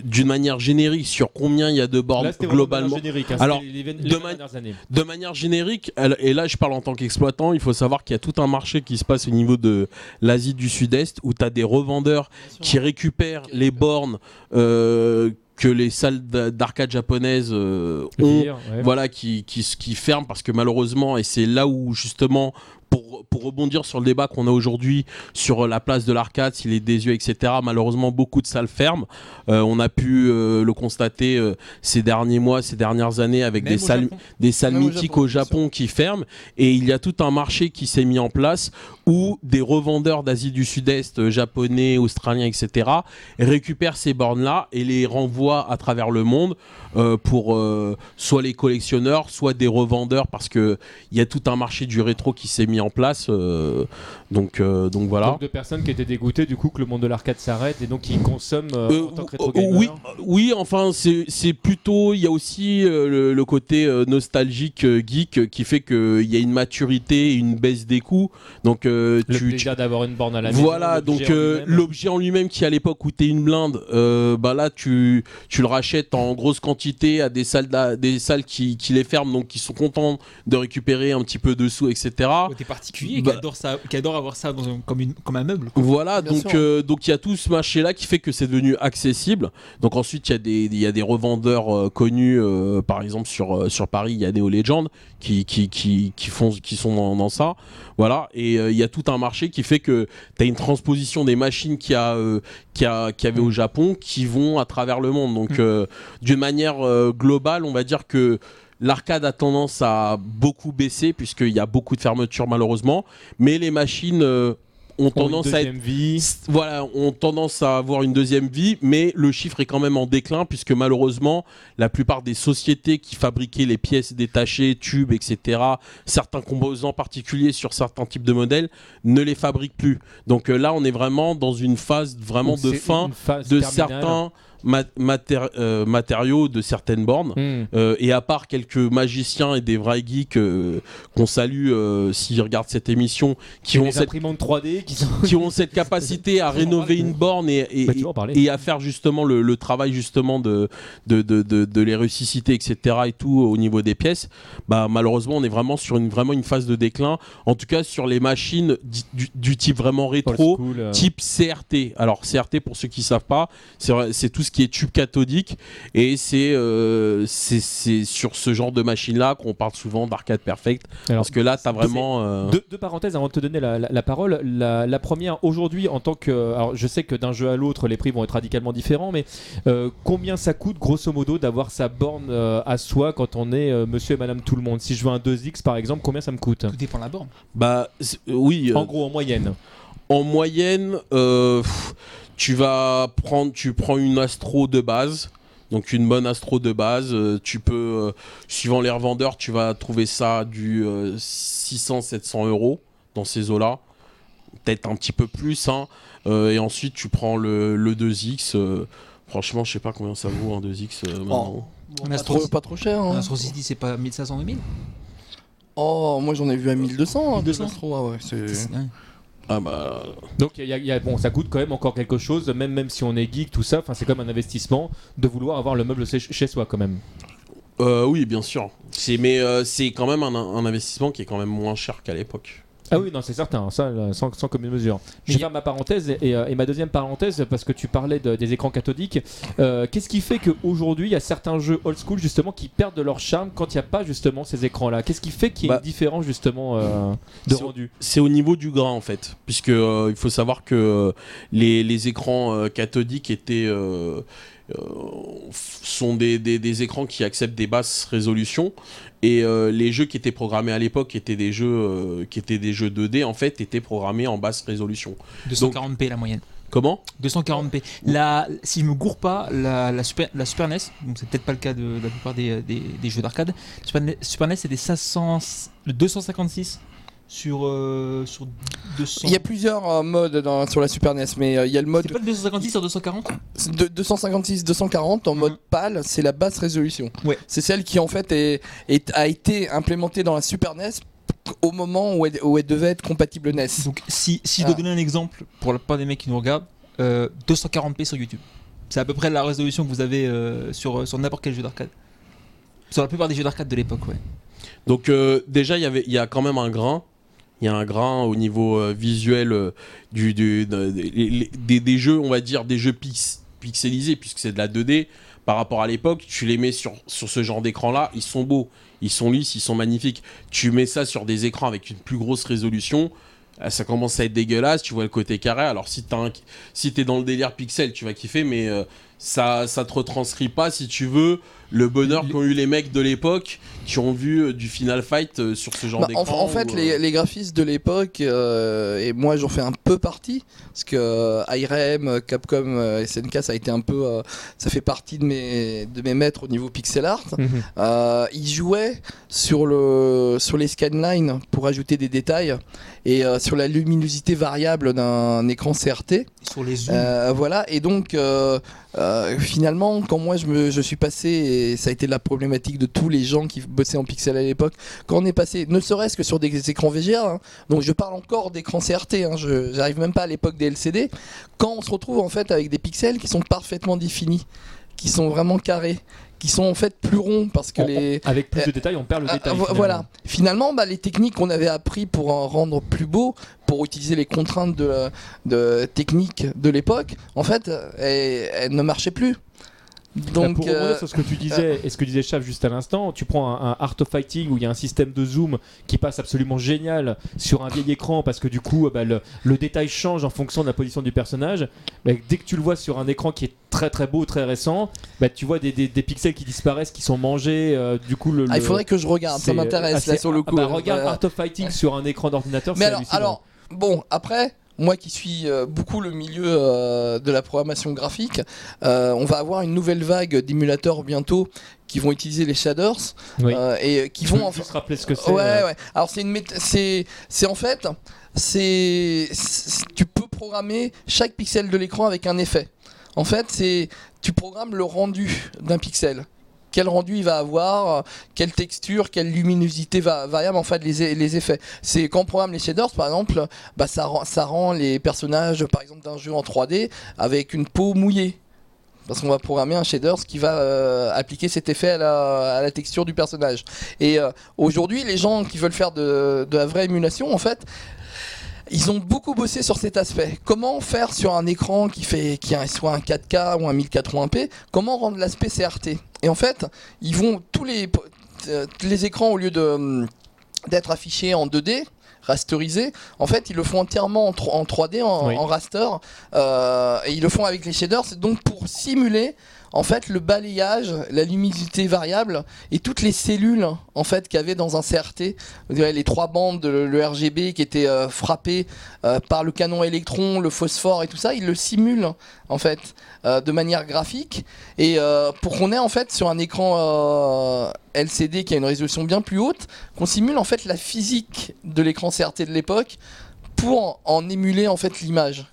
d'une manière générique sur combien il y a de bornes Là, globalement. hein, Alors, c'était les, les, de années. Manière générique, et là je parle en tant qu'exploitant, il faut savoir qu'il y a tout un marché qui se passe au niveau de l'Asie du Sud-Est où tu as des revendeurs qui récupèrent les bornes euh, que les salles d'a- d'arcade japonaises euh, ont, ouais. voilà, qui, qui, qui ferment parce que malheureusement, et c'est là où justement, pour, pour rebondir sur le débat qu'on a aujourd'hui sur la place de l'arcade, s'il est désuet, etc., malheureusement, beaucoup de salles ferment. Euh, on a pu euh, le constater euh, ces derniers mois, ces dernières années avec Même des salles Japon. des salles Même au mythiques Japon, au Japon qui ferment et il y a tout un marché qui s'est mis en place où des revendeurs d'Asie du Sud-Est, euh, japonais, australiens, etc., récupèrent ces bornes-là et les renvoient à travers le monde euh, pour euh, soit les collectionneurs, soit des revendeurs parce que il y a tout un marché du rétro qui s'est mis en place. euh, donc, donc voilà. Donc de personnes qui étaient dégoûtées du coup que le monde de l'arcade s'arrête et donc qui consomment en tant que rétro gamer. oui, oui, enfin c'est plutôt il y a aussi le, le côté nostalgique geek qui fait que il y a une maturité, et une baisse des coûts. Donc euh, Le tu, d'avoir une borne à la maison. voilà, donc euh, l'objet en lui-même qui à l'époque où t'es une blinde, euh, bah là tu, tu le rachètes en grosse quantité à des salles, des salles qui, qui les ferment, donc qui sont contents de récupérer un petit peu de sous, etc. Côté particulier, Bah- qui, adore ça, qui adore avoir ça dans un- comme, une, comme un meuble. quoi. Voilà, Bien donc euh, donc il y a tout ce marché là qui fait que c'est devenu accessible. Donc ensuite il y a des il y a des revendeurs euh, connus, euh, par exemple sur euh, sur Paris il y a Neo Legend qui qui, qui qui font qui sont dans, dans ça. Voilà, et euh, il y a tout un marché qui fait que tu as une transposition des machines qu'il y a euh, y a y avait au Japon qui vont à travers le monde. Donc Mm. euh, d'une manière euh, globale, on va dire que L'arcade a tendance à beaucoup baisser puisqu'il y a beaucoup de fermetures malheureusement, mais les machines euh, ont tendance à être deuxième vie. S- voilà, ont tendance à avoir une deuxième vie, mais le chiffre est quand même en déclin puisque malheureusement, la plupart des sociétés qui fabriquaient les pièces détachées, tubes, etc., certains composants particuliers sur certains types de modèles, ne les fabriquent plus. Donc euh, là, on est vraiment dans une phase vraiment Donc de fin phase de terminale. certains mat- euh, matériaux de certaines bornes. Hmm. Euh, et à part quelques magiciens et des vrais geeks euh, qu'on salue s'ils regardent cette émission, qui ont, cette, imprimantes 3D qui sont. qui ont cette capacité à <laughs> rénover une borne et, et- Bah, et à faire justement le, le travail justement de, de, de, de, de les ressusciter, etc. et tout au niveau des pièces, bah, malheureusement on est vraiment sur une, vraiment une phase de déclin. En tout cas sur les machines du, du type vraiment rétro. school. Type CRT. Alors CRT pour ceux qui savent pas, c'est tout ce qui est tube cathodique et c'est euh, c'est c'est sur ce genre de machine là qu'on parle souvent d'arcade perfect Alors, parce que là t'as vraiment euh, Deux, deux parenthèses avant de te donner la, la- la parole. La, la première, aujourd'hui, en tant que. Alors, je sais que d'un jeu à l'autre, les prix vont être radicalement différents, mais euh, combien ça coûte, grosso modo, d'avoir sa borne euh, à soi quand on est euh, monsieur et madame tout le monde? Si je veux un 2X, par exemple, combien ça me coûte? Tout dépend de la borne. bah oui euh, En gros, en moyenne. En moyenne, euh, pff, tu vas prendre, tu prends une Astro de base. Donc une bonne Astro de base, euh, tu peux, euh, suivant les revendeurs, tu vas trouver ça du 600-700 euros dans ces eaux-là. Peut-être un petit peu plus. hein. Euh, et ensuite, tu prends le, le 2X. euh, franchement, je sais pas combien ça vaut un 2X euh, maintenant. Un Pas Astro, trop, pas trop cher. hein. un Astro City, c'est pas 1500 2000 Oh, moi j'en ai vu à 1200. hein, 1200. Astro, ah ouais, c'est- Ouais. Ah bah, Donc, y a- y a- bon, ça coûte quand même encore quelque chose, même, même si on est geek, tout ça. C'est comme un investissement de vouloir avoir le meuble chez, chez soi, quand même. euh, oui, bien sûr. C'est, mais euh, c'est quand même un, un investissement qui est quand même moins cher qu'à l'époque. Ah oui, non, c'est certain, ça, là, sans, sans commune mesure. Je vais Mais- faire ma parenthèse et, et, euh, et ma deuxième parenthèse, parce que tu parlais de- des écrans cathodiques. Euh, Qu'est-ce qui fait qu'aujourd'hui, il y a certains jeux old school, justement, qui perdent de leur charme quand il n'y a pas, justement, ces écrans-là? Qu'est-ce qui fait qu'il y a Bah, une différence, justement, euh, de c'est- rendu? C'est au niveau du grain en fait, puisque euh, il faut savoir que euh, les, les écrans euh, cathodiques étaient sont des, des- des écrans qui acceptent des basses résolutions et euh, les jeux qui étaient programmés à l'époque étaient des jeux euh, qui étaient des jeux 2D en fait étaient programmés en basse résolution. 240p la moyenne. Comment? 240p. La, si je me gourre pas, la, la Super, la Super NES, donc c'est peut-être pas le cas de, de la plupart des, des- des jeux d'arcade, Super, NES Super NES c'est des 500, le 256 sur, euh, sur 200. Il y a plusieurs euh, modes dans- sur la Super NES, mais euh, il y a le mode C'est pas le 256 sur 240 de 256-240 en mode Mhm. pâle, c'est la basse résolution. Ouais. C'est celle qui en fait est, est- a été implémentée dans la Super NES au moment où elle, où elle devait être compatible NES. Donc si, si je Ah. dois donner un exemple pour la plupart des mecs qui nous regardent, euh, 240p sur YouTube. C'est à peu près la résolution que vous avez euh, sur, sur n'importe quel jeu d'arcade. Sur la plupart des jeux d'arcade de l'époque, ouais. Donc euh, déjà il y avait il y a quand même un grain. Y a un grain au niveau euh, visuel euh, du, des, jeux, on va dire des jeux pix- pixelisés puisque c'est de la 2D. Par rapport à l'époque, tu les mets sur, ce genre d'écran-là, ils sont beaux, ils sont lisses, ils sont magnifiques. Tu mets ça sur des écrans avec une plus grosse résolution, euh, ça commence à être dégueulasse, tu vois le côté carré. Alors si un- si t'es dans le délire pixel, tu vas kiffer, mais ça, ça te retranscrit pas, si tu veux, le bonheur qu'ont eu les mecs de l'époque qui ont vu euh, du Final Fight euh, sur ce genre Bah, en, d'écran. en fait, ou, les, euh, les graphistes de l'époque, euh, et moi j'en fais un peu partie, parce que IRM, Capcom, SNK, ça a été un peu, euh, ça fait partie de mes, de mes maîtres au niveau pixel art. Mhm. Euh, ils jouaient sur, le, sur les scanlines pour ajouter des détails et euh, sur la luminosité variable d'un écran CRT. Sur les zooms. Euh, voilà, et donc euh, finalement, quand moi je, me, je suis passé, et ça a été la problématique de tous les gens qui bossaient en pixel à l'époque, quand on est passé, ne serait-ce que sur des écrans VGA, hein, donc je parle encore d'écrans CRT, hein, je j'arrive même pas à l'époque des LCD, quand on se retrouve en fait avec des pixels qui sont parfaitement définis, qui sont vraiment carrés, qui sont en fait plus ronds parce que On- les. avec plus Euh, de détails, on perd le Ah, détail. finalement. voilà. Finalement, bah, les techniques qu'on avait appris pour en rendre plus beau, pour utiliser les contraintes de, de techniques de l'époque, en fait, elles, elles ne marchaient plus. Donc, pour euh, sur ce que tu disais et ce que disait Chav juste à l'instant, tu prends un, un Art of Fighting où il y a un système de zoom qui passe absolument génial sur un vieil écran parce que du coup bah, le, le détail change en fonction de la position du personnage. Bah, dès que tu le vois sur un écran qui est très très beau, très récent, bah, tu vois des, des- des pixels qui disparaissent, qui sont mangés. euh, du coup, le, ah, il faudrait que je regarde, ça m'intéresse là sur le ah, coup. bah, regarde Euh, Art of Fighting sur un écran d'ordinateur. Mais alors, bon, après, moi qui suis euh, beaucoup le milieu euh, de la programmation graphique, euh, on va avoir une nouvelle vague d'émulateurs bientôt qui vont utiliser les shaders Oui. et qui vont en juste rappeler ce que c'est. Ouais, ouais. Alors c'est une c'est c'est en fait c'est- tu peux programmer chaque pixel de l'écran avec un effet. En fait, c'est tu programmes le rendu d'un pixel. Quel rendu il va avoir, quelle texture, quelle luminosité va, variable, en fait, les, les effets. C'est quand on programme les shaders, par exemple, bah, ça, rend, ça rend les personnages, par exemple, d'un jeu en 3D avec une peau mouillée. Parce qu'on va programmer un shader qui va euh, appliquer cet effet à la, à la texture du personnage. Et euh, aujourd'hui, les gens qui veulent faire de, de la vraie émulation, en fait, ils ont beaucoup bossé sur cet aspect. Comment faire sur un écran qui fait qui a soit un 4K ou un 1080p Comment rendre l'aspect CRT Et en fait, ils vont tous les euh, les écrans au lieu de hum, d'être affichés en 2D rasterisés, en fait ils le font entièrement en, tro- en 3D, en, Oui. en raster, euh, et ils le font avec les shaders, c'est donc pour simuler en fait le balayage, la luminosité variable et toutes les cellules en fait qu'il y avait dans un CRT, les trois bandes, de le RGB qui étaient euh, frappées euh, par le canon électron, le phosphore et tout ça, ils le simulent en fait euh, de manière graphique et pour qu'on ait en fait sur un écran LCD qui a une résolution bien plus haute, qu'on simule en fait la physique de l'écran CRT de l'époque pour en émuler en fait l'image.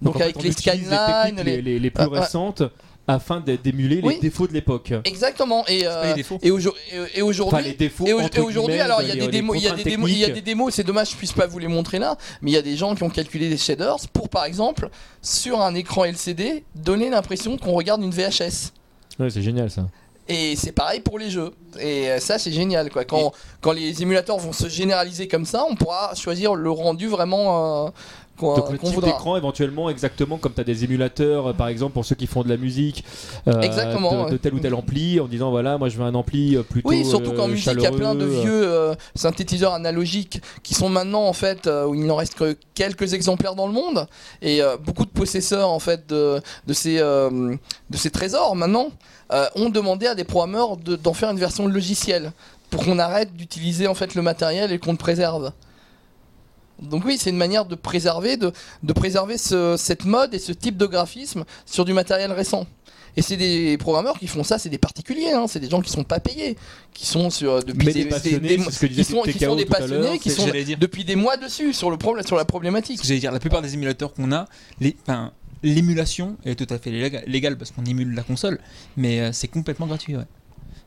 Donc, en fait, avec les skylines, les- les, plus ah. récentes afin d'é- d'émuler Oui. les défauts de l'époque. Exactement. Et, euh, aujourd- aujourd'hui, Enfin, les défauts. Et, au- entre et aujourd'hui, guillemets, alors il y a des les démos, il y a des démos, il y a des démos. C'est dommage, je puisse pas vous les montrer là, mais il y a des gens qui ont calculé des shaders pour, par exemple, sur un écran LCD, donner l'impression qu'on regarde une VHS. Ouais, c'est génial ça. Et c'est pareil pour les jeux. Et euh, ça, c'est génial. Quoi. Quand, quand les émulateurs vont se généraliser comme ça, on pourra choisir le rendu vraiment euh, Donc le type d'écran éventuellement exactement comme tu as des émulateurs euh, par exemple pour ceux qui font de la musique euh, Exactement, de, tel ou tel ampli en disant voilà moi je veux un ampli euh, plutôt Oui, surtout qu'en euh, musique, il y a plein de vieux euh, synthétiseurs analogiques qui sont maintenant en fait où il n'en reste que quelques exemplaires dans le monde et beaucoup de possesseurs en fait de, de ces de ces trésors maintenant ont demandé à des programmeurs de- d'en faire une version logicielle pour qu'on arrête d'utiliser en fait le matériel et qu'on le préserve. Donc oui, c'est une manière de préserver, de, de préserver ce- cette mode et ce type de graphisme sur du matériel récent. Et c'est des programmeurs qui font ça, c'est des particuliers, hein, c'est des gens qui sont pas payés, qui sont sur depuis des passionnés qui sont, qui TKO sont des passionnés, qui sont depuis des mois dessus sur le problème, sur la problématique. J'allais dire, la plupart des émulateurs qu'on a, les- enfin, l'émulation est tout à fait léga- légale parce qu'on émule la console, mais euh, c'est complètement gratuit. Ouais.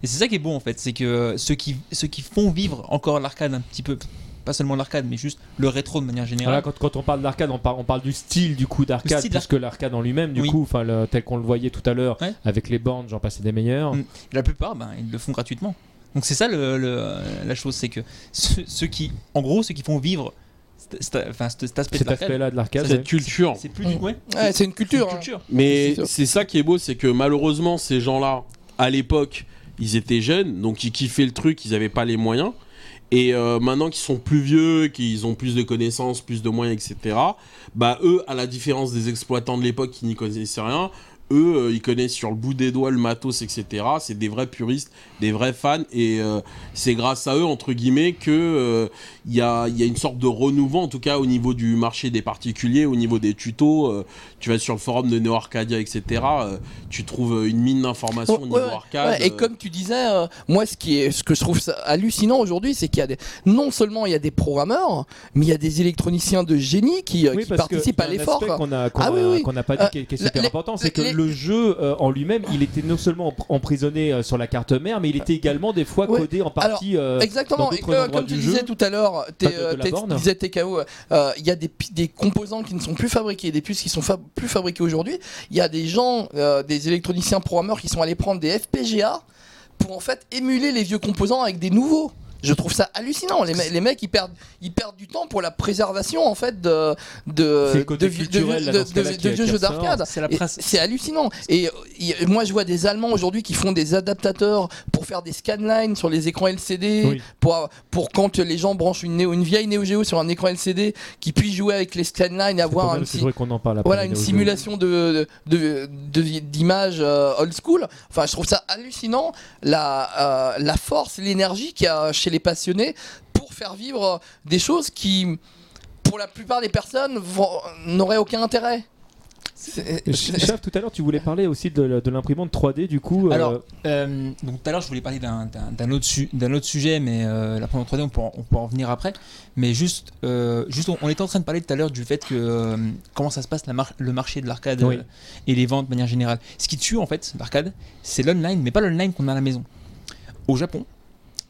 Et c'est ça qui est bon en fait, c'est que euh, ceux qui, ceux qui font vivre encore l'arcade un petit peu, pas seulement l'arcade, mais juste le rétro de manière Voilà, générale. quand, quand on parle d'arcade, on parle, on parle du style du coup d'arcade style plus que l'arcade en lui-même, du Oui. coup, enfin tel qu'on le voyait tout à l'heure Ouais. avec les bornes, j'en passais des meilleurs. Mm. La plupart, ben, ils le font gratuitement. Donc c'est ça le, le- la chose, c'est que ceux, ceux qui, en gros, ceux qui font vivre cet, cet- enfin, cet- cet aspect de Cet l'arcade, aspect-là de l'arcade. Cette culture. c'est plus du Mm. ouais, Ouais, c'est une culture. une hein. Mais C'est ça qui est beau, c'est que malheureusement, ces gens-là, à l'époque, ils étaient jeunes, donc ils kiffaient le truc, ils n'avaient pas les moyens. Et euh, maintenant qu'ils sont plus vieux, qu'ils ont plus de connaissances, plus de moyens, etc., bah eux, à la différence des exploitants de l'époque qui n'y connaissaient rien, eux, euh, ils connaissent sur le bout des doigts le matos, etc. C'est des vrais puristes, des vrais fans, et euh, c'est grâce à eux, entre guillemets, que euh, il y, a, il y a une sorte de renouveau, en tout cas au niveau du marché des particuliers, au niveau des tutos. euh, tu vas sur le forum de Neo Arcadia, etc. euh, tu trouves une mine d'informations au niveau ouais, arcade. ouais, et euh, comme tu disais, euh, moi ce qui est, ce que je trouve ça hallucinant aujourd'hui, c'est qu'il y a des, non seulement il y a des programmeurs, mais il y a des électroniciens de génie qui, euh, Oui, participent à l'effort. qu'on a, qu'on Ah oui, oui. pas dit Euh, qui est, qui est super les- important, c'est que les- le jeu euh, en lui-même, il était non seulement empr- emprisonné euh, sur la carte mère, mais il était également des fois Ouais. codé en partie. euh, Exactement, dans que- comme tu du disais jeu. tout à l'heure, tu disais TKO, il y a des, composants qui ne sont plus fabriqués, des puces qui sont fa- plus fabriquées aujourd'hui. Il y a des gens, des électroniciens programmeurs qui sont allés prendre des FPGA pour en fait émuler les vieux composants avec des nouveaux. Je trouve ça hallucinant. Les, me- les mecs, ils perdent, ils perdent du temps pour la préservation en fait de de vieux- culturel, de- de- de jeux d'arcade. C'est Et hallucinant. Et y- moi, je vois des Allemands aujourd'hui qui font des adaptateurs pour faire des scanlines sur les écrans LCD, Oui. pour, pour quand les gens branchent une, vieille Neo Geo sur un écran LCD, qui puissent jouer avec les scanlines avoir un en parle voilà une simulation de d'images euh, old school. Enfin, je trouve ça hallucinant la euh, la force, l'énergie qu'il y a chez les passionnés pour faire vivre des choses qui, pour la plupart des personnes, n'auraient aucun intérêt. Chef, tout à l'heure, tu voulais parler aussi de, l'imprimante 3D, du coup. euh, Alors, euh, donc tout à l'heure, je voulais parler d'un- autre, su- d'un autre sujet, mais euh, la première 3D, on pourra, on pourra en venir après. Mais juste, euh, juste on, on était en train de parler tout à l'heure du fait que euh, comment ça se passe la mar- le marché de l'arcade Oui. euh, et les ventes de manière générale. Ce qui tue en fait l'arcade, c'est l'online, mais pas l'online qu'on a à la maison. Au Japon,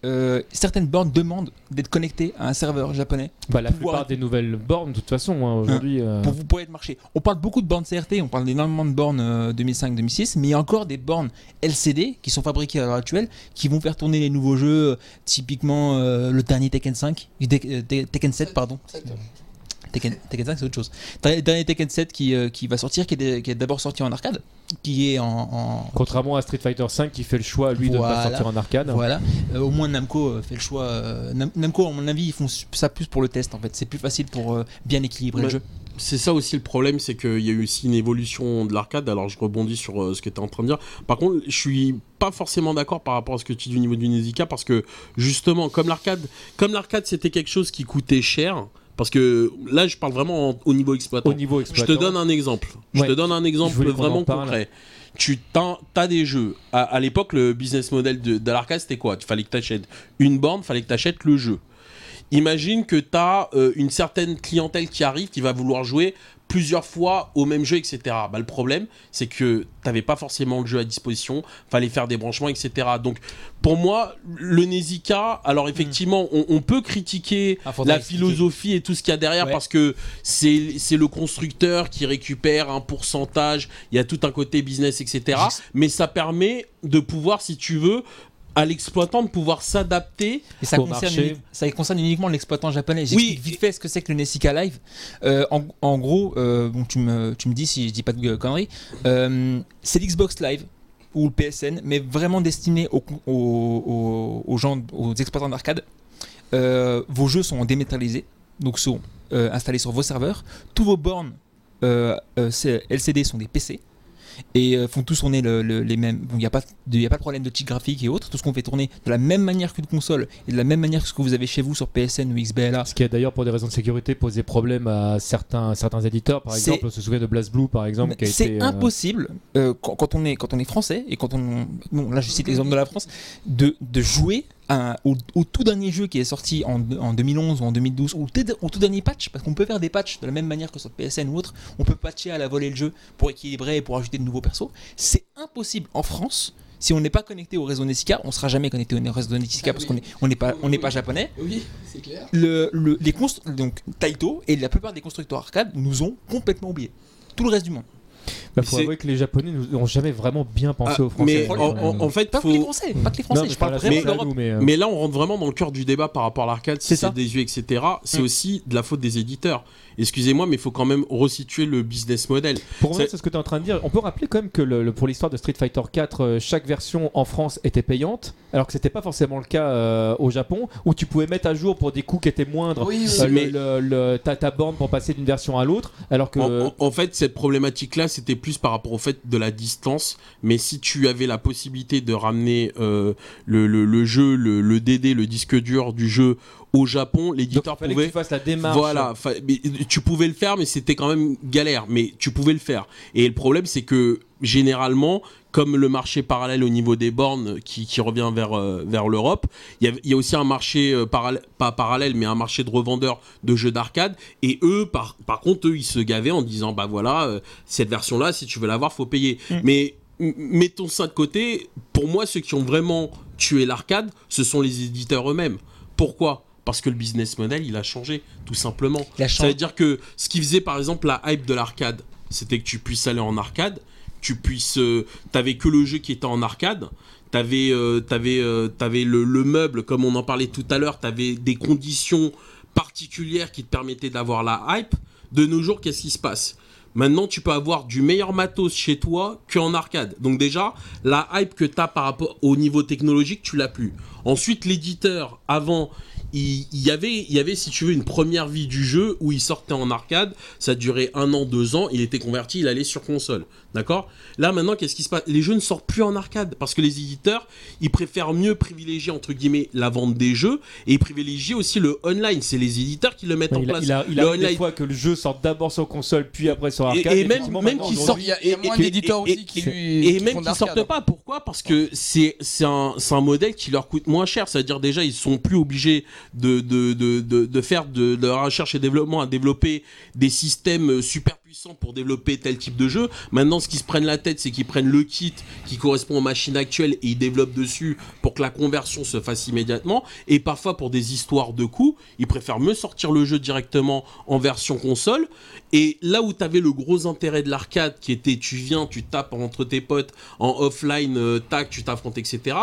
euh, certaines bornes demandent d'être connectées à un serveur japonais bah, la plupart des nouvelles bornes, de toute façon, hein, aujourd'hui. euh, pour vous pouvoir être marché. On parle beaucoup de bornes CRT, on parle énormément de bornes euh, 2005-2006, mais il y a encore des bornes LCD qui sont fabriquées à l'heure actuelle, qui vont faire tourner les nouveaux jeux, euh, typiquement euh, le dernier Tekken 5, euh, Tek- euh, Te- Tekken 7 pardon. Tekken, Tekken 5 c'est autre chose. Dernier dernier Tekken 7 qui, euh, qui va sortir, qui est, dé- qui est d'abord sorti en arcade, qui est en, en- Contrairement à Street Fighter 5 qui fait le choix, lui, de ne pas sortir en arcade. Voilà, Euh, au moins Namco euh, fait le choix. euh, Nam- Namco, à mon avis, ils font ça plus pour le test en fait. C'est plus facile pour euh, bien équilibrer le jeu. C'est ça aussi le problème, c'est qu'il y a eu aussi une évolution de l'arcade. Alors je rebondis sur euh, ce que tu es en train de dire. Par contre, je suis pas forcément d'accord par rapport à ce que tu dis au niveau du Nezica parce que justement, comme l'arcade, comme l'arcade c'était quelque chose qui coûtait cher. Parce que là, je parle vraiment en- au niveau exploitant. Au niveau Je te donne un exemple. Je te donne un exemple vraiment concret. Tu as des jeux. À, à l'époque, le business model de, de l'arcade, c'était quoi? Il fallait que tu achètes une borne, fallait que tu achètes le jeu. Imagine que tu as une certaine clientèle qui arrive, qui va vouloir jouer plusieurs fois au même jeu, etc. Bah, le problème, c'est que tu n'avais pas forcément le jeu à disposition, fallait faire des branchements, etc. Donc, pour moi, le Nezica, alors effectivement, on, on peut critiquer Ah, la philosophie et tout ce qu'il y a derrière Ouais. parce que c'est c'est le constructeur qui récupère un pourcentage, il y a tout un côté business, etc. Mais ça permet de pouvoir, si tu veux, à l'exploitant de pouvoir s'adapter. Et ça au concerne, marché. ça concerne uniquement l'exploitant japonais. Oui. J'explique vite fait ce que c'est que le Nessica Live. Euh, en, en gros, euh, bon, tu, me, tu me dis si je dis pas de conneries, euh, c'est l'Xbox Live ou le PSN, mais vraiment destiné aux, aux, aux- gens, aux exploitants d'arcade. Vos jeux sont dématérialisés, donc sont installés sur vos serveurs. Tous vos bornes LCD sont des PC et euh, font tous tourner le- le- les mêmes. Il n'y a, pas de- y a pas de problème de cheat graphique et autres. Tout ce qu'on fait tourner de la même manière qu'une console et de la même manière que ce que vous avez chez vous sur PSN ou XBLA. Ce qui a d'ailleurs, pour des raisons de sécurité, posé problème à certains, certains éditeurs. Par exemple, on se souvient de BlazBlue, par exemple, qui a C'est été. euh, impossible euh, quand, quand on est, quand on est français et quand on. Bon, là, je cite l'exemple de la France, de, de jouer à- au, au tout dernier jeu qui est sorti en, en 2011 ou en 2012, ou au, tout- dernier patch, parce qu'on peut faire des patchs de la même manière que sur PSN ou autre, on peut patcher à la volée le jeu pour équilibrer et pour ajouter de nouveaux persos. C'est impossible en France. Si on n'est pas connecté au réseau Nessica, on sera jamais connecté au réseau Nessica Ah parce oui. qu'on est, on n'est pas, on n'est pas japonais. Oui, c'est clair. Le, le- les donc Taito et la plupart des constructeurs arcade nous ont complètement oubliés. Tout le reste du monde. Bah, Mais faut avouer que les Japonais n'ont jamais vraiment bien pensé Ah, aux Français. mais Euh, en, en- en fait, Pas que les. Français, pas que les Français. non, mais je parle la vraiment de l'Europe. nous, mais, euh, Mais là, on rentre vraiment dans le cœur du débat par rapport à l'arcade, si C'est c'est ça. désuet, etc. C'est Mm. aussi de la faute des éditeurs. Excusez-moi, mais il faut quand même resituer le business model. Pour revenir C'est- sur ce que tu es en train de dire, on peut rappeler quand même que le- le- pour l'histoire de Street Fighter 4, euh, chaque version en France était payante, alors que c'était pas forcément le cas euh, au Japon, où tu pouvais mettre à jour pour des coûts qui étaient moindres Oui, oui, euh, mais- le- le- ta, ta borne pour passer d'une version à l'autre, alors que En, en- en fait, cette problématique-là, c'était plus par rapport au fait de la distance. Mais si tu avais la possibilité de ramener euh, le, le- le jeu, le, le DD, le disque dur du jeu au Japon, l'éditeur que pouvait tu fasses la démarche. Voilà, fa- mais tu pouvais le faire, mais c'était quand même galère. Mais tu pouvais le faire. Et le problème, c'est que généralement, comme le marché parallèle au niveau des bornes qui, qui revient vers, euh, vers l'Europe, il y, a- il y a aussi un marché euh, parallèle, pas parallèle, mais un marché de revendeurs de jeux d'arcade. Et eux, par, par contre, eux, ils se gavaient en disant, bah voilà, euh, cette version-là, si tu veux l'avoir, faut payer. Mm. Mais mettons ça de côté. Pour moi, ceux qui ont vraiment tué l'arcade, ce sont les éditeurs eux-mêmes. Pourquoi? Parce que le business model, il a changé, tout simplement. Ça veut dire que ce qui faisait par exemple la hype de l'arcade, c'était que tu puisses aller en arcade, tu puisses, euh, t'avais que le jeu qui était en arcade, t'avais, euh, t'avais, euh, le, le meuble comme on en parlait tout à l'heure, t'avais des conditions particulières qui te permettaient d'avoir la hype. De nos jours, qu'est-ce qui se passe? Maintenant, tu peux avoir du meilleur matos chez toi qu'en arcade. Donc déjà, la hype que tu as par rapport au niveau technologique, tu l'as plus. Ensuite, l'éditeur, avant, il y avait, il y avait, si tu veux, une première vie du jeu où il sortait en arcade, ça durait un an, deux ans, il était converti, il allait sur console. D'accord? Là, maintenant, qu'est-ce qui se passe? Les jeux ne sortent plus en arcade parce que les éditeurs, ils préfèrent mieux privilégier, entre guillemets, la vente des jeux et ils privilégient aussi le online. C'est les éditeurs qui le mettent en il, a, place. il a, il Le a des fois que le jeu sorte d'abord sur console puis après sur Et- arcade. et même- même qu'il aujourd'hui, Il y a, moins d'éditeurs aussi qui, et- lui- Et qui même qu'ils sortent pas, pourquoi? Parce que c'est c'est un, c'est un modèle qui leur coûte moins cher. C'est-à-dire déjà, ils sont plus obligés de, de, de, de, de faire de, de la recherche et développement à développer des systèmes super pour développer tel type de jeu. Maintenant, ce qu'ils se prennent la tête, c'est qu'ils prennent le kit qui correspond aux machines actuelles et ils développent dessus pour que la conversion se fasse immédiatement. Et parfois, pour des histoires de coûts, ils préfèrent mieux sortir le jeu directement en version console. Et là où tu avais le gros intérêt de l'arcade, qui était tu viens, tu tapes entre tes potes en offline, euh, tac, tu t'affrontes, etc.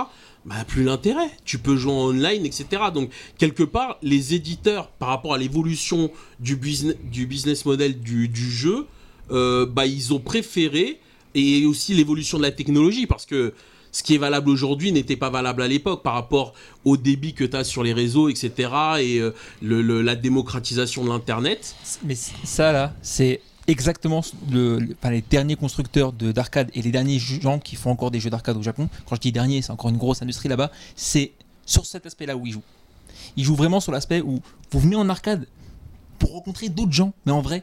Bah, plus l'intérêt. Tu peux jouer en online, etc. Donc, quelque part, les éditeurs, par rapport à l'évolution du, business, du business model du, jeu, euh, bah, ils ont préféré, et aussi l'évolution de la technologie, parce que ce qui est valable aujourd'hui n'était pas valable à l'époque par rapport au débit que tu as sur les réseaux, etc. et euh, la démocratisation de l'Internet. Mais ça là, c'est exactement les derniers constructeurs de- d'arcade et les derniers gens qui font encore des jeux d'arcade au Japon. Quand je dis dernier, c'est encore une grosse industrie là-bas. C'est sur cet aspect-là où ils jouent. Ils jouent vraiment sur l'aspect où vous venez en arcade pour rencontrer d'autres gens, mais en vrai,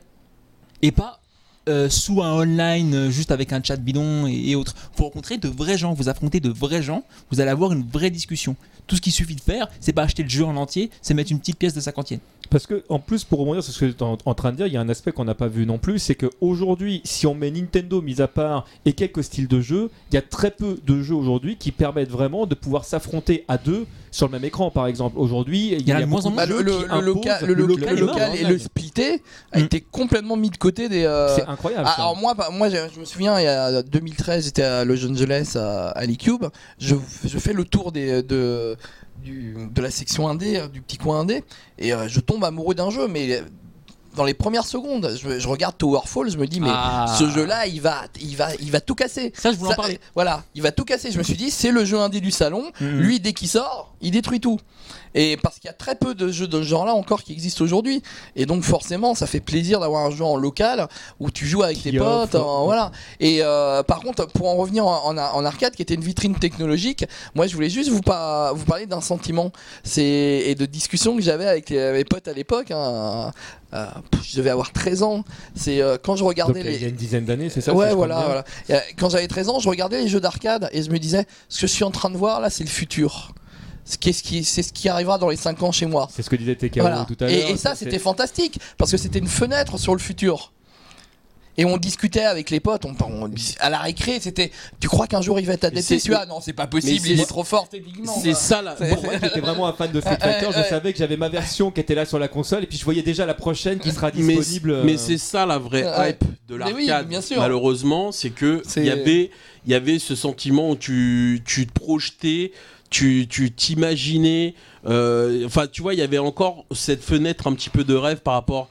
et pas euh, sous un online euh, juste avec un chat bidon et autres. Vous rencontrez de vrais gens, vous affrontez de vrais gens, vous allez avoir une vraie discussion. Tout ce qu'il suffit de faire, c'est pas acheter le jeu en entier, c'est mettre une petite pièce de cinquantième. Parce que, en plus, pour rebondir sur ce que tu es en, en train de dire, il y a un aspect qu'on n'a pas vu non plus, c'est qu'aujourd'hui, si on met Nintendo mis à part et quelques styles de jeux, il y a très peu de jeux aujourd'hui qui permettent vraiment de pouvoir s'affronter à deux sur le même écran, par exemple. Aujourd'hui, il y, a, a de moins en moins. Bah, de jeux le- qui le local, le, local, le local et le splitté a Mm. été complètement mis de côté des. euh, C'est incroyable. Ah, alors moi, bah, moi je me souviens, il y a 2013, j'étais à Los Angeles à, à l'eCube. Je, je fais le tour des, de, du- de la section indé, euh, du petit coin indé, et euh, je tombe amoureux d'un jeu, mais euh, dans les premières secondes, je, je regarde Towerfall, je me dis, mais Ah. ce jeu-là, il va, il, va, il va tout casser. Ça, je voulais en parler. Voilà, il va tout casser. Je me suis dit, c'est le jeu indé du salon. Mhm. Lui, dès qu'il sort, il détruit tout. Et parce qu'il y a très peu de jeux de ce genre-là encore qui existent aujourd'hui. Et donc forcément, ça fait plaisir d'avoir un jeu en local où tu joues avec tes potes. en- voilà. Et euh, par contre, pour en revenir en, en- en arcade, qui était une vitrine technologique, moi je voulais juste vous, par- vous parler d'un sentiment et de discussion que j'avais avec les- mes potes à l'époque. hein. Euh, je devais avoir 13 ans. C'est euh, quand je regardais il y a- les, il y a une dizaine d'années, c'est ça ouais, voilà. Euh, Quand j'avais 13 ans, je regardais les jeux d'arcade et je me disais, ce que je suis en train de voir là, c'est le futur. Ce qui est ce qui, c'est ce qui arrivera dans les 5 ans chez moi. C'est ce que disait TKO Voilà. tout à l'heure. Et, et ça, c'est- c'était fantastique parce que c'était une fenêtre sur le futur. Et on discutait avec les potes, on, on- à la récré, c'était Tu crois qu'un jour il va être adapté? C'est- celui-là Non, c'est pas possible, il est trop fort techniquement. C'est ça là. C'est- Bon, moi qui étais vraiment un fan de Street <laughs> Fighter, je savais que j'avais ma version qui était là sur la console et puis je voyais déjà la prochaine qui sera disponible. euh, mais c'est ça la vraie hype de Mais oui, l'arcade. bien sûr. Malheureusement, c'est que il y avait, il y avait ce sentiment où tu, tu te projetais, tu, t'imaginais. euh, Enfin, tu vois, il y avait encore cette fenêtre un petit peu de rêve par rapport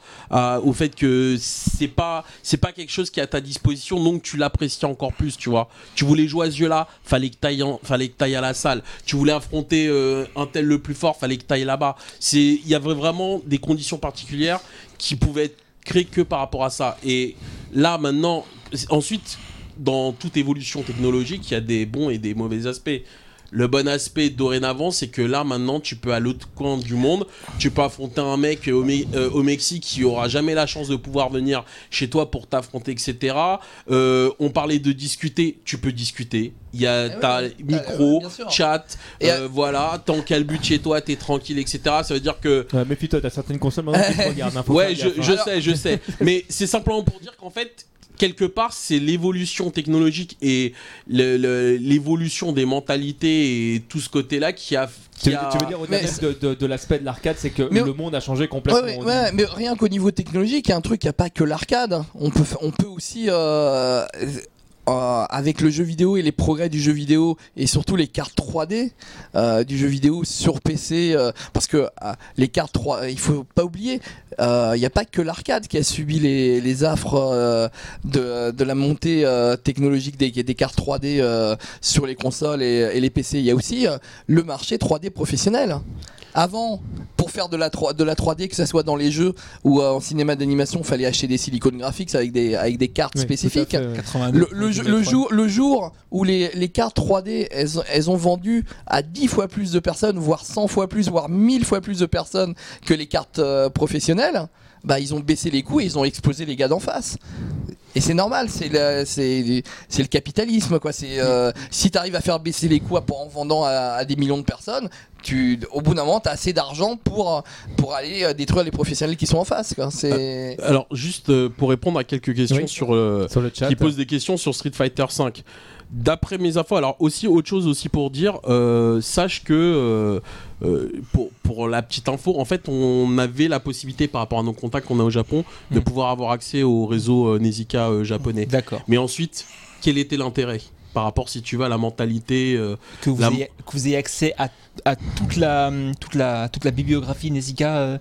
au fait que c'est pas, c'est pas quelque chose qui est à ta disposition, donc tu l'apprécies encore plus, tu vois. Tu voulais jouer à ce jeu-là, fallait que t'ailles, fallait que t'ailles à la salle. Tu voulais affronter euh, un tel le plus fort, fallait que t'ailles là-bas. C'est, il y avait vraiment des conditions particulières qui pouvaient être créées que par rapport à ça. Et là, maintenant, ensuite, dans toute évolution technologique, il y a des bons et des mauvais aspects. Le bon aspect dorénavant, c'est que là maintenant, tu peux à l'autre coin du monde, tu peux affronter un mec au, Me- euh, au Mexique qui aura jamais la chance de pouvoir venir chez toi pour t'affronter, etc. Euh, on parlait de discuter, tu peux discuter. Il y a Eh oui, ta oui, micro, euh, chat, Et, euh, voilà. Tant qu'elle but chez toi, t'es tranquille, etc. Ça veut dire que Ouais, Méfie-toi, t'as certaines consoles maintenant qui te regardent. Ouais, je hein. sais, je sais. Mais c'est simplement pour dire qu'en fait, quelque part, c'est l'évolution technologique et l'évolution des mentalités et tout ce côté-là qui a. qui Tu, a- tu veux dire au-delà de, de- de l'aspect de l'arcade, c'est que Mais- le monde a changé complètement. ouais, ouais, mais rien qu'au niveau technologique, il y a un truc, il n'y a pas que l'arcade. hein. On peut, on peut aussi, euh, euh, avec le jeu vidéo et les progrès du jeu vidéo, et surtout les cartes 3D euh, du jeu vidéo sur PC, euh, parce que les cartes 3, il faut pas oublier, il n'y a pas que l'arcade qui a subi les, affres de, la montée technologique des, cartes 3D euh, sur les consoles et, les PC. Il y a aussi le marché 3D professionnel. Avant, pour faire de la, 3, de la 3D, que ce soit dans les jeux ou euh, en cinéma d'animation, il fallait acheter des silicone graphics avec des, avec des cartes Oui, spécifiques. tout à fait, ouais. 82. Le, le jeu- le jour, le jour où les, les cartes 3D, elles, elles ont vendu à 10 fois plus de personnes, voire 100 fois plus, voire 1000 fois plus de personnes que les cartes euh, professionnelles, bah ils ont baissé les coûts et ils ont explosé les gars d'en face. Et c'est normal, c'est le, c'est, c'est le capitalisme quoi. C'est euh, si tu arrives à faire baisser les coûts en vendant à, à des millions de personnes, tu, au bout d'un moment, tu as assez d'argent pour, pour aller euh, détruire les professionnels qui sont en face. Quoi. C'est... Alors, juste euh, pour répondre à quelques questions Oui. sur euh, Sur le chat. qui posent des questions sur Street Fighter 5. D'après mes infos, alors aussi autre chose aussi pour dire, euh, sache que euh, euh, pour, pour la petite info, en fait, on avait la possibilité par rapport à nos contacts qu'on a au Japon de Mm. pouvoir avoir accès au réseau euh, japonais. D'accord. Mais ensuite, quel était l'intérêt par rapport si tu vas à la mentalité euh, Que vous, La- ayez, que vous ayez accès à, à toute, la, toute, la, toute la bibliographie Nezuka, euh,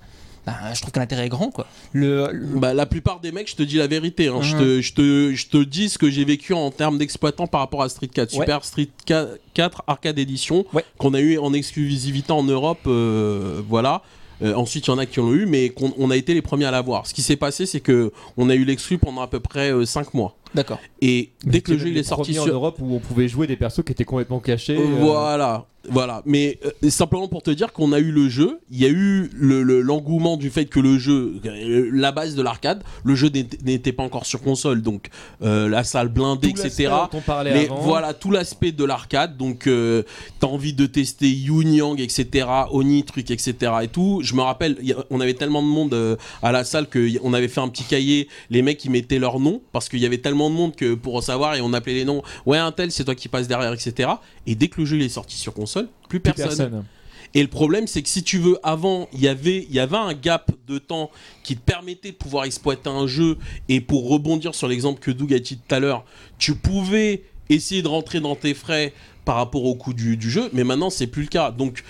bah, je trouve que l'intérêt est grand. Quoi. Le, le- Bah, la plupart des mecs, je te dis la vérité. hein. Je, te, je, te, je te dis ce que j'ai vécu en termes d'exploitant par rapport à Street 4. Ouais. Super Street 4, 4 Arcade Edition, Ouais. qu'on a eu en exclusivité en Europe. euh, voilà. Euh, ensuite, il y en a qui l'ont eu, mais qu'on on a été les premiers à l'avoir. Ce qui s'est passé, c'est que on a eu l'exclu pendant à peu près 5 mois. D'accord. Et dès que le jeu il est sorti premiers en sur. Europe où on pouvait jouer des persos qui étaient complètement cachés. Euh, Voilà, voilà. Mais euh, simplement pour te dire qu'on a eu le jeu, il y a eu le- le- l'engouement du fait que le jeu, euh, la base de l'arcade, le jeu n'était pas encore sur console, donc euh, la salle blindée, tout etc. on parlait Mais avant. voilà tout l'aspect de l'arcade, donc euh, t'as envie de tester Yoon Yang, etc. Oni, truc, etc. et tout. Je me rappelle, a- on avait tellement de monde euh, à la salle qu'on avait fait un petit cahier, les mecs ils mettaient leur nom parce qu'il y avait tellement de monde que pour savoir et on appelait les noms. Ouais, un tel, c'est toi qui passe derrière, etc. Et dès que le jeu il est sorti sur console, plus Plus personne. personne. Et le problème, c'est que si tu veux, avant, il y avait, il y avait un gap de temps qui te permettait de pouvoir exploiter un jeu. Et pour rebondir sur l'exemple que Doug a dit tout à l'heure, tu pouvais essayer de rentrer dans tes frais par rapport au coût du, du jeu, mais maintenant, c'est plus le cas. Donc,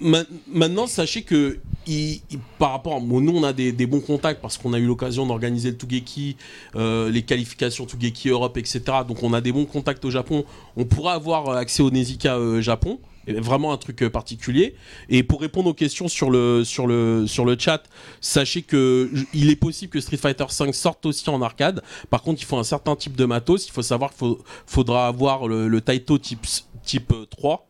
ma- maintenant, sachez que il- il- par rapport bon, nous, on a des, des bons contacts parce qu'on a eu l'occasion d'organiser le Tugeki, euh, les qualifications Tugeki Europe, etc. Donc, on a des bons contacts au Japon. On pourra avoir accès au Nezuka euh, Japon. Vraiment un truc euh, particulier. Et pour répondre aux questions sur le, sur le, sur le chat, sachez que il est possible que Street Fighter V sorte aussi en arcade. Par contre, il faut un certain type de matos. Il faut savoir qu'il faudra avoir le, le Taito type, type euh, 3.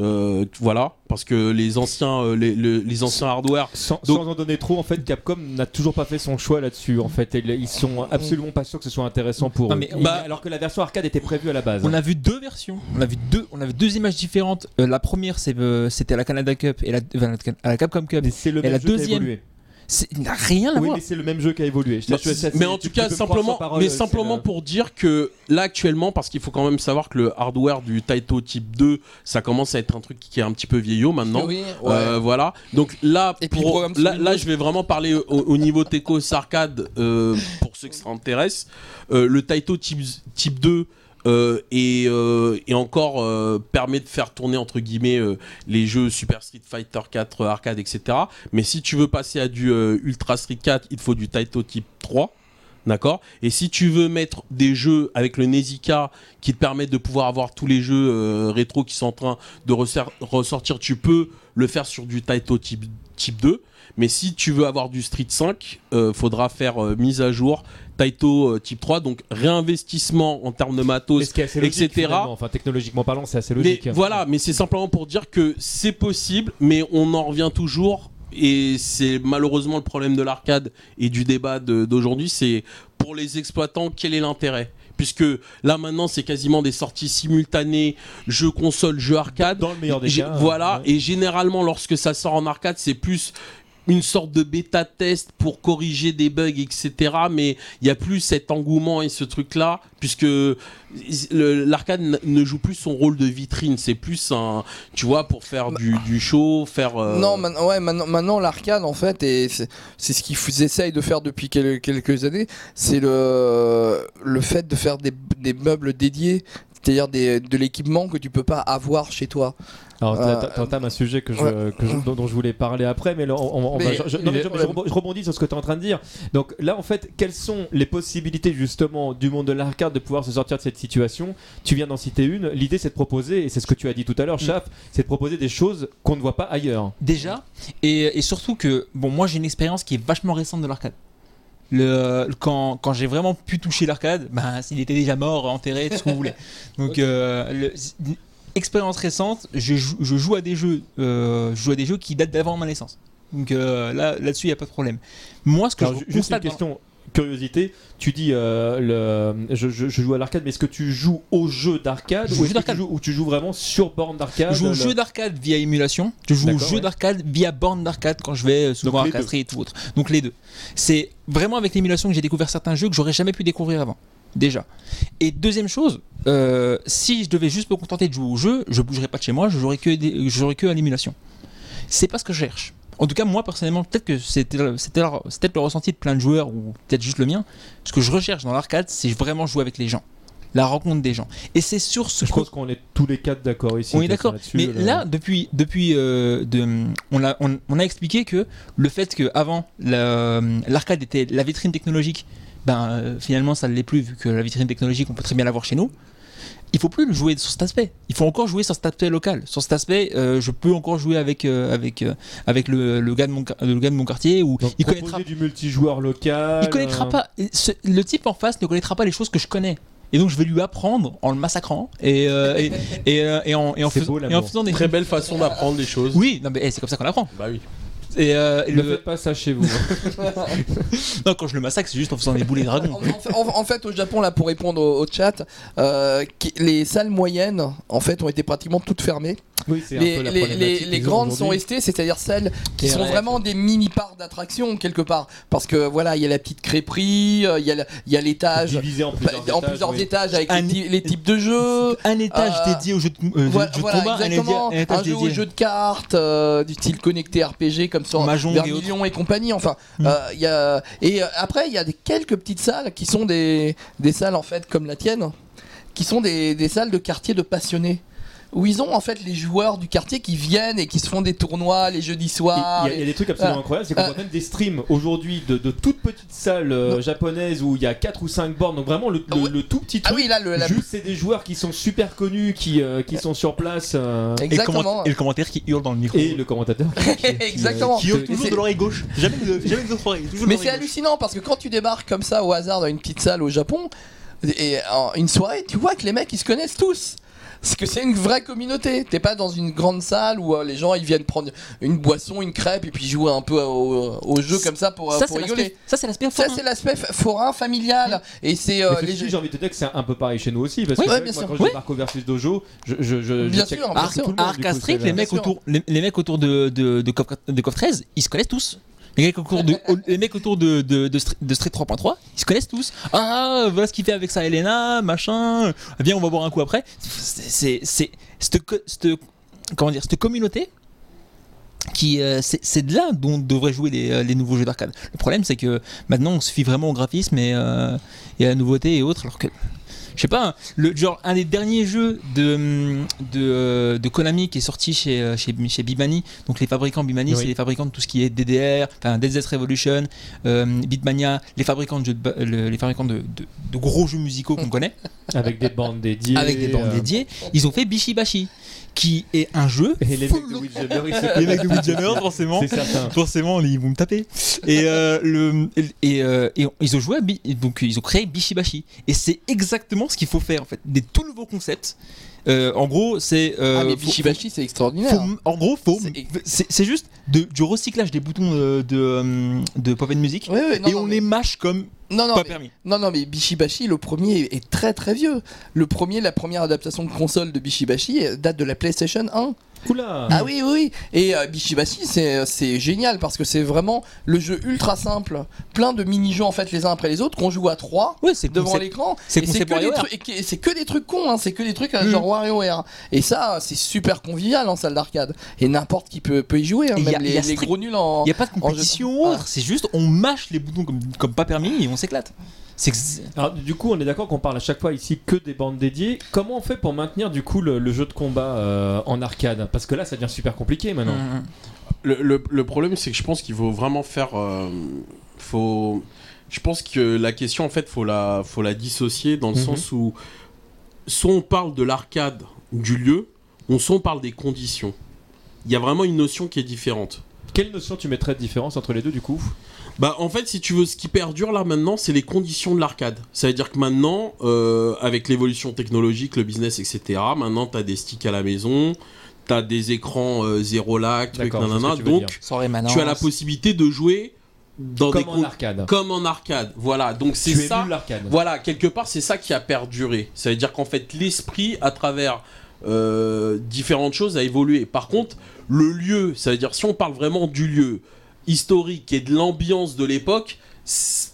Euh, voilà, parce que les anciens, euh, les, le- les anciens hardware. Sans, Donc- sans en donner trop, en fait, Capcom n'a toujours pas fait son choix là-dessus. En fait, Et ils sont absolument pas sûrs que ce soit intéressant pour Non, eux. mais- Il- bah- alors que la version arcade était prévue à la base. On a vu deux versions. On a vu deux, on a vu deux images différentes. Euh, la première, c'est, euh, c'était à la Canada Cup et la, à la Capcom Cup. C'est le Et même la jeu qui a deuxième, Il n'a rien à Oui, voir. mais c'est le même jeu qui a évolué. Je- je- ça, mais en tout cas, simplement, parole, mais simplement le- pour dire que là actuellement, parce qu'il faut quand même savoir que le hardware du Taito Type 2, ça commence à être un truc qui est un petit peu vieillot maintenant. Oui, ouais. Euh, voilà. Donc là, Et pour- là, je vais vraiment parler au, au niveau Tecos Arcade euh, pour ceux que ça intéresse. Euh, le Taito type, type 2 euh, et, euh, et encore euh, permet de faire tourner entre guillemets les jeux Super Street Fighter 4 arcade, etc. Mais si tu veux passer à du Ultra Street 4, il te faut du Taito type 3. D'accord? Et si tu veux mettre des jeux avec le Nezuka qui te permettent de pouvoir avoir tous les jeux rétro qui sont en train de ressortir, tu peux le faire sur du Taito type, type 2. Mais si tu veux avoir du Street 5, euh, faudra faire euh, mise à jour Taito euh, type 3. Donc réinvestissement en termes de matos. etc. finalement. Enfin, technologiquement parlant, c'est assez Mais logique. voilà, mais c'est simplement pour dire que c'est possible, mais on en revient toujours. Et c'est malheureusement le problème de l'arcade et du débat d'aujourd'hui, c'est pour les exploitants, quel est l'intérêt? Puisque là maintenant c'est quasiment des sorties simultanées, jeux console, jeux arcade. Dans le meilleur des cas. Voilà, ouais. et généralement lorsque ça sort en arcade, c'est plus une sorte de bêta test pour corriger des bugs, etc. Mais il n'y a plus cet engouement et ce truc-là, puisque l'arcade ne joue plus son rôle de vitrine. C'est plus un, tu vois, pour faire du, du show, faire. euh, Non, man- ouais, maintenant, maintenant l'arcade en fait, et c'est ce qu'ils essayent de faire depuis quel- quelques années, c'est le, le fait de faire des, des meubles dédiés. c'est-à-dire de l'équipement que tu peux pas avoir chez toi. Alors, Euh, t'entames un sujet que je, ouais. que je- dont, dont je voulais parler après, mais là, on, on- on Mais va- je, non, mais rebondis sur ce que tu es en train de dire. Donc là, en fait, quelles sont les possibilités justement du monde de l'arcade de pouvoir se sortir de cette situation? Tu viens d'en citer une. L'idée, c'est de proposer, et c'est ce que tu as dit tout à l'heure, Mm. Chap, c'est de proposer des choses qu'on ne voit pas ailleurs. Déjà, et, et surtout que, bon, moi j'ai une expérience qui est vachement récente de l'arcade. Le, quand quand j'ai vraiment pu toucher l'arcade, ben, il était déjà mort, enterré, tout ce que vous voulez. <laughs> Donc, euh, le- expérience récente, je joue, je joue à des jeux, euh, je joue à des jeux qui datent d'avant ma naissance. Donc euh, là, là-dessus, il n'y a pas de problème. Moi, ce que Alors, je ju- juste une dans- question. Curiosité, tu dis euh, le, je, je- je joue à l'arcade, mais est-ce que tu joues au jeu d'arcade ou, tu joues- ou tu joues vraiment sur borne d'arcade Je joue au le- jeu d'arcade via émulation. Je joue au jeu ouais. d'arcade via borne d'arcade quand je vais souvent à. Castries et tout autre. Donc les deux. C'est vraiment avec l'émulation que j'ai découvert certains jeux que j'aurais jamais pu découvrir avant. Déjà. Et deuxième chose, euh, si je devais juste me contenter de jouer au jeu, je bougerais pas de chez moi, je jouerais que, des- je jouerais que à l'émulation. C'est pas ce que je cherche. En tout cas, moi personnellement, peut-être que c'était peut-être le ressenti de plein de joueurs ou peut-être juste le mien. Ce que je recherche dans l'arcade, c'est vraiment jouer avec les gens, la rencontre des gens. Et c'est sur ce Je pense qu'on est tous les quatre d'accord ici. on est d'accord. Mais là, depuis, depuis euh, de, on, a, on, on a expliqué que le fait que avant la- l'arcade était la vitrine technologique, ben euh, finalement ça ne l'est plus vu que la vitrine technologique on peut très bien l'avoir chez nous. Il faut plus le jouer sur cet aspect. Il faut encore jouer sur cet aspect local. Sur cet aspect, euh, je peux encore jouer avec euh, avec euh, avec le, le gars de mon le gars de mon quartier ou Donc, il connaîtra du multijoueur local. il connaîtra pas ce- le type en face ne connaîtra pas les choses que je connais. Et donc je vais lui apprendre en le massacrant et, euh, et, et, euh, et en, et en C'est faisant- beau, et en faisant des Très belle façon d'apprendre les choses. oui, non, mais eh, c'est comme ça qu'on apprend. Bah oui. Et, euh, et Ne le... faites pas ça chez vous. <laughs> non, quand je le massacre, c'est juste en faisant des boulets de En, dragon. en fait- en- en fait, au Japon, là, pour répondre au, au chat, euh, qui- les salles moyennes, en fait, ont été pratiquement toutes fermées. oui, Les, peu la les- les- grandes sont restées, c'est-à-dire celles qui sont vraiment des mini parts d'attraction quelque part. Parce que voilà, il y a la petite crêperie, euh, il y a l'étage. divisé en bah, plusieurs en étages, plusieurs oui. étages avec Un- les, types de jeux. Un étage Euh, dédié au jeu de, euh, Voilà, combat, un, exactement. édia- un étage Un jeu dédié. au jeu de cartes, euh, du style connecté RPG comme ça, Mahjong et Vermilion et, compagnie. Enfin, Mm. euh, il y a et euh, après il y a des quelques petites salles qui sont des des salles en fait comme la tienne, qui sont des, des salles de quartier de passionnés. Où ils ont en fait les joueurs du quartier qui viennent et qui se font des tournois les jeudis soirs. il y a des trucs absolument Ah. incroyables, c'est qu'on Ah. voit même des streams aujourd'hui de, de toutes petites salles euh, japonaises où il y a 4 ou 5 bornes, donc vraiment le, Ah le- tout petit Ah truc. oui là le la- Juste c'est des joueurs qui sont super connus, qui, euh, qui sont sur place, euh, Et, le exactement. comment- et le commentaire qui hurle dans le micro. et le commentateur. qui- qui- <laughs> Exactement. qui- Qui hurle Et toujours de l'oreille gauche. Jamais de, <laughs> jamais de l'autre oreille. Mais c'est hallucinant parce que quand tu débarques comme ça au hasard dans une petite salle au Japon, et en une soirée, tu vois que les mecs ils se connaissent tous. Parce que c'est une vraie communauté. T'es pas dans une grande salle où euh, les gens ils viennent prendre une boisson, une crêpe et puis jouer un peu au, au jeu comme ça pour, Ça, pour c'est rigoler. ça, c'est l'aspect Ça forain. c'est l'aspect forain familial et c'est euh, les j'ai envie de te dire que c'est un peu pareil chez nous aussi, parce Oui, que ouais, c'est vrai bien que moi, sûr. quand je Oui. débarque au versus dojo, je, je, je, Bien je sûr, bien le sûr. monde, coup, Arcastrid, c'est les mecs autour, les, les mecs autour de de, de, Coff, de Coff 13, ils se connaissent tous. Les mecs autour de, Street, de Street 3.3, ils se connaissent tous. Ah, voilà ce qu'il fait avec sa Elena, machin. Viens, on va boire un coup après. C'est, cette, communauté qui, euh, c'est, de là dont devraient jouer les, euh, les nouveaux jeux d'arcade. Le problème, c'est que maintenant, on se fie vraiment au graphisme et, euh, et à la nouveauté et autres, alors que je sais pas, le, genre un des derniers jeux de, de, euh, de Konami qui est sorti chez, euh, chez, chez Bimani, donc les fabricants Bimani, Oui. c'est les fabricants de tout ce qui est DDR, enfin DZ Revolution, euh, Bitmania, les fabricants de, jeux de le- les fabricants de, de- de gros jeux musicaux qu'on connaît, <laughs> Avec des bandes dédiées. avec des bandes euh, dédiées, ils ont fait Bishibashi, qui est un jeu. Et les mecs de Windjammer, ils se les mecs de Windjammer, <laughs> forcément. Forcément, ils vont me taper. Et, euh, le, et, euh, et ils ont joué à donc ils ont créé Bishibashi. Et c'est exactement ce qu'il faut faire en fait. Des tout nouveaux concepts. Euh, en gros, c'est. euh, Ah mais Bishibashi c'est extraordinaire. faut- en gros, faut. C'est- juste de- du recyclage des boutons de, de, euh, de Pop and Music. Ouais, ouais, non, et non, on mais- les mâche comme non, non, pas mais- permis. Non, non, mais Bishibashi, le premier est, très très vieux. Le premier, la première adaptation de console de Bishibashi date de la PlayStation 1. Oula Ah oui, oui, oui. Et euh, Bishibashi, c'est génial parce que c'est vraiment le jeu ultra simple, plein de mini-jeux en fait les uns après les autres qu'on joue à trois Ouais, c'est devant l'écran. c'est que, des trucs- et que- et c'est que des trucs cons, hein, c'est que des trucs euh, Mm. genre WarioWare. Et ça, c'est super convivial en salle d'arcade. Et n'importe qui peut, peut y jouer, hein, Et y a- même y les, a les gros nuls en. Il n'y a pas de compétition autre, c'est juste on mâche les boutons comme, comme pas permis et on s'éclate. Alors, du coup, on est d'accord qu'on parle à chaque fois ici que des bandes dédiées. Comment on fait pour maintenir du coup le, le jeu de combat euh, en arcade? Parce que là, ça devient super compliqué maintenant. Mm. Le, le- le problème, c'est que je pense qu'il faut vraiment faire. euh, faut. Je pense que la question, en fait, faut la, faut la dissocier dans le Mhm. sens où soit on parle de l'arcade du lieu, ou soit on parle des conditions. Il y a vraiment une notion qui est différente. Quelle notion tu mettrais de différence entre les deux du coup? Bah en fait si tu veux ce qui perdure là maintenant c'est les conditions de l'arcade. Ça veut dire que maintenant euh, avec l'évolution technologique, le business etc. Maintenant t'as des sticks à la maison, t'as des écrans euh, zéro lag, truc nanana. Donc tu as la possibilité de jouer dans Comme des en arcade. comme en arcade. Voilà donc c'est ça. l'arcade. Voilà quelque part c'est ça qui a perduré. Ça veut dire qu'en fait l'esprit à travers euh, différentes choses a évolué. Par contre le lieu, ça veut dire si on parle vraiment du lieu historique et de l'ambiance de l'époque,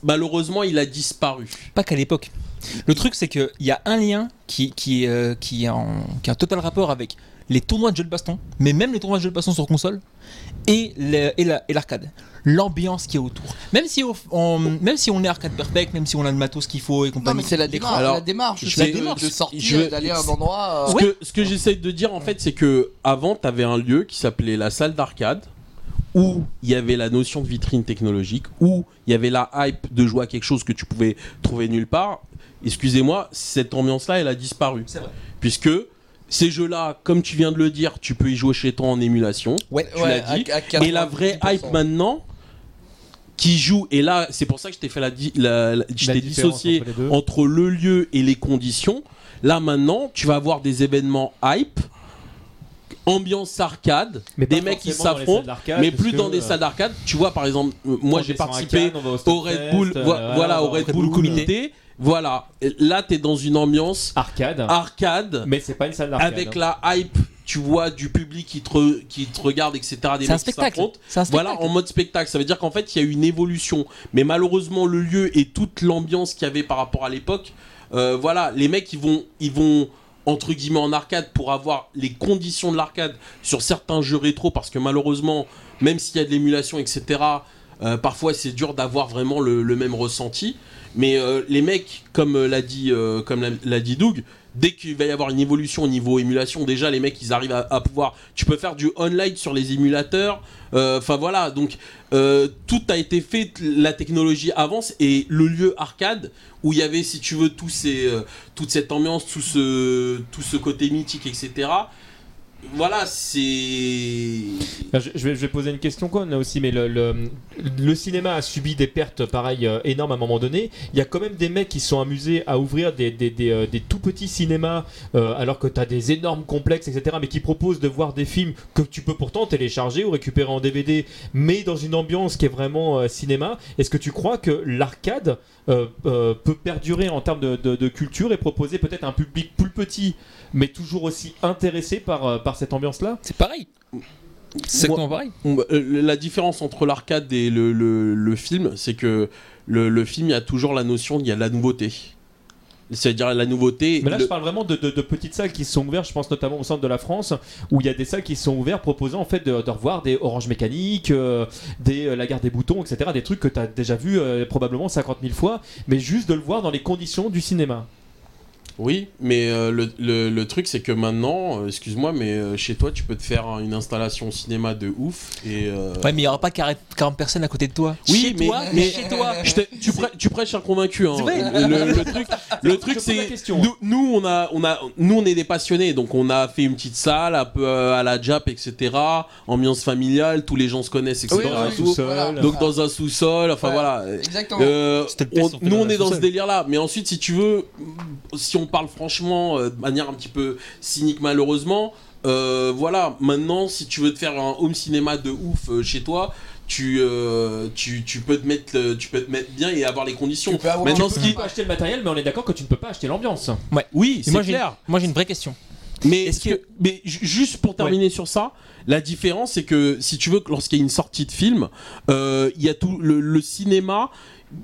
malheureusement il a disparu. Pas qu'à l'époque. Le truc, c'est qu'il y a un lien qui, qui, euh, qui, est en, qui a un total rapport avec les tournois de jeux de baston, mais même les tournois de jeux de baston sur console, et et la- et l'arcade. L'ambiance qui est autour. Même si, on, même si on est arcade perfect, même si on a le matos qu'il faut et Non, compagnie. mais c'est la démarche, Alors, la démarche, je c'est vais- de, de sortir, d'aller à un endroit. euh, Ce que, ce que j'essaye de dire en fait, c'est que avant, tu avais un lieu qui s'appelait la salle d'arcade, où il y avait la notion de vitrine technologique, où il y avait la hype de jouer à quelque chose que tu pouvais trouver nulle part. Excusez-moi, cette ambiance-là, elle a disparu. C'est vrai. Puisque ces jeux-là, comme tu viens de le dire, tu peux y jouer chez toi en émulation. Ouais, tu l'as dit. à- à Et la vraie 90%. hype maintenant, qui joue, et là, c'est pour ça que je t'ai fait la, di- la- la- je La dissocié entre entre le lieu et les conditions. Là maintenant, tu vas avoir des événements hype, ambiance arcade, Mais des mecs qui s'affrontent, mais plus que, dans des euh, salles d'arcade. Tu vois, par exemple, euh, moi on j'ai participé au Red Bull, euh, vo- voilà, au Red Red Bull Comité. Voilà, là t'es dans une ambiance Arcade. arcade Mais c'est pas une salle d'arcade. avec la hype, tu vois, du public qui te, re- qui te regarde, etc. Des C'est un mecs qui spectacle. s'affrontent. Voilà, en mode spectacle. Ça veut dire qu'en fait, il y a une évolution. Mais malheureusement, le lieu et toute l'ambiance qu'il y avait par rapport à l'époque, euh, voilà, les mecs, ils vont, ils vont entre guillemets en arcade pour avoir les conditions de l'arcade sur certains jeux rétro parce que malheureusement, même s'il y a de l'émulation, etc., euh, parfois c'est dur d'avoir vraiment le, même ressenti. Mais euh, les mecs, comme euh, l'a dit Doug, dès qu'il va y avoir une évolution au niveau émulation, déjà les mecs ils arrivent à, pouvoir. Tu peux faire du online sur les émulateurs. Euh, Enfin voilà, donc euh, tout a été fait, la technologie avance et le lieu arcade où il y avait, si tu veux, ces, euh, toute cette ambiance, tout ce, tout ce côté mythique, etc. Voilà, c'est. Je, vais, je vais poser une question quoi, là aussi, mais le, le, le cinéma a subi des pertes pareil euh, énormes à un moment donné. Il y a quand même des mecs qui sont amusés à ouvrir des, des, des, euh, des tout petits cinémas euh, alors que tu as des énormes complexes, etc. Mais qui proposent de voir des films que tu peux pourtant télécharger ou récupérer en DVD, mais dans une ambiance qui est vraiment euh, cinéma. Est-ce que tu crois que l'arcade euh, euh, peut perdurer en termes de, de- de culture et proposer peut-être un public plus petit, mais toujours aussi intéressé par, euh, par cette ambiance-là C'est pareil. C'est exactement pareil. La différence entre l'arcade et le, le- le film, c'est que le, le film, il y a toujours la notion, il y a de la nouveauté. C'est-à-dire la nouveauté. Mais là, le- je parle vraiment de, de- de petites salles qui sont ouvertes, je pense notamment au centre de la France, où il y a des salles qui sont ouvertes proposant en fait de, de revoir des oranges mécaniques, euh, des euh, la gare des boutons, etc. Des trucs que tu as déjà vu euh, probablement 50 000 fois, mais juste de le voir dans les conditions du cinéma. Oui, mais euh, le, le- le truc, c'est que maintenant, euh, excuse-moi, mais euh, chez toi, tu peux te faire une installation cinéma de ouf. Et, euh, Ouais, mais il n'y aura pas 40 40 personnes à côté de toi. Oui, chez mais- toi, mais- chez toi. Je tu, prê- tu prêches un convaincu. Hein. C'est vrai. Le, le truc, le truc, c'est nous, nous, on a, on a, nous, on est des passionnés, donc on a fait une petite salle un peu à la Jap, etc. Ambiance familiale, tous les gens se connaissent, etc. Oui, Dans un oui, Tout. sous-sol. voilà. Donc dans un sous-sol, enfin Ouais. voilà. Exactement. Euh, on- nous on est dans ce sous-sol. délire là mais ensuite si tu veux si on parle franchement euh, de manière un petit peu cynique malheureusement euh, voilà maintenant si tu veux te faire un home cinéma de ouf euh, chez toi tu, euh, tu, tu peux te mettre tu peux te mettre bien et avoir les conditions Tu peux avoir- maintenant tu ce peux qui peux acheter le matériel, mais on est d'accord que tu ne peux pas acheter l'ambiance. oui Mais c'est moi, j'ai clair moi, j'ai une vraie question. mais, Est-ce ce que- mais ju- juste pour terminer sur ça, la différence c'est que si tu veux que lorsqu'il y a une sortie de film, euh, il y a tout le, le cinéma.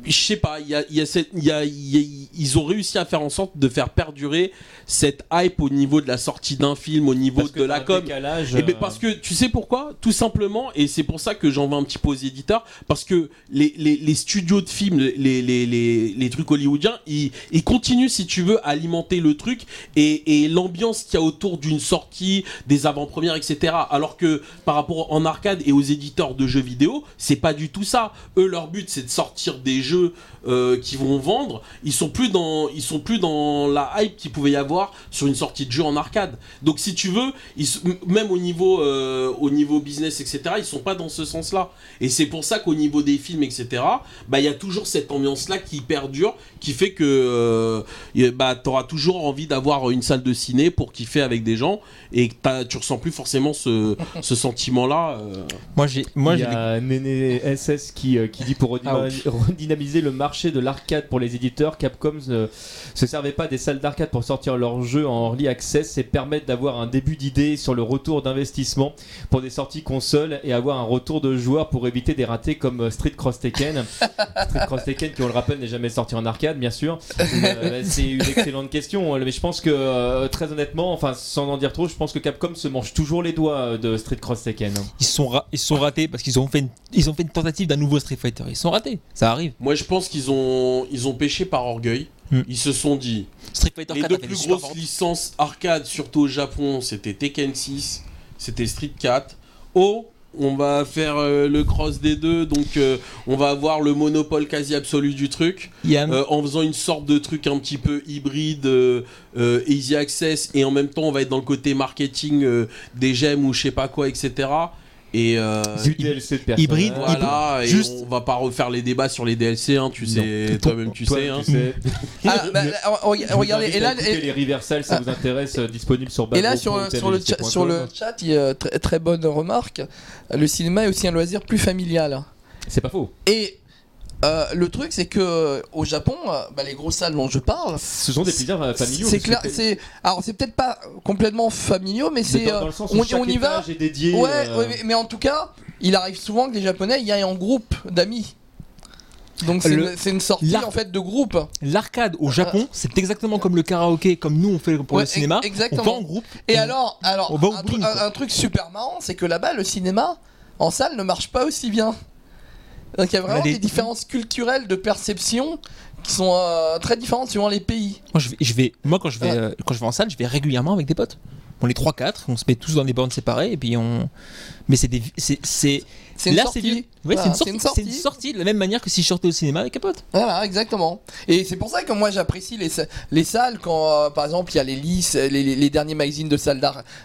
Je sais pas, il y a, y a cette, y a- il y a- ils ont réussi à faire en sorte de faire perdurer cette hype au niveau de la sortie d'un film, au niveau Parce de la com. décalage, Eh ben, euh, parce que tu sais pourquoi? Tout simplement, et c'est pour ça que j'en veux un petit peu aux éditeurs, parce que les, les, les studios de films, les, les, les, les trucs hollywoodiens, ils, ils continuent, si tu veux, à alimenter le truc et, et l'ambiance qu'il y a autour d'une sortie, des avant-premières, etc. Alors que par rapport en arcade et aux éditeurs de jeux vidéo, c'est pas du tout ça. Eux, leur but, c'est de sortir des jeux euh, qui vont vendre. Ils sont plus dans, ils sont plus dans la hype qu'il pouvait y avoir sur une sortie de jeu en arcade. Donc, si tu veux, ils, même au niveau, euh, au niveau business, etc., ils sont pas dans ce sens-là. Et c'est pour ça qu'au niveau des films, etc., bah, il y a toujours cette ambiance-là qui perdure, qui fait que euh, bah, tu auras toujours envie d'avoir une salle de ciné pour kiffer avec des gens et tu ressens plus forcément ce, <laughs> ce sentiment-là. euh. Moi, j'ai, moi, il y j'ai a Néné SS qui, euh, qui dit pour Ouch. redynamiser le marché de l'arcade pour les éditeurs, Capcom ne se servait pas des salles d'arcade pour sortir leurs jeux en early access et permettre d'avoir un début d'idée sur le retour d'investissement pour des sorties consoles et avoir un retour de joueurs pour éviter des ratés comme euh, Street Cross Tekken. <laughs> Street Cross Tekken qui on le rappelle n'est jamais sorti en arcade bien sûr. Euh, <laughs> c'est une excellente question mais je pense que euh, très honnêtement, enfin sans en dire trop, je pense que Capcom se mange toujours les doigts euh, de Street Cross Tekken. ils se sont, ra- ils sont ratés parce qu'ils ont fait, une, ils ont fait une tentative d'un nouveau Street Fighter. Ils se sont ratés, ça arrive. Moi, je pense qu'ils ont, ils ont pêché par orgueil. Hmm. Ils se sont dit, Street Fighter les 4 deux plus grosses licences arcade, surtout au Japon, c'était Tekken 6, c'était Street 4. Oh, on va faire euh, le cross des deux, donc euh, on va avoir le monopole quasi absolu du truc, euh, en faisant une sorte de truc un petit peu hybride, euh, euh, easy access, et en même temps on va être dans le côté marketing euh, des gemmes ou je sais pas quoi, etc. Et euh, Du DLC de hybride, voilà, et juste- on va pas refaire les débats sur les DLC, <laughs> hein, tu sais, toi-même tu Toi, sais. Hein. sais. Ah, bah, Je vous regardez, et là, et- les Reversal, ça Ah. vous intéresse, euh, disponible sur Et là, le, sur le chat, il y a très, très bonne remarque. Le cinéma est aussi un loisir plus familial. C'est pas faux. Et euh, le truc, c'est que au Japon, euh, bah, les grosses salles dont je parle, Ce sont des plaisirs euh, familiaux. c'est clair. C'est alors c'est peut-être pas complètement familiaux, mais c'est c'est dans, dans le sens on, chaque on y va. étage est dédié. Ouais, euh, ouais, mais, mais en tout cas, il arrive souvent que les Japonais y aillent en groupe d'amis. Donc c'est une, sortie en fait de groupe. L'arcade au Japon, c'est exactement comme le karaoké, comme nous on fait pour Ouais, le cinéma. ex- exactement. On va en groupe. Et on- alors, alors on un, un- un truc super marrant, c'est que là-bas, le cinéma en salle ne marche pas aussi bien. Donc il y a vraiment des- des... différences culturelles de perception qui sont euh, très différentes suivant les pays. Moi, je vais, je vais- moi quand, je vais, Ouais. euh, quand je vais en salle, je vais régulièrement avec des potes. On est 3-4, on se met tous dans des bornes séparées et puis on. Mais c'est des. C'est, Là, c'est. Ouais, Voilà, c'est, une sortie, c'est une sortie de la même manière que si je sortais au cinéma avec un pote. Voilà, exactement. Et c'est pour ça que moi j'apprécie les, les salles quand, euh, par exemple, il y a les lists, les, les- derniers magazines de salles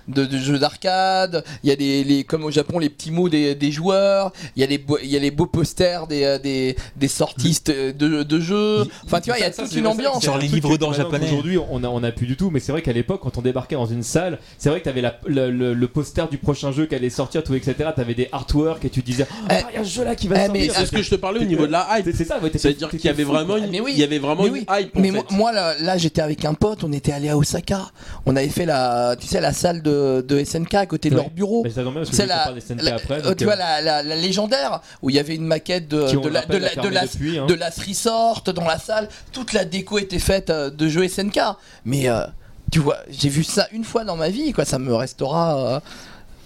de, de jeux d'arcade, il y a des, les, comme au Japon, les petits mots des, des joueurs, il y, a les beaux- il y a les beaux posters des, euh, des, des sortistes de, de jeux. Enfin, tu vois, il y a Ça, toute une ambiance. un les livres d'or japonais. Aujourd'hui, on a, on a plus du tout, mais c'est vrai qu'à l'époque, quand on débarquait dans une salle, c'est vrai que t'avais la, le, le, le poster du prochain jeu qui allait sortir, tout, etc. T'avais des artworks et tu disais, oh, Eh, il y a un jeu là qui va eh, sortir. mais C'est ce que je te parlais au niveau de la hype. C'est- ça, C'est-à-dire qu'il y avait vraiment une, Mais oui. il y avait vraiment Mais une oui. hype Mais moi, là, j'étais avec un pote, on était allé à Osaka. On avait fait la, tu sais, la salle de, de SNK à côté de leur bureau. Mais ça tombe bien parce que C'est la, euh, tu euh, vois la, la, légendaire où il y avait une maquette de, de la, de rappelle, la, a de fermé la, depuis, hein. resort dans la salle. Toute la déco était faite euh, de jeux SNK. Mais euh, tu vois, j'ai vu ça une fois dans ma vie, quoi. Ça me restera euh,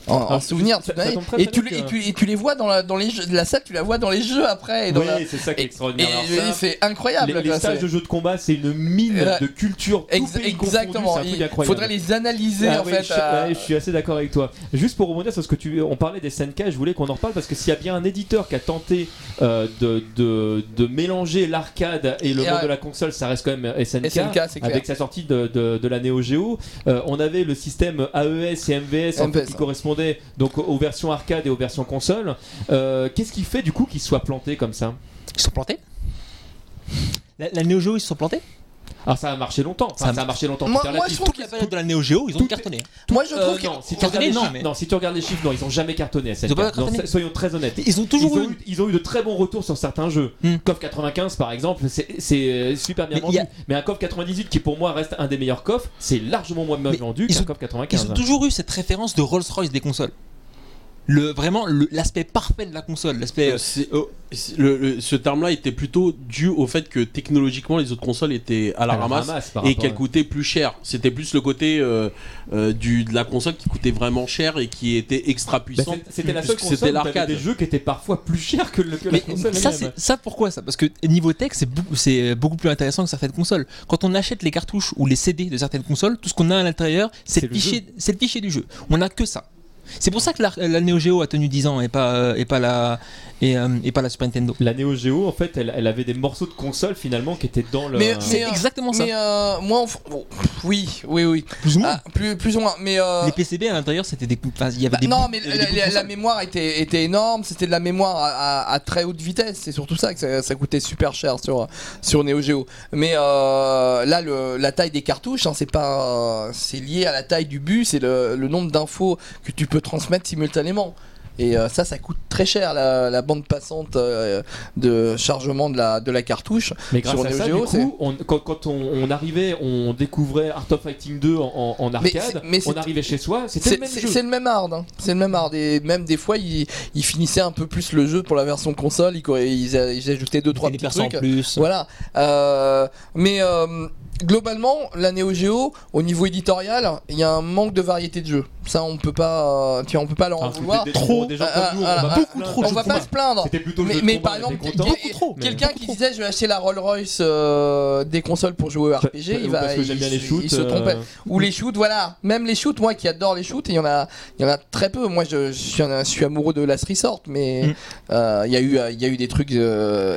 en, en Alors, souvenir. ça- ça et, tu, et, tu, et tu les vois dans la, dans les jeux, la salle, tu la vois dans les jeux après. Et, dans Oui, la- c'est ça qui est extraordinaire. c'est incroyable. les, les stages de jeux de combat, c'est une mine de culture. tout Ex- exactement. Il faudrait les analyser Ah en oui, fait. je, euh, ouais, je suis assez d'accord avec toi. Juste pour rebondir sur ce que tu, on parlait des SNK, je voulais qu'on en reparle parce que s'il y a bien un éditeur qui a tenté euh, de, de, de mélanger l'arcade et le Et monde ouais. de la console, ça reste quand même SNK. Avec sa sortie de, de, de la Neo Geo, Euh, on avait le système AES et MVS en fait, MVS, qui ouais. correspondait donc aux, versions arcade et aux versions console. Euh, Qu'est-ce qui fait du coup qu'ils soient plantés comme ça? Ils sont plantés? La, la Neo Geo, ils sont plantés? Alors ça a marché longtemps. Enfin, Ça ça, a- marché longtemps. Moi- moi, je trouve Toute la période de la Neo Geo, ils ont cartonné. Moi je Euh, trouve que non, si tu, Cartonné, regardes les non, chiffres, mais- non, si tu regardes les chiffres, non, ils ont jamais cartonné. Ils Non, soyons très honnêtes. Ils ont toujours ils, eu. ont eu, ils ont eu de très bons retours sur certains jeux. Hmm. KOF 95 par exemple, c'est euh, super bien Mais vendu. a- Mais un KOF 98 qui pour moi reste un des meilleurs KOF, c'est largement moins bien vendu ils qu'un KOF Ils 95. ont toujours eu cette référence de Rolls-Royce des consoles. Le vraiment le- l'aspect parfait de la console, l'aspect. Euh, oh, c'est- le- le- ce terme-là était plutôt dû au fait que technologiquement les autres consoles étaient à la À la ramasse, et qu'elles à- coûtaient plus cher. C'était plus le côté euh, euh, du, de la console qui coûtait vraiment cher et qui était extra Bah, puissante. C'était la seule console l'arcade. des jeux qui étaient parfois plus chers que, le, que la Mais console ça, ça pourquoi ça? Parce que niveau tech, c'est beaucoup, c'est beaucoup plus intéressant que certaines consoles. Quand on achète les cartouches ou les CD de certaines consoles, tout ce qu'on a à l'intérieur, c'est C'est le le fichier, c'est le fichier du jeu. On a que ça. C'est pour ça que la, la Neo Geo a tenu 10 ans et pas euh, et pas la et, euh, et pas la Super Nintendo. La Neo Geo, en fait, elle, elle avait des morceaux de console finalement qui étaient dans le. Mais- C'est euh, exactement ça. Mais euh, moi, bon, pff, oui, oui, oui. Plus ou moins. Ah, plus, plus ou moins. Mais euh, les PCB à l'intérieur, c'était des, enfin, il y avait Bah, des non, mais la, mémoire était, était énorme, c'était de la mémoire à, à- à très haute vitesse, c'est surtout ça que ça, ça coûtait super cher sur, sur Neo Geo. Mais euh, là, le- la taille des cartouches, hein, c'est pas, c'est lié à la taille du bus et le, le nombre d'infos que tu peux transmettre simultanément. Et euh, ça, ça coûte très cher la, la bande passante euh, de chargement de la, de la cartouche. Mais grâce sur à Neo ça, Geo, du coup, on- quand, quand on, on arrivait, on découvrait Art of Fighting 2 en, Mais arcade. c'est- mais on arrivait chez soi, c'était le même c'est- jeu. c'est le même hard, hein. c'est le même hard. Et même des fois, ils, ils finissaient un peu plus le jeu pour la version console, ils, ils, ils ajoutaient deux trois des petits persos en trucs. plus. Voilà. Euh, mais euh, globalement, la Neo Geo, au niveau éditorial, il y a un manque de variété de jeux. Ça, on peut pas, euh, tu vois, on peut pas leur en Alors, vouloir. des- Trop. des gens Ah, comme nous, ah, on va ah, beaucoup trop. On va pas se plaindre. Mais, mais par exemple, quelqu'un qui disait je vais acheter la Rolls Royce euh, des consoles pour jouer au RPG, il va, parce que il, les il shoots. se trompait. euh, Ou les shoots, voilà. Même les shoots, moi qui adore les shoots, il y en a, il y en a très peu. Moi, je, je suis, un- je suis amoureux de Last Resort, mais Mm. euh, il y a eu, il y a eu des trucs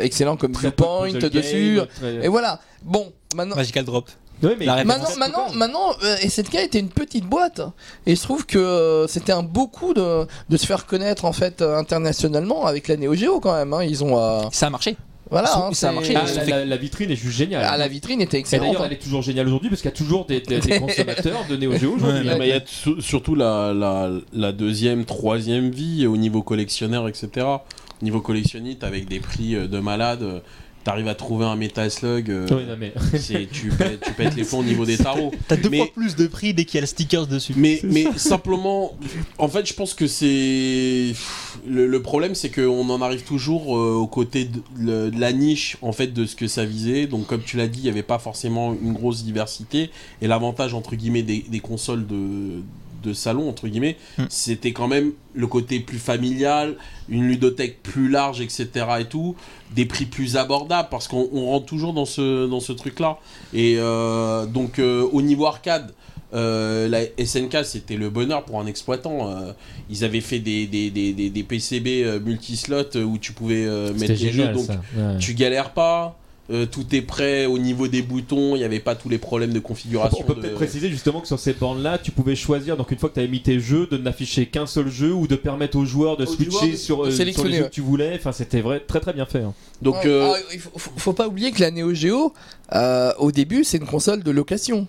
excellents comme Viewpoint dessus. game, très- Et voilà. Bon, maintenant. Magical Drop. Mais-. Maintenant, maintenant, maintenant euh, SNK était une petite boîte et je trouve que euh, c'était un beau coup de, de se faire connaître en fait euh, internationalement avec la Neo Geo quand même. hein. Ils ont euh, Ça a marché. voilà, Ça- hein, ça a c'est- marché, Ah, la, fait- la- la vitrine est juste géniale. Ah, la vitrine était Et excellente. d'ailleurs, hein. elle est toujours géniale aujourd'hui parce qu'il y a toujours des, des- des <laughs> consommateurs de Neo Geo aujourd'hui. Ouais, hein. Mais il y a su- surtout la, la, la deuxième, troisième vie au niveau collectionneur, etc. Au niveau collectionniste, avec des prix de malade, euh, t'arrives à trouver un Metal Slug, euh, Oui, non, mais- tu, pètes, tu pètes les plombs au niveau des tarots. T'as deux Mais- fois plus de prix dès qu'il y a le sticker dessus. Mais, mais simplement, en fait, je pense que c'est. Le, le problème, c'est qu'on en arrive toujours euh, aux côtés de, le- de la niche, en fait, de ce que ça visait. Donc, comme tu l'as dit, il n'y avait pas forcément une grosse diversité. Et l'avantage, entre guillemets, des, des consoles de, de salon, entre guillemets, Hmm. c'était quand même le côté plus familial, une ludothèque plus large, etc. et tout, des prix plus abordables, parce qu'on on rentre toujours dans ce, dans ce truc-là. Et euh, donc, euh, au niveau arcade, euh, la SNK, c'était le bonheur pour un exploitant. Euh, ils avaient fait des, des, des, des, des PCB multislot euh, où tu pouvais euh, mettre les jeux, donc. Ouais. tu galères pas. Euh, tout est prêt au niveau des boutons, il n'y avait pas tous les problèmes de On configuration. on peut de- peut-être préciser justement que sur ces bornes-là, tu pouvais choisir, donc une fois que tu avais mis tes jeux, de n'afficher qu'un seul jeu ou de permettre aux joueurs de Aux switcher joueurs de sur, euh, sur les jeux que tu voulais. Enfin, c'était vrai, très très bien fait. hein. Donc, Ouais, euh, ah, il faut, faut- pas oublier que la Neo Geo, euh, au début, c'est une console de location.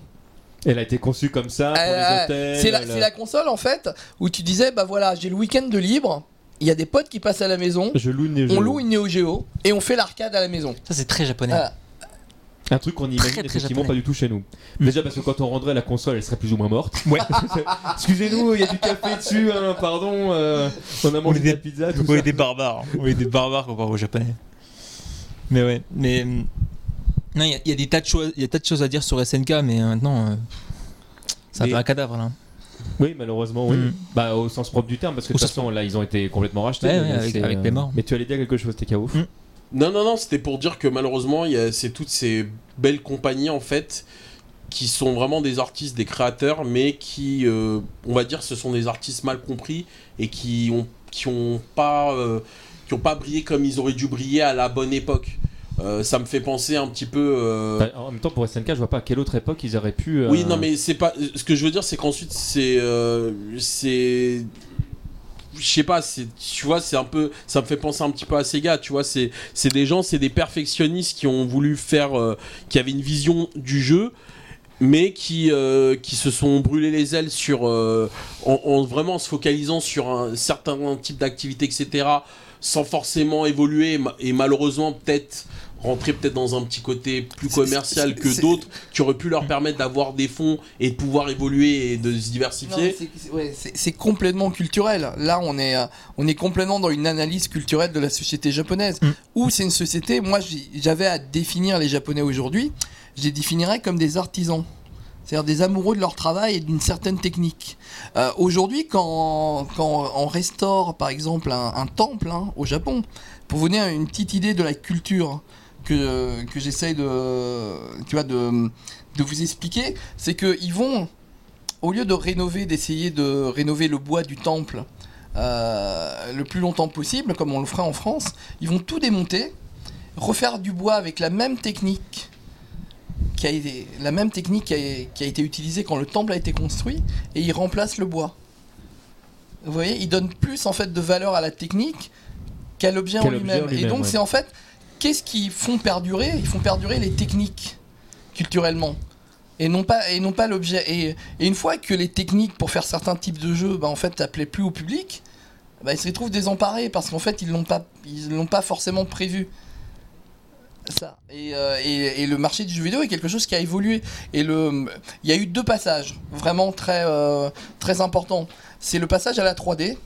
Elle a été conçue comme ça pour Euh, les hôtels. C'est la, la console en fait où tu disais bah voilà j'ai le week-end de libre, il y a des potes qui passent à la maison, Je loue une Neo on loue une Neo Geo et on fait l'arcade à la maison. Ça, c'est très japonais. Voilà. Un truc qu'on imagine Très, très effectivement japonais. pas du tout chez nous. Déjà parce que quand on rendrait la console, elle serait plus ou moins morte. Ouais. <laughs> Excusez-nous, il y a du café dessus, hein, pardon. euh, on a mangé est de la des- pizza, tout Oui, ça. des barbares. Oui, des barbares comparé aux japonais. Mais ouais, mais. hum, Non, il y a- il y, a des tas de choses- il y a tas de choses à dire sur SNK, mais euh, maintenant. euh, c'est un Mais- peu un cadavre là. Oui, malheureusement, oui. Mm. Bah, au sens propre du terme, parce que de toute façon, là, ils ont été complètement rachetés. Ouais, mais ouais, avec- avec les morts. Mais tu allais dire quelque chose, TKO Mm. Non, non, non, c'était pour dire que malheureusement, il y a c'est toutes ces belles compagnies en fait qui sont vraiment des artistes, des créateurs, mais qui, euh, on va dire, ce sont des artistes mal compris et qui ont, qui ont pas, euh, qui ont pas brillé comme ils auraient dû briller à la bonne époque. Euh, ça me fait penser un petit peu. euh, Bah, en même temps, pour SNK, je vois pas à quelle autre époque ils auraient pu. euh, Oui, non, mais c'est pas. Ce que je veux dire, c'est qu'ensuite, c'est. c'est. Je sais pas, c'est, tu vois, c'est un peu. Ça me fait penser un petit peu à Sega, tu vois. C'est, c'est des gens, c'est des perfectionnistes qui ont voulu faire. qui avaient une vision du jeu, mais qui, euh, qui se sont brûlés les ailes sur. euh, en, en vraiment se focalisant sur un certain type d'activité, etc. sans forcément évoluer et malheureusement peut-être rentrer peut-être dans un petit côté plus commercial que d'autres qui auraient pu leur permettre d'avoir des fonds et de pouvoir évoluer et de se diversifier. c'est- ouais, complètement culturel. Là, on est, euh, on est complètement dans une analyse culturelle de la société japonaise. Mm. Où c'est une société, moi j'avais à définir les Japonais aujourd'hui, je les définirais comme des artisans. C'est-à-dire des amoureux de leur travail et d'une certaine technique. Euh, aujourd'hui, quand, quand on restaure par exemple un, temple hein, au Japon, pour vous donner une petite idée de la culture que, que j'essaye de, de vous expliquer, c'est qu'ils vont, au lieu de rénover, d'essayer de rénover le bois du temple euh, le plus longtemps possible, comme on le ferait en France, ils vont tout démonter, refaire du bois avec la même technique qui a été, la même technique qui a, qui a été utilisée quand le temple a été construit, et ils remplacent le bois. Vous voyez, ils donnent plus en fait de valeur à la technique qu'à l'objet en lui-même. Et donc ouais. c'est en fait, qu'est-ce qu'ils font perdurer? Ils font perdurer les techniques culturellement et non pas et non pas l'objet et, et une fois que les techniques pour faire certains types de jeux bah, en fait plaît plus au public bah, ils se retrouvent désemparés parce qu'en fait ils l'ont pas ils l'ont pas forcément prévu ça et, euh, et- et le marché du jeu vidéo est quelque chose qui a évolué et le il y a eu deux passages vraiment très euh, très importants c'est le passage à la 3D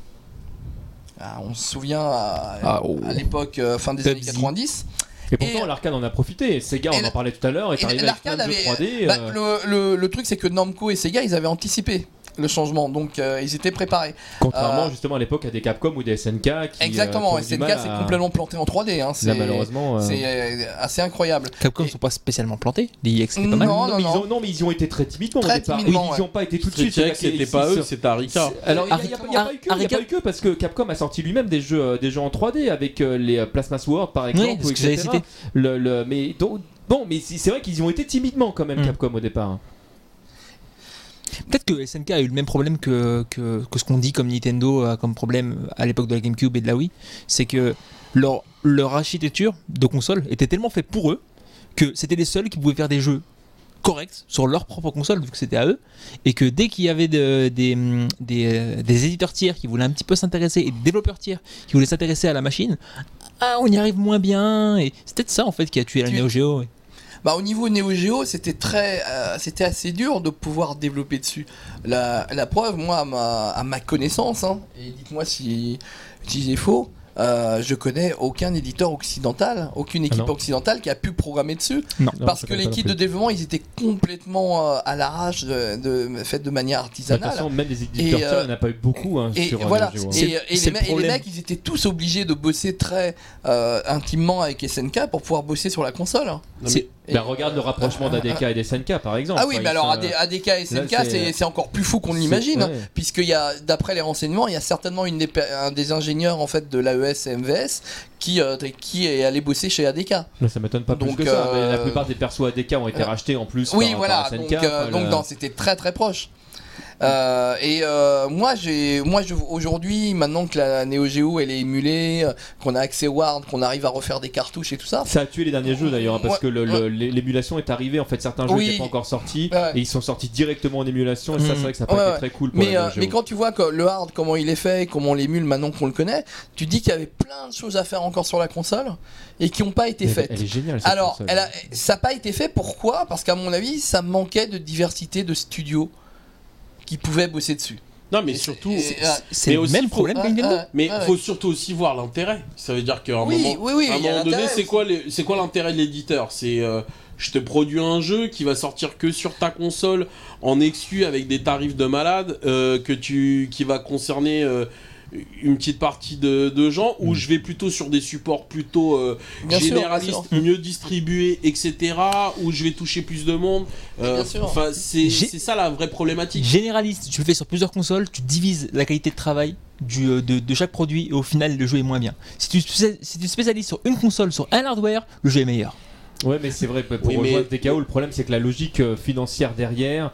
Ah, on se souvient à, Ah, oh. à l'époque euh, fin des années Pepsi. 90 Et pourtant, l'arcade en a profité. Sega, on en parlait tout à l'heure, est arrivé avec plein l'arcade de jeux avait- 3D. Bah, le, le- le truc, c'est que Namco et Sega, ils avaient anticipé le changement, donc euh, ils étaient préparés. Contrairement euh, justement à l'époque à des Capcom ou des SNK qui. euh, Exactement, qui SNK c'est à- complètement planté en 3D. Hein, Là, c'est malheureusement. euh, c'est, euh, assez incroyable. Capcom Et- ne sont pas spécialement plantés. Les IX c'était pas mal. Non, non, mais ils ont, non, mais ils ont été très timidement Très au départ. timidement, oui, ils n'y ont pas été tout de suite. C'était pas ils eux, c'était Arika. Alors, il n'y a, pas eu que, il y a Arika- pas eu que, parce que Capcom a sorti lui-même des jeux, des jeux en 3D avec les Plasma Sword par exemple. Oui, ou que cité. Le, le- mais donc- bon, mais c'est vrai qu'ils y ont été timidement quand même Mm. Capcom au départ. Peut-être que SNK a eu le même problème que, que, que ce qu'on dit comme Nintendo a comme problème à l'époque de la GameCube et de la Wii. C'est que leur, leur architecture de console était tellement faite pour eux que c'était les seuls qui pouvaient faire des jeux corrects sur leur propre console, vu que c'était à eux. Et que dès qu'il y avait de- des, des, des éditeurs tiers qui voulaient un petit peu s'intéresser et des développeurs tiers qui voulaient s'intéresser à la machine, ah, on y arrive moins bien. Et c'est peut-être ça en fait qui a tué la Tu- Neo Geo. Bah, au niveau Neo Geo, c'était très, euh, c'était assez dur de pouvoir développer dessus. La, la preuve, moi, à ma, à ma connaissance, hein, et dites-moi si, si j'ai faux, euh, je connais aucun éditeur occidental, aucune équipe Ah occidentale qui a pu programmer dessus. Non. Parce que l'équipe de développement, ils étaient complètement euh, à l'arrache, de, de, fait de manière De toute artisanale. façon, même des éditeurs, Et, euh, il n'y en a pas eu beaucoup hein, Et sur euh, voilà, Neo Geo, hein. et, et les le et les mecs, ils étaient tous obligés de bosser très euh, intimement avec SNK pour pouvoir bosser sur la console. Non, C'est- mais- Et- Bah, regarde le rapprochement d'ADK et des SNK par exemple. Ah oui, mais alors sont, ADK et SNK, c'est- encore plus fou qu'on l'imagine. hein. Puisqu'il y a, d'après les renseignements, il y a certainement une des, pe- un des ingénieurs en fait de l'AES et MVS qui, euh, qui est allé bosser chez ADK. Mais ça m'étonne pas plus Donc, que ça. mais la euh, plupart des persos ADK ont été euh, rachetés en plus. Oui, par, voilà. par SNK, donc, euh, le- c'était très très proche. Euh, et euh, moi, j'ai, moi, aujourd'hui, maintenant que la Neo Geo elle est émulée, euh, qu'on a accès au Ward, qu'on arrive à refaire des cartouches et tout ça. Ça a tué les derniers jeux d'ailleurs hein, parce Ouais, que l'émulation est arrivée en fait certains jeux Oui. n'étaient pas encore sortis Ouais. et ils sont sortis directement en émulation et ça c'est vrai que ça été ouais. très cool pour Mais, la euh, Neo Geo. mais quand tu vois que le hard, comment il est fait, comment on l'émule maintenant qu'on le connaît, tu dis qu'il y avait plein de choses à faire encore sur la console et qui n'ont pas été elle, faites. elle est géniale. cette Alors, console. elle a- ça n'a pas été fait, pourquoi? Parce qu'à mon avis, ça manquait de diversité de studios qui pouvaient bosser dessus. Non, mais surtout. c'est- euh, le même faut- problème Ah, Nintendo. ah, Mais ah, il faut surtout aussi voir l'intérêt. Ça veut dire qu'à un Oui, moment, oui, oui, à un il y a moment donné, quoi, c'est quoi l'intérêt de l'éditeur? C'est euh, je te produis un jeu qui va sortir que sur ta console en exclu avec des tarifs de malade, euh, que tu, qui va concerner euh, une petite partie de, de gens, ou Mm. je vais plutôt sur des supports plutôt euh, sûr, généralistes, bien mieux distribués, etc., où je vais toucher plus de monde. Euh, Bien sûr. Enfin, c'est ça la vraie problématique. Généraliste, tu le fais sur plusieurs consoles, tu divises la qualité de travail du, euh, de, de chaque produit et au final le jeu est moins bien. Si tu, si tu spécialises sur une console, sur un hardware, le jeu est meilleur. Ouais, mais c'est vrai, pour Oui, mais- rejoindre DKO, le problème c'est que la logique euh, financière derrière,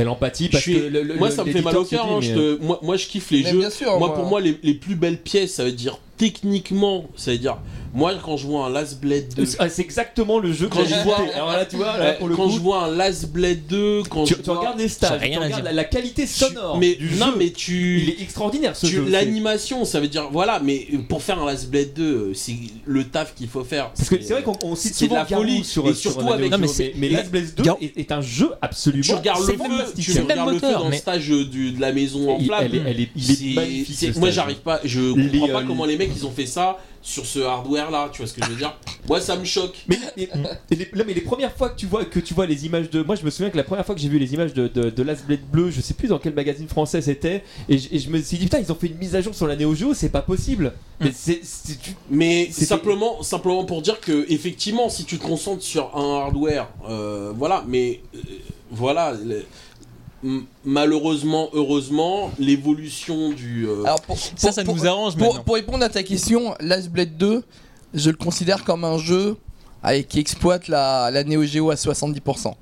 elle empathie parce Je suis- que le- le- moi, ça me fait mal au cœur. hein, mais, je te- moi, moi, je kiffe les Mais jeux. bien sûr, moi, moi- pour moi, les, les plus belles pièces, ça veut dire techniquement, ça veut dire Moi, quand je vois un Last Blade 2, Ah, c'est exactement le jeu que Quand j'ai je vois- vois. Alors là, tu vois, là, euh, pour le quand coup, je vois un Last Blade 2, quand tu, je tu vois- regardes les stages, tu regardes la, la qualité tu- sonore mais du non, jeu. mais tu, Il est extraordinaire ce tu- jeu. l'animation, ça veut dire voilà, mais pour faire un Last Blade 2, euh, c'est le taf qu'il faut faire. Parce que c'est vrai qu'on on cite c'est de souvent la Garou folie, sur et sur surtout avec- Non, mais Last Blaze 2 Garou- est, un jeu absolument tu regardes le feu, fantastique, tu regardes le feu dans le stage du- de la maison en flamme. il est C'est- magnifique. moi j'arrive pas, je comprends pas euh, comment les mecs ils ont fait ça sur ce hardware là, tu vois ce que je veux dire <laughs> Moi ça me choque. Mais, les, là, mais les premières fois que tu vois que tu vois les images de moi je me souviens que la première fois que j'ai vu les images de, de, de Last Blade Bleu je sais plus dans quel magazine français c'était et, je- et je me suis dit putain ils ont fait une mise à jour sur la Neo Geo c'est pas possible mais c'est c'est- tu- Mais C'était- simplement, simplement pour dire que effectivement, si tu te concentres sur un hardware, euh, voilà. Mais euh, voilà, le- malheureusement, heureusement, l'évolution du. euh, Alors, pour, Ça, pour- ça pour- nous arrange pour, répondre à ta question, Last Blade 2, je le considère comme un jeu avec, qui exploite la, la Neo Geo à 70%.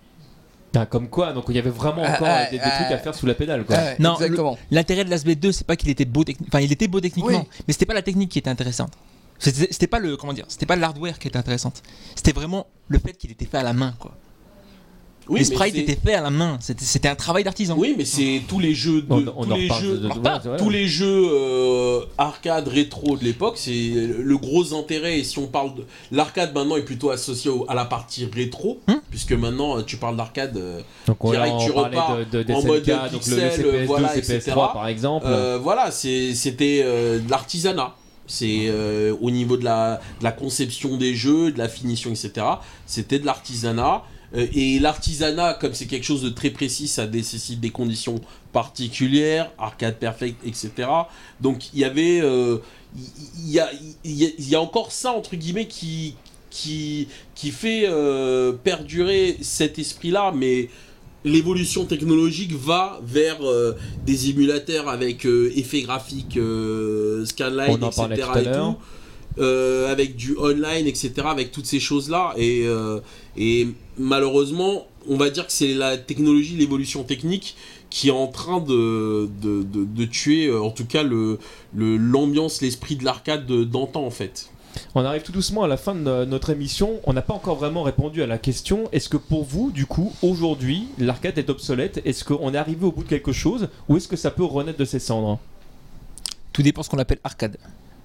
Putain, comme quoi donc il y avait vraiment Ah, encore ah, des, des ah. trucs à faire sous la pédale quoi Ouais, Non, exactement. L'intérêt de Last Blade 2, c'est pas qu'il était beau enfin il était beau techniquement, Oui. mais c'était pas la technique qui était intéressante. C'était c'était pas le comment dire, c'était pas l'hardware qui était intéressante. C'était vraiment le fait qu'il était fait à la main quoi. Oui, les sprites étaient faits à la main, c'était c'était un travail d'artisan. Oui, mais c'est tous les jeux de, on, on tous les jeux, de, de- pas tous les jeux euh, arcade rétro de l'époque, c'est le gros intérêt. Et si on parle de l'arcade maintenant est plutôt associé au- à la partie rétro, Hmm. puisque maintenant euh, tu parles d'arcade. euh, direct, tu repars de, en SNK, mode donc le, le pixel, CPS2 voilà, CPS3 etc. par exemple Euh, voilà, c'est- c'était euh, de l'artisanat. C'est euh, au niveau de la, conception des jeux, de la finition, etc. C'était de l'artisanat. Euh, et l'artisanat, comme c'est quelque chose de très précis, ça nécessite des conditions particulières, arcade perfect, etc. Donc il y avait, euh, il y, y a- encore ça entre guillemets qui qui qui fait perdurer cet esprit-là, mais l'évolution technologique va vers euh, des émulateurs avec euh, effets graphiques euh, scanline, On en parlait etc. tout à et l'heure. tout, euh, avec du online, etc. Avec toutes ces choses-là. Et, et malheureusement, on va dire que c'est la technologie, l'évolution technique qui est en train de, de, de- de tuer, en tout cas, le le- l'ambiance, l'esprit de l'arcade de- d'antan, en fait. On arrive tout doucement à la fin de no- notre émission. On n'a pas encore vraiment répondu à la question. Est-ce que pour vous, du coup, aujourd'hui, l'arcade est obsolète? Est-ce qu'on est arrivé au bout de quelque chose? Ou est-ce que ça peut renaître de ses cendres? Tout dépend ce qu'on appelle arcade.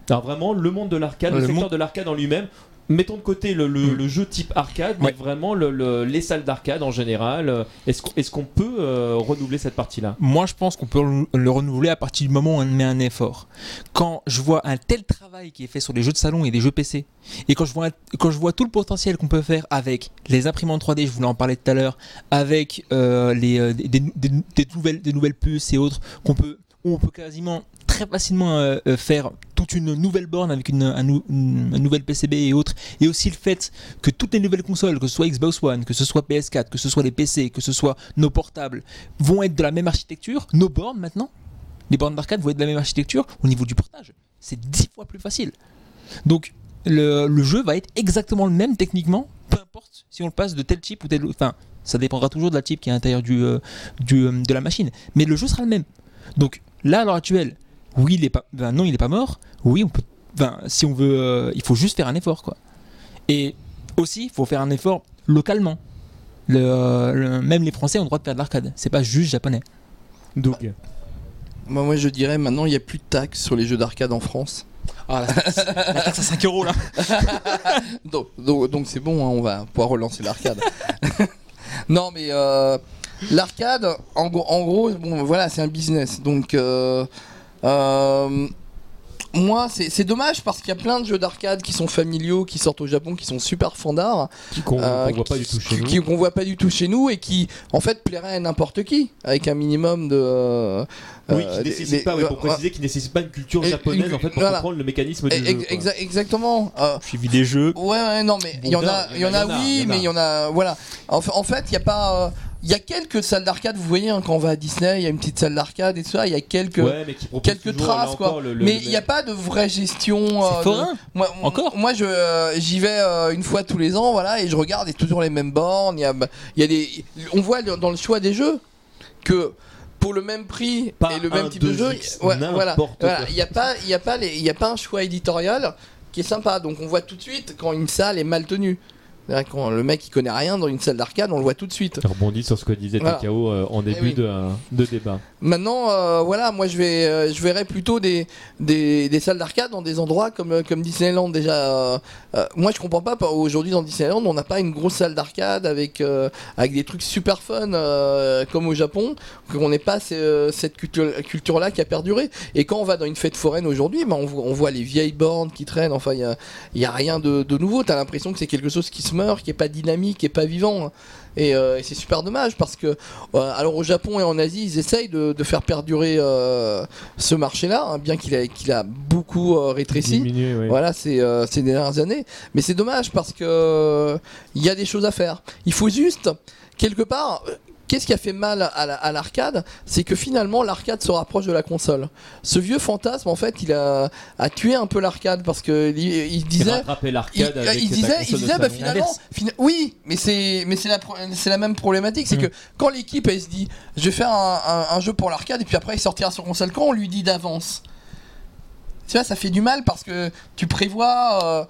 Alors vraiment, le monde de l'arcade, le, Le secteur monde- de l'arcade en lui-même, mettons de côté le, le- Mm. le jeu type arcade, mais vraiment le- le- les salles d'arcade en général. euh, Est-ce qu'on peut euh, renouveler cette partie-là? Moi, je pense qu'on peut le- le renouveler à partir du moment où on met un effort. Quand je vois un tel travail qui est fait sur les jeux de salon et les jeux PC, et quand je vois, quand je vois tout le potentiel qu'on peut faire avec les imprimantes 3D, je voulais en parler tout à l'heure, avec euh, les, des, des- des- des nouvelles, des nouvelles puces et autres, qu'on peut, où on peut quasiment très facilement euh, euh, faire toute une nouvelle borne avec une, un, une- un nouvel PCB et autres, et aussi le fait que toutes les nouvelles consoles, que ce soit Xbox One, que ce soit PS4, que ce soit les PC, que ce soit nos portables, vont être de la même architecture. Nos bornes maintenant, les bornes d'arcade vont être de la même architecture au niveau du portage. C'est dix fois plus facile. Donc le, le jeu va être exactement le même techniquement, peu importe si on le passe de tel chip ou tel. Enfin, ça dépendra toujours de la chip qui est à l'intérieur du, euh, du, de la machine. Mais le jeu sera le même. Donc là, à l'heure actuelle, oui, il est pas, ben non, il n'est pas mort. Oui, on peut. Ben, si on veut, euh, il faut juste faire un effort, quoi. Et aussi, il faut faire un effort localement. Le, euh, le- même les Français ont le droit de faire de l'arcade. C'est pas juste japonais. Doug. Moi, moi, je dirais maintenant, il n'y a plus de taxes sur les jeux d'arcade en France. Ah, la taxe, la taxe à 5 euros là. <laughs> Donc, donc, donc c'est bon, hein, on va pouvoir relancer l'arcade. <laughs> non, mais euh, l'arcade, en, gros- en gros, bon, voilà, c'est un business. Donc, euh, euh, moi, c'est dommage parce qu'il y a plein de jeux d'arcade qui sont familiaux, qui sortent au Japon, qui sont super fandards, Qu'on euh, qu'on voit pas du tout chez qui- nous. qui- qu'on voit pas du tout chez nous et qui, en fait, plairaient à n'importe qui, avec un minimum de. euh, Oui, euh, qui des- nécessite des- pas, ouais, pour euh, préciser, qui nécessitent pas une culture Et- japonaise une- en fait pour voilà. comprendre le mécanisme du jeu. quoi. exactement. euh, Suivi des jeux. Ouais, ouais, non, mais il y en Bon, a, non, il y en a, il y en a, oui, il y en a. mais il y en a, voilà. En, en fait, il y a pas, euh, il y a quelques salles d'arcade. Vous voyez, hein, quand on va à Disney, il y a une petite salle d'arcade et tout ça. Il y a quelques, Ouais, mais qui propose quelques toujours, traces, quoi. encore, le- le- mais il n'y a pas de vraie gestion. Euh, de- forain. Moi, Encore Moi, je, euh, j'y vais euh, une fois tous les ans, voilà, et je regarde, et toujours les mêmes bornes. Il y a, il y a des, on voit dans le choix des jeux que pour le même prix Pas et le même type de jeu, 2X, ouais, voilà, n'importe voilà, quoi. il n'y a pas, il y a pas les, il y a pas un choix éditorial qui est sympa. Donc on voit tout de suite quand une salle est mal tenue. Quand le mec il connaît rien dans une salle d'arcade, on le voit tout de suite. Je rebondis sur ce que disait Voilà. Takao euh, en début oui. de, euh, de débat. Maintenant, euh, voilà, moi je vais, je verrais plutôt des, des, des salles d'arcade dans des endroits comme, comme Disneyland déjà. moi je comprends pas aujourd'hui dans Disneyland on n'a pas une grosse salle d'arcade avec, avec des trucs super fun comme au Japon, qu'on n'ait pas ce- cette culture là qui a perduré. Et quand on va dans une fête foraine aujourd'hui, bah, on, voit, on voit les vieilles bornes qui traînent. Enfin, il y a, il y a rien de, de nouveau. T'as l'impression que c'est quelque chose qui se meurt, qui est pas dynamique, qui est pas vivant. Et, euh, et c'est super dommage parce que euh, alors au Japon et en Asie, ils essayent de, de faire perdurer euh, ce marché-là, hein, bien qu'il a, qu'il a beaucoup rétréci. Voilà, c'est euh, ces dernières années. Mais c'est dommage parce que il y a des choses à faire. Il faut juste, quelque part, qu'est-ce qui a fait mal à la- à l'arcade? C'est que finalement, l'arcade se rapproche de la console. Ce vieux fantasme, en fait, il a, a tué un peu l'arcade parce que il, il disait. Il, l'arcade avec il ta disait, il disait bah, finalement, fina- oui, mais c'est, mais c'est la, pro- c'est la même problématique, c'est Mm. que quand l'équipe elle se dit, je vais faire un, un- un jeu pour l'arcade et puis après il sortira sur console, quand on lui dit d'avance, tu vois, ça fait du mal parce que tu prévois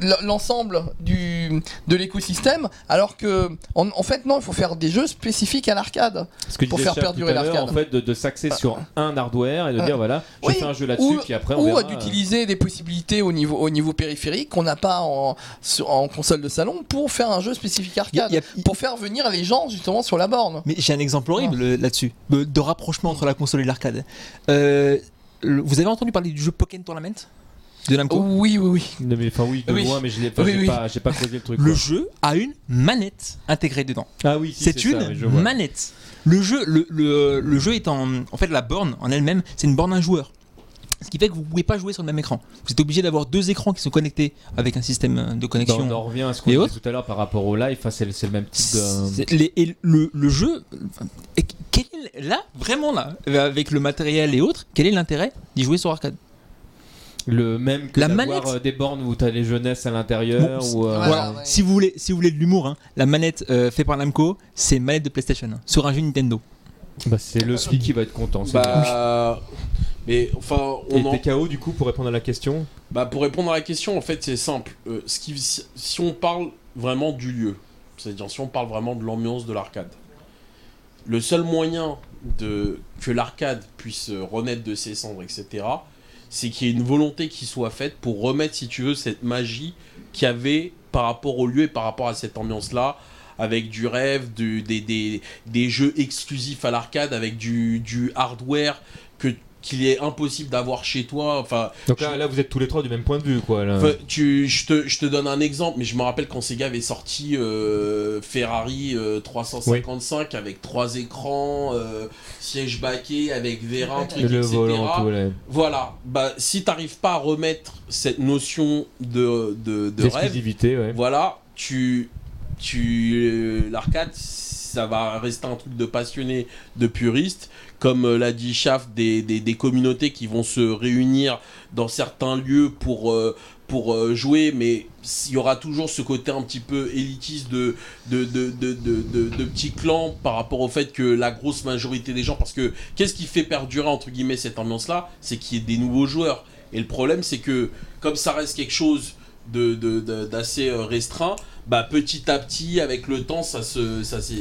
euh, l'ensemble du de l'écosystème, alors que en, en fait non, il faut faire des jeux spécifiques à l'arcade. Pour faire perdurer l'arcade. En fait, de, de s'axer sur un hardware et de Ah. dire voilà, je Oui, fais un jeu là-dessus, ou- puis après on ou verra. d'utiliser des possibilités au niveau, au niveau périphérique qu'on n'a pas en, sur- en console de salon pour faire un jeu spécifique Il y a- arcade. y a- Pour faire venir les gens justement sur la borne. Mais j'ai un exemple horrible euh, là-dessus, de, de rapprochement entre la console et l'arcade. Euh, vous avez entendu parler du jeu Pokémon Tournament? De Namco? Oui, oui, oui. Non, mais enfin oui, de Oui. loin, mais je l'ai pas, Oui, j'ai oui. pas, pas creusé le truc. Le quoi. jeu a une manette intégrée dedans. Ah oui, si, c'est ça, une oui, je manette. Le jeu, le, le- le jeu est en, en fait la borne en elle-même, c'est une borne un joueur. Ce qui fait que vous pouvez pas jouer sur le même écran. Vous êtes obligé d'avoir deux écrans qui sont connectés avec un système de connexion. on en revient à ce qu'on disait tout à l'heure par rapport au live, enfin, c'est le même type de. Les- et le, le jeu, enfin, et quel est, là, vraiment là, avec le matériel et autres, quel est l'intérêt d'y jouer sur arcade? Le même que La d'avoir, manette. euh, des bornes où t'as les jeunesses à l'intérieur. Bon, ou, euh, Ouais, Voilà. ouais. Si vous voulez, si vous voulez de l'humour, hein, la manette euh, faite par Namco, c'est manette de PlayStation hein, sur un jeu Nintendo. Bah, c'est le SPI qui va être content. Bah, mais enfin, Et on en... TKO, du coup, pour répondre à la question, bah, pour répondre à la question, en fait, c'est simple. Euh, ce qui, si, si on parle vraiment du lieu, c'est-à-dire si on parle vraiment de l'ambiance de l'arcade, le seul moyen de que l'arcade puisse renaître de ses cendres, etc., c'est qu'il y ait une volonté qui soit faite pour remettre, si tu veux, cette magie qu'il y avait par rapport au lieu et par rapport à cette ambiance-là, avec du rêve, du- des, des, des jeux exclusifs à l'arcade, avec du, du hardware que qu'il est impossible d'avoir chez toi. Enfin, donc là, là, vous êtes tous les trois du même point de vue, quoi. là. Enfin, tu, je, te, je te donne un exemple, mais je me rappelle quand Sega avait sorti euh, Ferrari euh, 355 avec trois écrans, euh, siège baquet avec truc, le etc. volant, tout, ouais. Voilà, bah, si t'arrives pas à remettre cette notion de, de, de rêve, ouais. voilà, tu, tu euh, l'arcade, ça va rester un truc de passionné, de puriste, comme euh, l'a dit Chaf, des, des, des communautés qui vont se réunir dans certains lieux pour euh, pour euh, jouer, mais il y aura toujours ce côté un petit peu élitiste de, de, de, de- de petits clans par rapport au fait que la grosse majorité des gens, parce que qu'est-ce qui fait perdurer entre guillemets cette ambiance-là, c'est qu'il y ait des nouveaux joueurs. Et le problème, c'est que comme ça reste quelque chose de, de- de- d'assez euh, restreint, bah petit à petit, avec le temps, ça se, ça, se.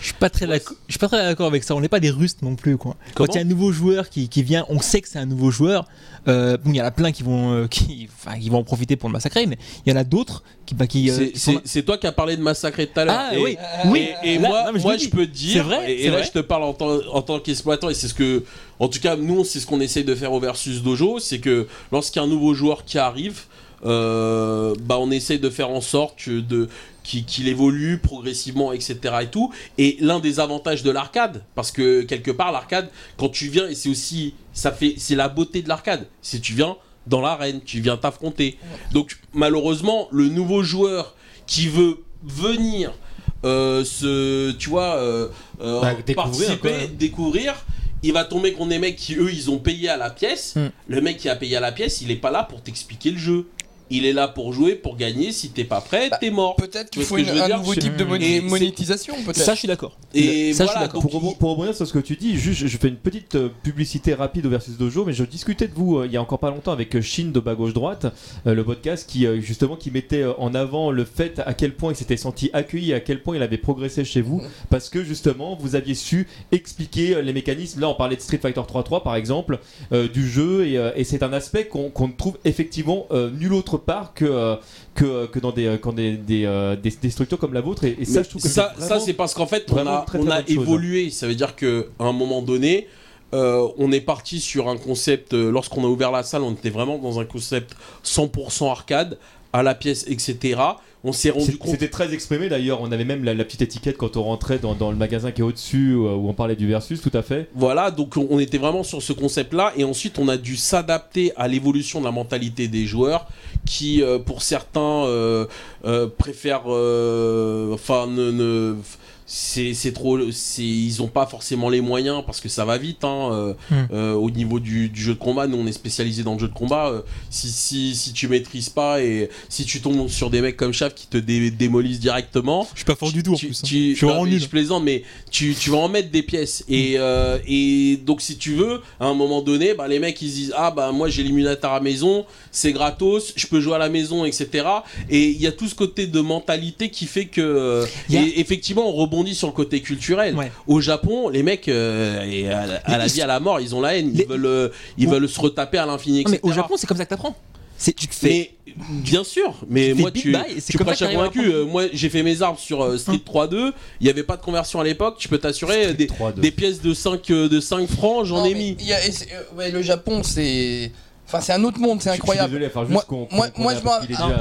Je suis pas très Ouais, d'accord. Je suis pas très d'accord avec ça. On n'est pas des rustres non plus, quoi. Comment Quand il y a un nouveau joueur qui, qui vient, on sait que c'est un nouveau joueur. Euh, bon, il y en a plein qui vont, euh, <laughs> qui, enfin, qui vont en profiter pour le massacrer, mais il y en a d'autres qui, bah, qui. euh, C'est- toi qui as parlé de massacrer tout à l'heure. Ah Et- oui, oui. Et, et Là- moi, non, je moi je peux te dire, vrai, et, là vrai. je te parle en tant, en tant qu'exploitant, et c'est ce que, en tout cas, nous, c'est ce qu'on essaye de faire au Versus Dojo, c'est que lorsqu'il y a un nouveau joueur qui arrive, euh, bah, on essaye de faire en sorte que de qu'il évolue progressivement, etc. et tout. Et l'un des avantages de l'arcade, parce que quelque part l'arcade, quand tu viens, et c'est aussi, ça fait, c'est la beauté de l'arcade, c'est tu viens dans l'arène, tu viens t'affronter. Donc malheureusement, le nouveau joueur qui veut venir euh, se, tu vois, euh, Bah, participer, découvrir, il va tomber contre des mecs qui eux ils ont payé à la pièce. Hmm. Le mec qui a payé à la pièce, il est pas là pour t'expliquer le jeu. Il est là pour jouer, pour gagner. Si t'es pas prêt, Bah, t'es mort. Peut-être qu'il faut une- je un dire nouveau Je- type de moni- monétisation, peut-être. Ça, je suis d'accord. Et Ça, je suis voilà, d'accord. donc Pour, il- pour rebondir sur ce que tu dis, juste, je fais une petite euh, publicité rapide au Versus Dojo, mais je discutais de vous euh, il y a encore pas longtemps avec euh, Shin de bas gauche droite, euh, le podcast qui euh, justement qui mettait en avant le fait à quel point il s'était senti accueilli, à quel point il avait progressé chez vous, parce que justement vous aviez su expliquer les mécanismes. Là, on parlait de Street Fighter 3.3 par exemple, du jeu, et, et c'est un aspect qu'on qu'on ne trouve effectivement euh, nulle part que que, que dans des, quand des, des, des- des structures comme la vôtre. Et, et ça, je trouve que ça, c'est ça c'est parce qu'en fait, on a, très, on chose. évolué. Ça veut dire qu'à un moment donné, euh, on est parti sur un concept. euh, Lorsqu'on a ouvert la salle, on était vraiment dans un concept 100% arcade, à la pièce, etc. On s'est rendu compte. C'était très exprimé d'ailleurs, on avait même la, la petite étiquette quand on rentrait dans, dans le magasin qui est au-dessus euh, où on parlait du versus, tout à fait. Voilà, donc on était vraiment sur ce concept-là, et ensuite on a dû s'adapter à l'évolution de la mentalité des joueurs, qui euh, pour certains euh, euh, préfèrent, enfin, ne, ne- c'est c'est trop, c'est ils ont pas forcément les moyens parce que ça va vite. Hein, euh, Hmm. euh, au niveau du, du jeu de combat, nous on est spécialisé dans le jeu de combat. euh, si, si si tu maîtrises pas et si tu tombes sur des mecs comme Chaf qui te dé- démolissent directement, Je suis pas fort du tout en tu- plus. hein. tu- Je suis non, nul. Je plaisante, mais tu, tu vas en mettre des pièces. Et, euh, et donc, si tu veux, à un moment donné, bah, les mecs ils se disent Ah, bah moi j'ai l'émulateur à la maison, c'est gratos, je peux jouer à la maison, etc. Et il y a tout ce côté de mentalité qui fait que. Et effectivement, on rebondit sur le côté culturel. Ouais. Au Japon, les mecs, euh, et à, la- à la Mais vie, à la mort, ils ont la haine. Ils, Les- veulent, euh, ils veulent se retaper à l'infini, mais au Japon, c'est comme ça que t'apprends. C'est tu te fais. Mais bien sûr, mais moi tu, tu prêches à convaincu. Euh, moi j'ai fait mes arbres sur euh, Street 3.2, il n'y avait pas de conversion à l'époque, tu peux t'assurer des, 3-2. des pièces de 5, euh, de 5 francs, j'en Non, ai mais mis. il y a- et c'est- euh, ouais, le Japon, c'est. Enfin, c'est un autre monde, c'est Je suis incroyable. désolé, enfin, juste Moi, qu'on- moi, qu'on- moi, je m'en-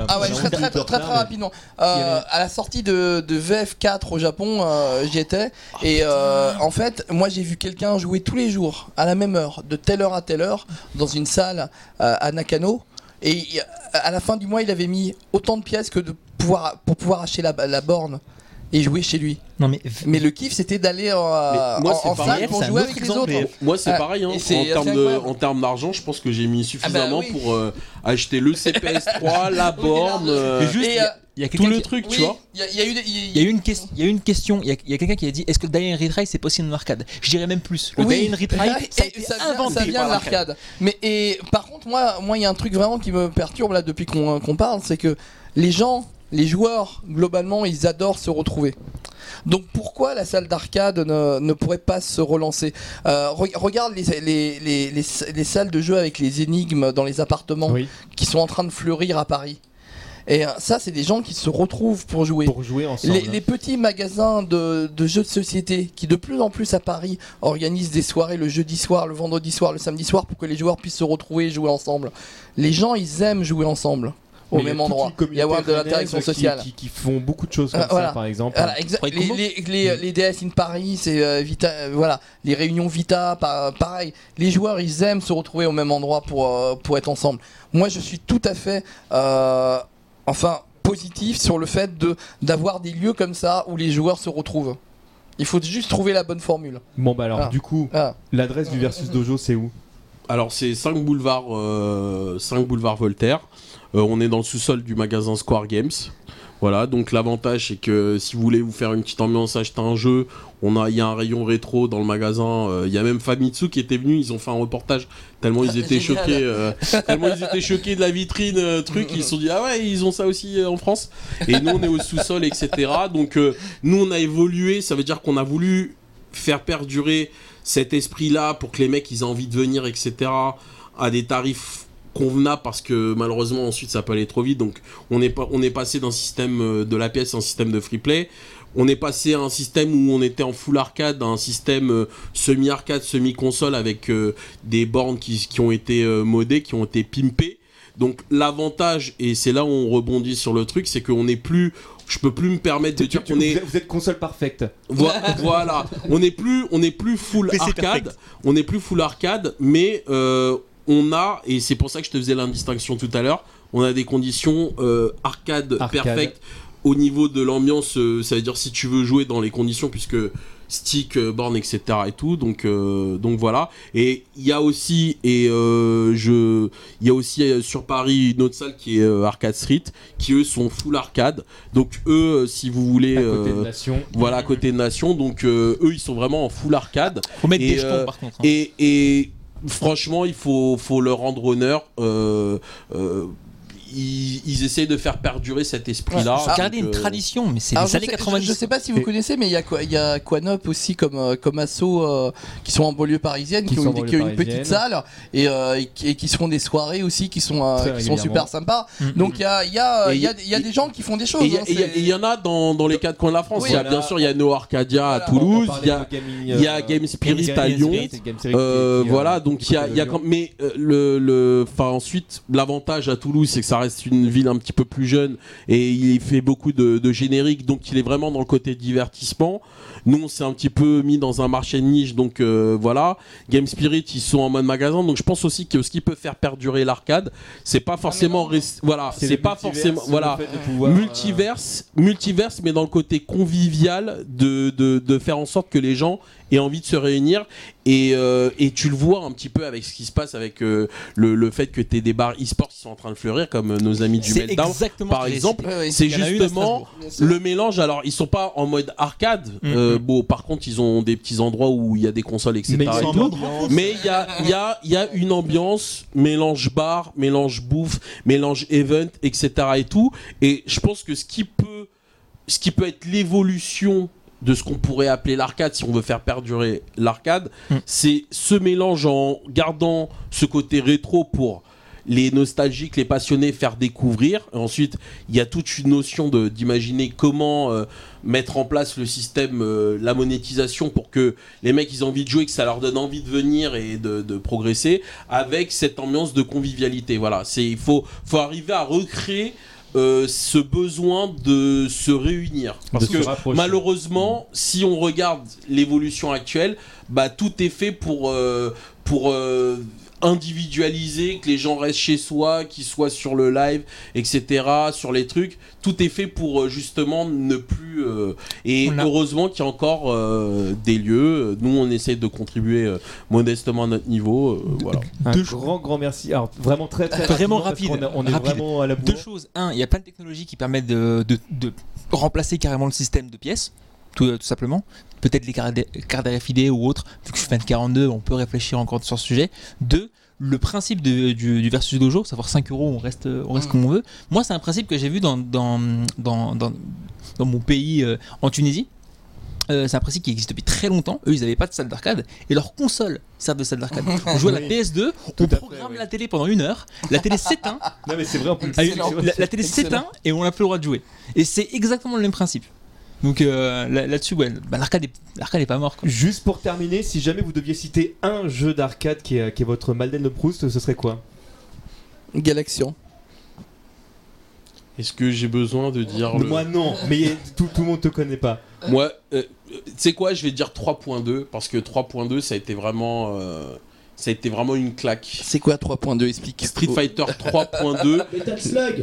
Ah ouais, très très, très, très, rapidement. Euh, À la sortie de, de VF4 au Japon, euh, j'y étais. Et euh, en fait, moi j'ai vu quelqu'un jouer tous les jours, à la même heure, de telle heure à telle heure, dans une salle euh, à Nakano. Et à la fin du mois, il avait mis autant de pièces que de pouvoir, pour pouvoir acheter la, la borne et jouer chez lui. Non mais. Mais le kiff, c'était d'aller moi, en, c'est en pareil. salle pour jouer avec les exemple, autres. Moi c'est Ah, pareil, hein. en termes de- incroyable. en termes d'argent, je pense que j'ai mis suffisamment oui. pour euh, acheter le CPS3, <laughs> la borne, euh, juste, Et, euh, il y a tout quelqu'un le qui- truc, tu vois. Il y, a- y eu des- Il y a eu une, question, il y a eu une question, il y a, il y a quelqu'un qui a dit est-ce que Die and Retry c'est possible en arcade Je dirais même plus. Le Oui. Die and Retry, Ah, ça a et été ça vient, inventé ça vient par de l'arcade. Mais et par contre, moi, moi, il y a un truc vraiment qui me perturbe là depuis qu'on qu'on parle, c'est que les gens, les joueurs, globalement, ils adorent se retrouver. Donc pourquoi la salle d'arcade ne, ne pourrait pas se relancer? Euh, re- Regarde les, les, les, les, les salles de jeu avec les énigmes dans les appartements Oui, qui sont en train de fleurir à Paris. Et euh, ça, c'est des gens qui se retrouvent pour jouer. pour jouer ensemble. Les, les petits magasins de, de jeux de société qui de plus en plus à Paris organisent des soirées le jeudi soir, le vendredi soir, le samedi soir pour que les joueurs puissent se retrouver et jouer ensemble. Les gens, ils aiment jouer ensemble au Mais il y a même endroit communauté et avoir de l'interaction qui- sociale. Qui, qui font beaucoup de choses comme Ah, voilà. ça, par exemple. Voilà, les, les, les, les DS in Paris, c'est euh, Vita, euh, voilà, les réunions Vita, pa- pareil. Les joueurs, ils aiment se retrouver au même endroit pour, euh, pour être ensemble. Moi, je suis tout à fait, euh, enfin, positif sur le fait de d'avoir des lieux comme ça où les joueurs se retrouvent. Il faut juste trouver la bonne formule. Bon, bah alors, Ah. du coup, Ah. l'adresse du Versus Dojo, c'est où? Alors c'est 5 boulevard, euh, 5 boulevard Voltaire. Euh, on est dans le sous-sol du magasin Square Games. Voilà, donc l'avantage c'est que si vous voulez vous faire une petite ambiance, acheter un jeu, on a, il y a un rayon rétro dans le magasin. euh, Il y a même Famitsu qui était venu, ils ont fait un reportage tellement ils étaient Génial. choqués, euh, tellement ils étaient choqués de la vitrine euh, truc, ils se sont dit ah ouais ils ont ça aussi en France. Et nous on est au sous-sol etc. Donc nous on a évolué, ça veut dire qu'on a voulu faire perdurer cet esprit-là pour que les mecs ils aient envie de venir, etc. à des tarifs convenables parce que malheureusement ensuite ça peut aller trop vite. Donc on est, pas, on est passé d'un système euh, de la pièce à un système de free play. On est passé à un système où on était en full arcade, à un système euh, semi-arcade, semi-console avec euh, des bornes qui, qui ont été modées, qui ont été pimpées. Donc l'avantage, et c'est là où on rebondit sur le truc, c'est qu'on n'est plus... Je peux plus me permettre de dire qu'on vous, est... êtes, vous êtes console parfaite. Vo- <laughs> voilà, on n'est plus, on n'est plus full PC arcade, perfect. on n'est plus full arcade, mais euh, on a, et c'est pour ça que je te faisais l'indistinction tout à l'heure, on a des conditions euh, arcade, Arcade. perfect au niveau de l'ambiance, euh, ça veut dire si tu veux jouer dans les conditions, puisque stick, euh, borne, etc. et tout. Donc, euh, donc voilà. Et il y a aussi, et euh, je, il y a aussi euh, sur Paris une autre salle qui est euh, Arcade Street, qui eux sont full arcade. Donc eux, euh, si vous voulez, À côté de Nation. voilà, à côté de Nation. Donc euh, eux, ils sont vraiment en full arcade. Faut mettre Et, des jetons euh, par contre. hein. Et, et franchement, il faut, leur rendre honneur. Euh, euh, ils, ils essayent de faire perdurer cet esprit-là. Ouais, Garder une euh, tradition, mais c'est les je, années sais, 90. je sais pas si vous Et- connaissez, mais il y a quoi Il y a Quanop aussi comme euh, comme asso euh, qui sont en banlieue parisienne, Qui ont, une, qui petite salle et, euh, et qui, et qui se font des soirées aussi qui sont euh, qui super sympas. Mm. Donc il y a il y a il y a, y- il y a des gens qui font des choses. Et il y, hein, en a dans, dans les quatre coins de la France. Oui, il y a, voilà. bien sûr, il y a No Arcadia à. Toulouse, il y a, euh, Game Spirit à Lyon. Euh, voilà, euh, donc il y a, mais euh, le, le, enfin ensuite l'avantage à Toulouse, c'est que ça reste une ville un petit peu plus jeune et il fait beaucoup de, de génériques, donc il est vraiment dans le côté divertissement. Nous, on s'est un petit peu mis dans un marché de niche, donc euh, voilà. Game Spirit, ils sont en mode magasin, donc je pense aussi que ce qui peut faire perdurer l'arcade, c'est pas forcément, rest- voilà, c'est pas forcément, voilà, euh, multiverse, multiverse, mais dans le côté convivial de, de, de faire en sorte que les gens aient envie de se réunir. Et, euh, et tu le vois un petit peu avec ce qui se passe avec euh, le, le fait que tu des bars e-sport qui sont en train de fleurir, comme euh, nos amis du Meltdown. exactement par exemple, Ouais, ouais. C'est justement le mélange. Alors, ils sont pas en mode arcade. Euh, bon, par contre, ils ont des petits endroits où il y a des consoles, etc. Mais et il y y a une ambiance mélange bar, mélange bouffe, mélange event, etc. et tout. Et je pense que ce qui peut, ce qui peut être l'évolution de ce qu'on pourrait appeler l'arcade, si on veut faire perdurer l'arcade, Mm. c'est ce mélange en gardant ce côté rétro pour les nostalgiques, les passionnés faire découvrir. Et ensuite, il y a toute une notion de- d'imaginer comment euh, mettre en place le système, euh, la monétisation pour que les mecs ils ont envie de jouer, que ça leur donne envie de venir et de, de progresser avec cette ambiance de convivialité. Voilà, c'est il faut faut arriver à recréer euh, ce besoin de se réunir. Parce que malheureusement, si on regarde l'évolution actuelle, bah tout est fait pour euh, pour euh, individualiser, que les gens restent chez soi, qu'ils soient sur le live, etc., sur les trucs. Tout est fait pour euh, justement ne plus. euh, et a- heureusement qu'il y a encore euh, des lieux. Nous, on essaie de contribuer euh, modestement à notre niveau. euh, voilà. Un Deux grand, grand merci. Alors, vraiment très, très Vraiment rapide, a- On est rapide. vraiment à la Deux bourre. choses. Un, il y a plein de technologies qui permettent de, de- de remplacer carrément le système de pièces, tout, tout simplement. Peut-être les cartes RFID ou autres. Vu que je suis fan de 42, on peut réfléchir encore sur ce sujet. Deux, le principe de- du, du versus dojo, savoir 5 euros, on reste, on reste Mm. comme on veut. Moi, c'est un principe que j'ai vu dans, dans, dans, dans, dans mon pays, euh, en Tunisie. Euh, c'est un principe qui existe depuis très longtemps. Eux, ils n'avaient pas de salle d'arcade et leurs consoles servent de salle d'arcade. <laughs> On joue à la Oui. PS2, Tout on fait, programme oui. la télé pendant une heure, la télé s'éteint, <laughs> Non, mais c'est vrai en plus. ah, la, la télé s'éteint et on n'a plus le droit de jouer. Et c'est exactement le même principe. Donc euh, là- là-dessus, ouais, bah, l'arcade est, l'arcade est pas mort. Quoi. Juste pour terminer, si jamais vous deviez citer un jeu d'arcade qui est, qui est votre Malden de Proust, ce serait quoi? Galaxian. Est-ce que j'ai besoin de dire le- Moi non, mais tout, tout le monde te connaît pas. Moi, euh, tu sais quoi, je vais dire 3.2 parce que 3.2 ça a été vraiment euh, ça a été vraiment une claque. C'est quoi 3.2 Explique. Street Fighter 3.2.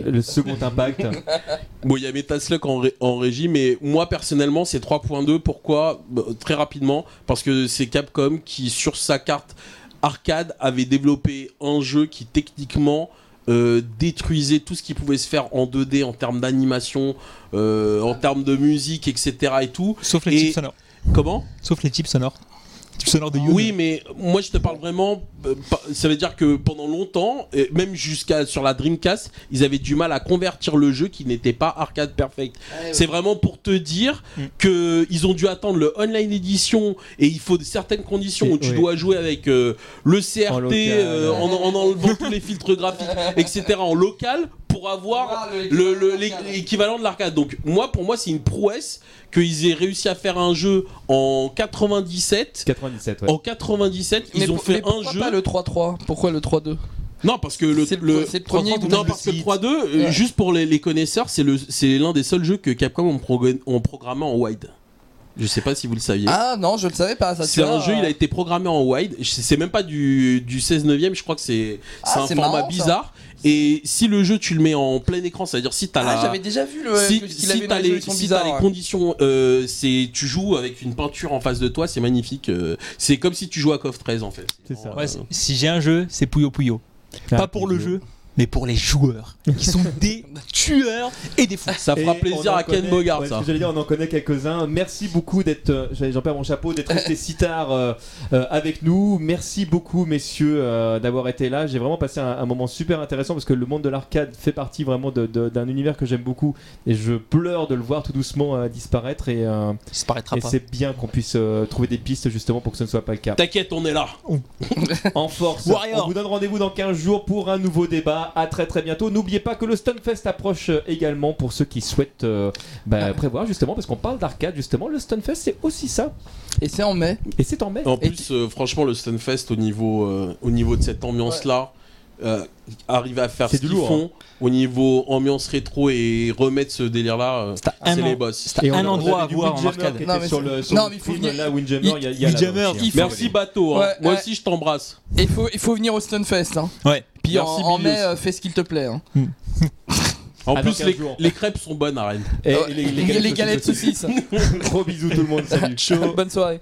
<laughs> Le second impact. <laughs> Bon, il y a Metal Slug en, ré- en régie, mais moi personnellement, c'est 3.2. Pourquoi? Bah, Très rapidement, parce que c'est Capcom qui, sur sa carte arcade, avait développé un jeu qui techniquement euh, détruisait tout ce qui pouvait se faire en 2D en termes d'animation, euh, en termes de musique, etc. et tout. Sauf les Et- chips sonores. Comment? Sauf les chips sonores. De. Oui, mais moi je te parle vraiment. euh, Ça veut dire que pendant longtemps, et même jusqu'à sur la Dreamcast, ils avaient du mal à convertir le jeu qui n'était pas arcade perfect. C'est vraiment pour te dire Mm. que ils ont dû attendre le online edition et il faut de certaines conditions où tu oui. dois jouer avec euh, le CRT En local, euh, en, en enlevant tous les filtres graphiques, <laughs> etc. en local pour avoir le- le- l'é- l'équivalent de l'arcade. Donc moi, pour moi, c'est une prouesse qu'ils aient réussi à faire un jeu en 97. 97, ouais. En 97, ils ont pour- fait mais un pourquoi jeu. pas le 3-3 Pourquoi le 3-2 Non, parce que le, C'est le- le premier que vous non, avez parce que le dit. 3-2, euh, Ouais. juste pour les, les connaisseurs, c'est le, c'est l'un des seuls jeux que Capcom ont, progr- ont programmé en wide. Je sais pas si vous le saviez. Ah non, je le savais pas. C'est un jeu, euh, il a été programmé en wide. C'est même pas du, du 16 neuvième, je crois que c'est Ah, c'est un format marrant, ça. bizarre. Et si le jeu, tu le mets en plein écran, c'est-à-dire si t'as Ah, la. j'avais déjà vu le. si si t'as les, résolution si bizarre, t'as les ouais. conditions, euh, c'est tu joues avec une peinture en face de toi, c'est magnifique. euh, c'est comme si tu jouais à KOF 13 en fait. C'est ça. Ouais, c'est- si j'ai un jeu, c'est Puyo Puyo. Ah, Pas pour le jeu, mais pour les joueurs, qui sont <laughs> des tueurs et des fous. Ça fera Et plaisir à Ken connaît- Bogart ouais, ça. ce que J'allais dire, on en connaît quelques-uns. Merci beaucoup d'être, euh, j'en perds mon chapeau, d'être resté si tard euh, euh, avec nous. Merci beaucoup, messieurs, euh, d'avoir été là. J'ai vraiment passé un, un moment super intéressant parce que le monde de l'arcade fait partie vraiment d'un univers que j'aime beaucoup et je pleure de le voir tout doucement euh, disparaître et, euh, Il disparaîtra et c'est bien qu'on puisse euh, trouver des pistes justement pour que ce ne soit pas le cas. T'inquiète, on est là. En force, Warrior. on vous donne rendez-vous dans 15 jours pour un nouveau débat. À très très bientôt. N'oubliez pas que le Stunfest approche euh, également pour ceux qui souhaitent euh, bah, prévoir justement, parce qu'on parle d'arcade justement. Le Stunfest c'est aussi ça. Et c'est en mai. Et c'est en mai. En Et plus, euh, franchement, le Stunfest au niveau, euh, au niveau de cette ambiance-là, euh, arriver à faire ce du qu'ils font au niveau ambiance rétro et remettre ce délire-là, euh, C'est les boss. C'est un endroit à voir en arcade. Non, mais sur le, sur non, le mais il faut film, venir- Là, Windjammer, il y a, Windjammer, hein. Merci bateau, hein. Ouais, moi ouais. aussi je t'embrasse. Il faut, il faut venir au Stunfest. Hein. Ouais. Puis en, Merci, en mai, euh, fais ce qu'il te plaît. Hein. <laughs> En Ah, plus, dans 15 les, crêpes sont bonnes à Rennes. Et, et les, les galettes saucisses. <laughs> Gros bisous tout le monde. Salut. Bonne soirée.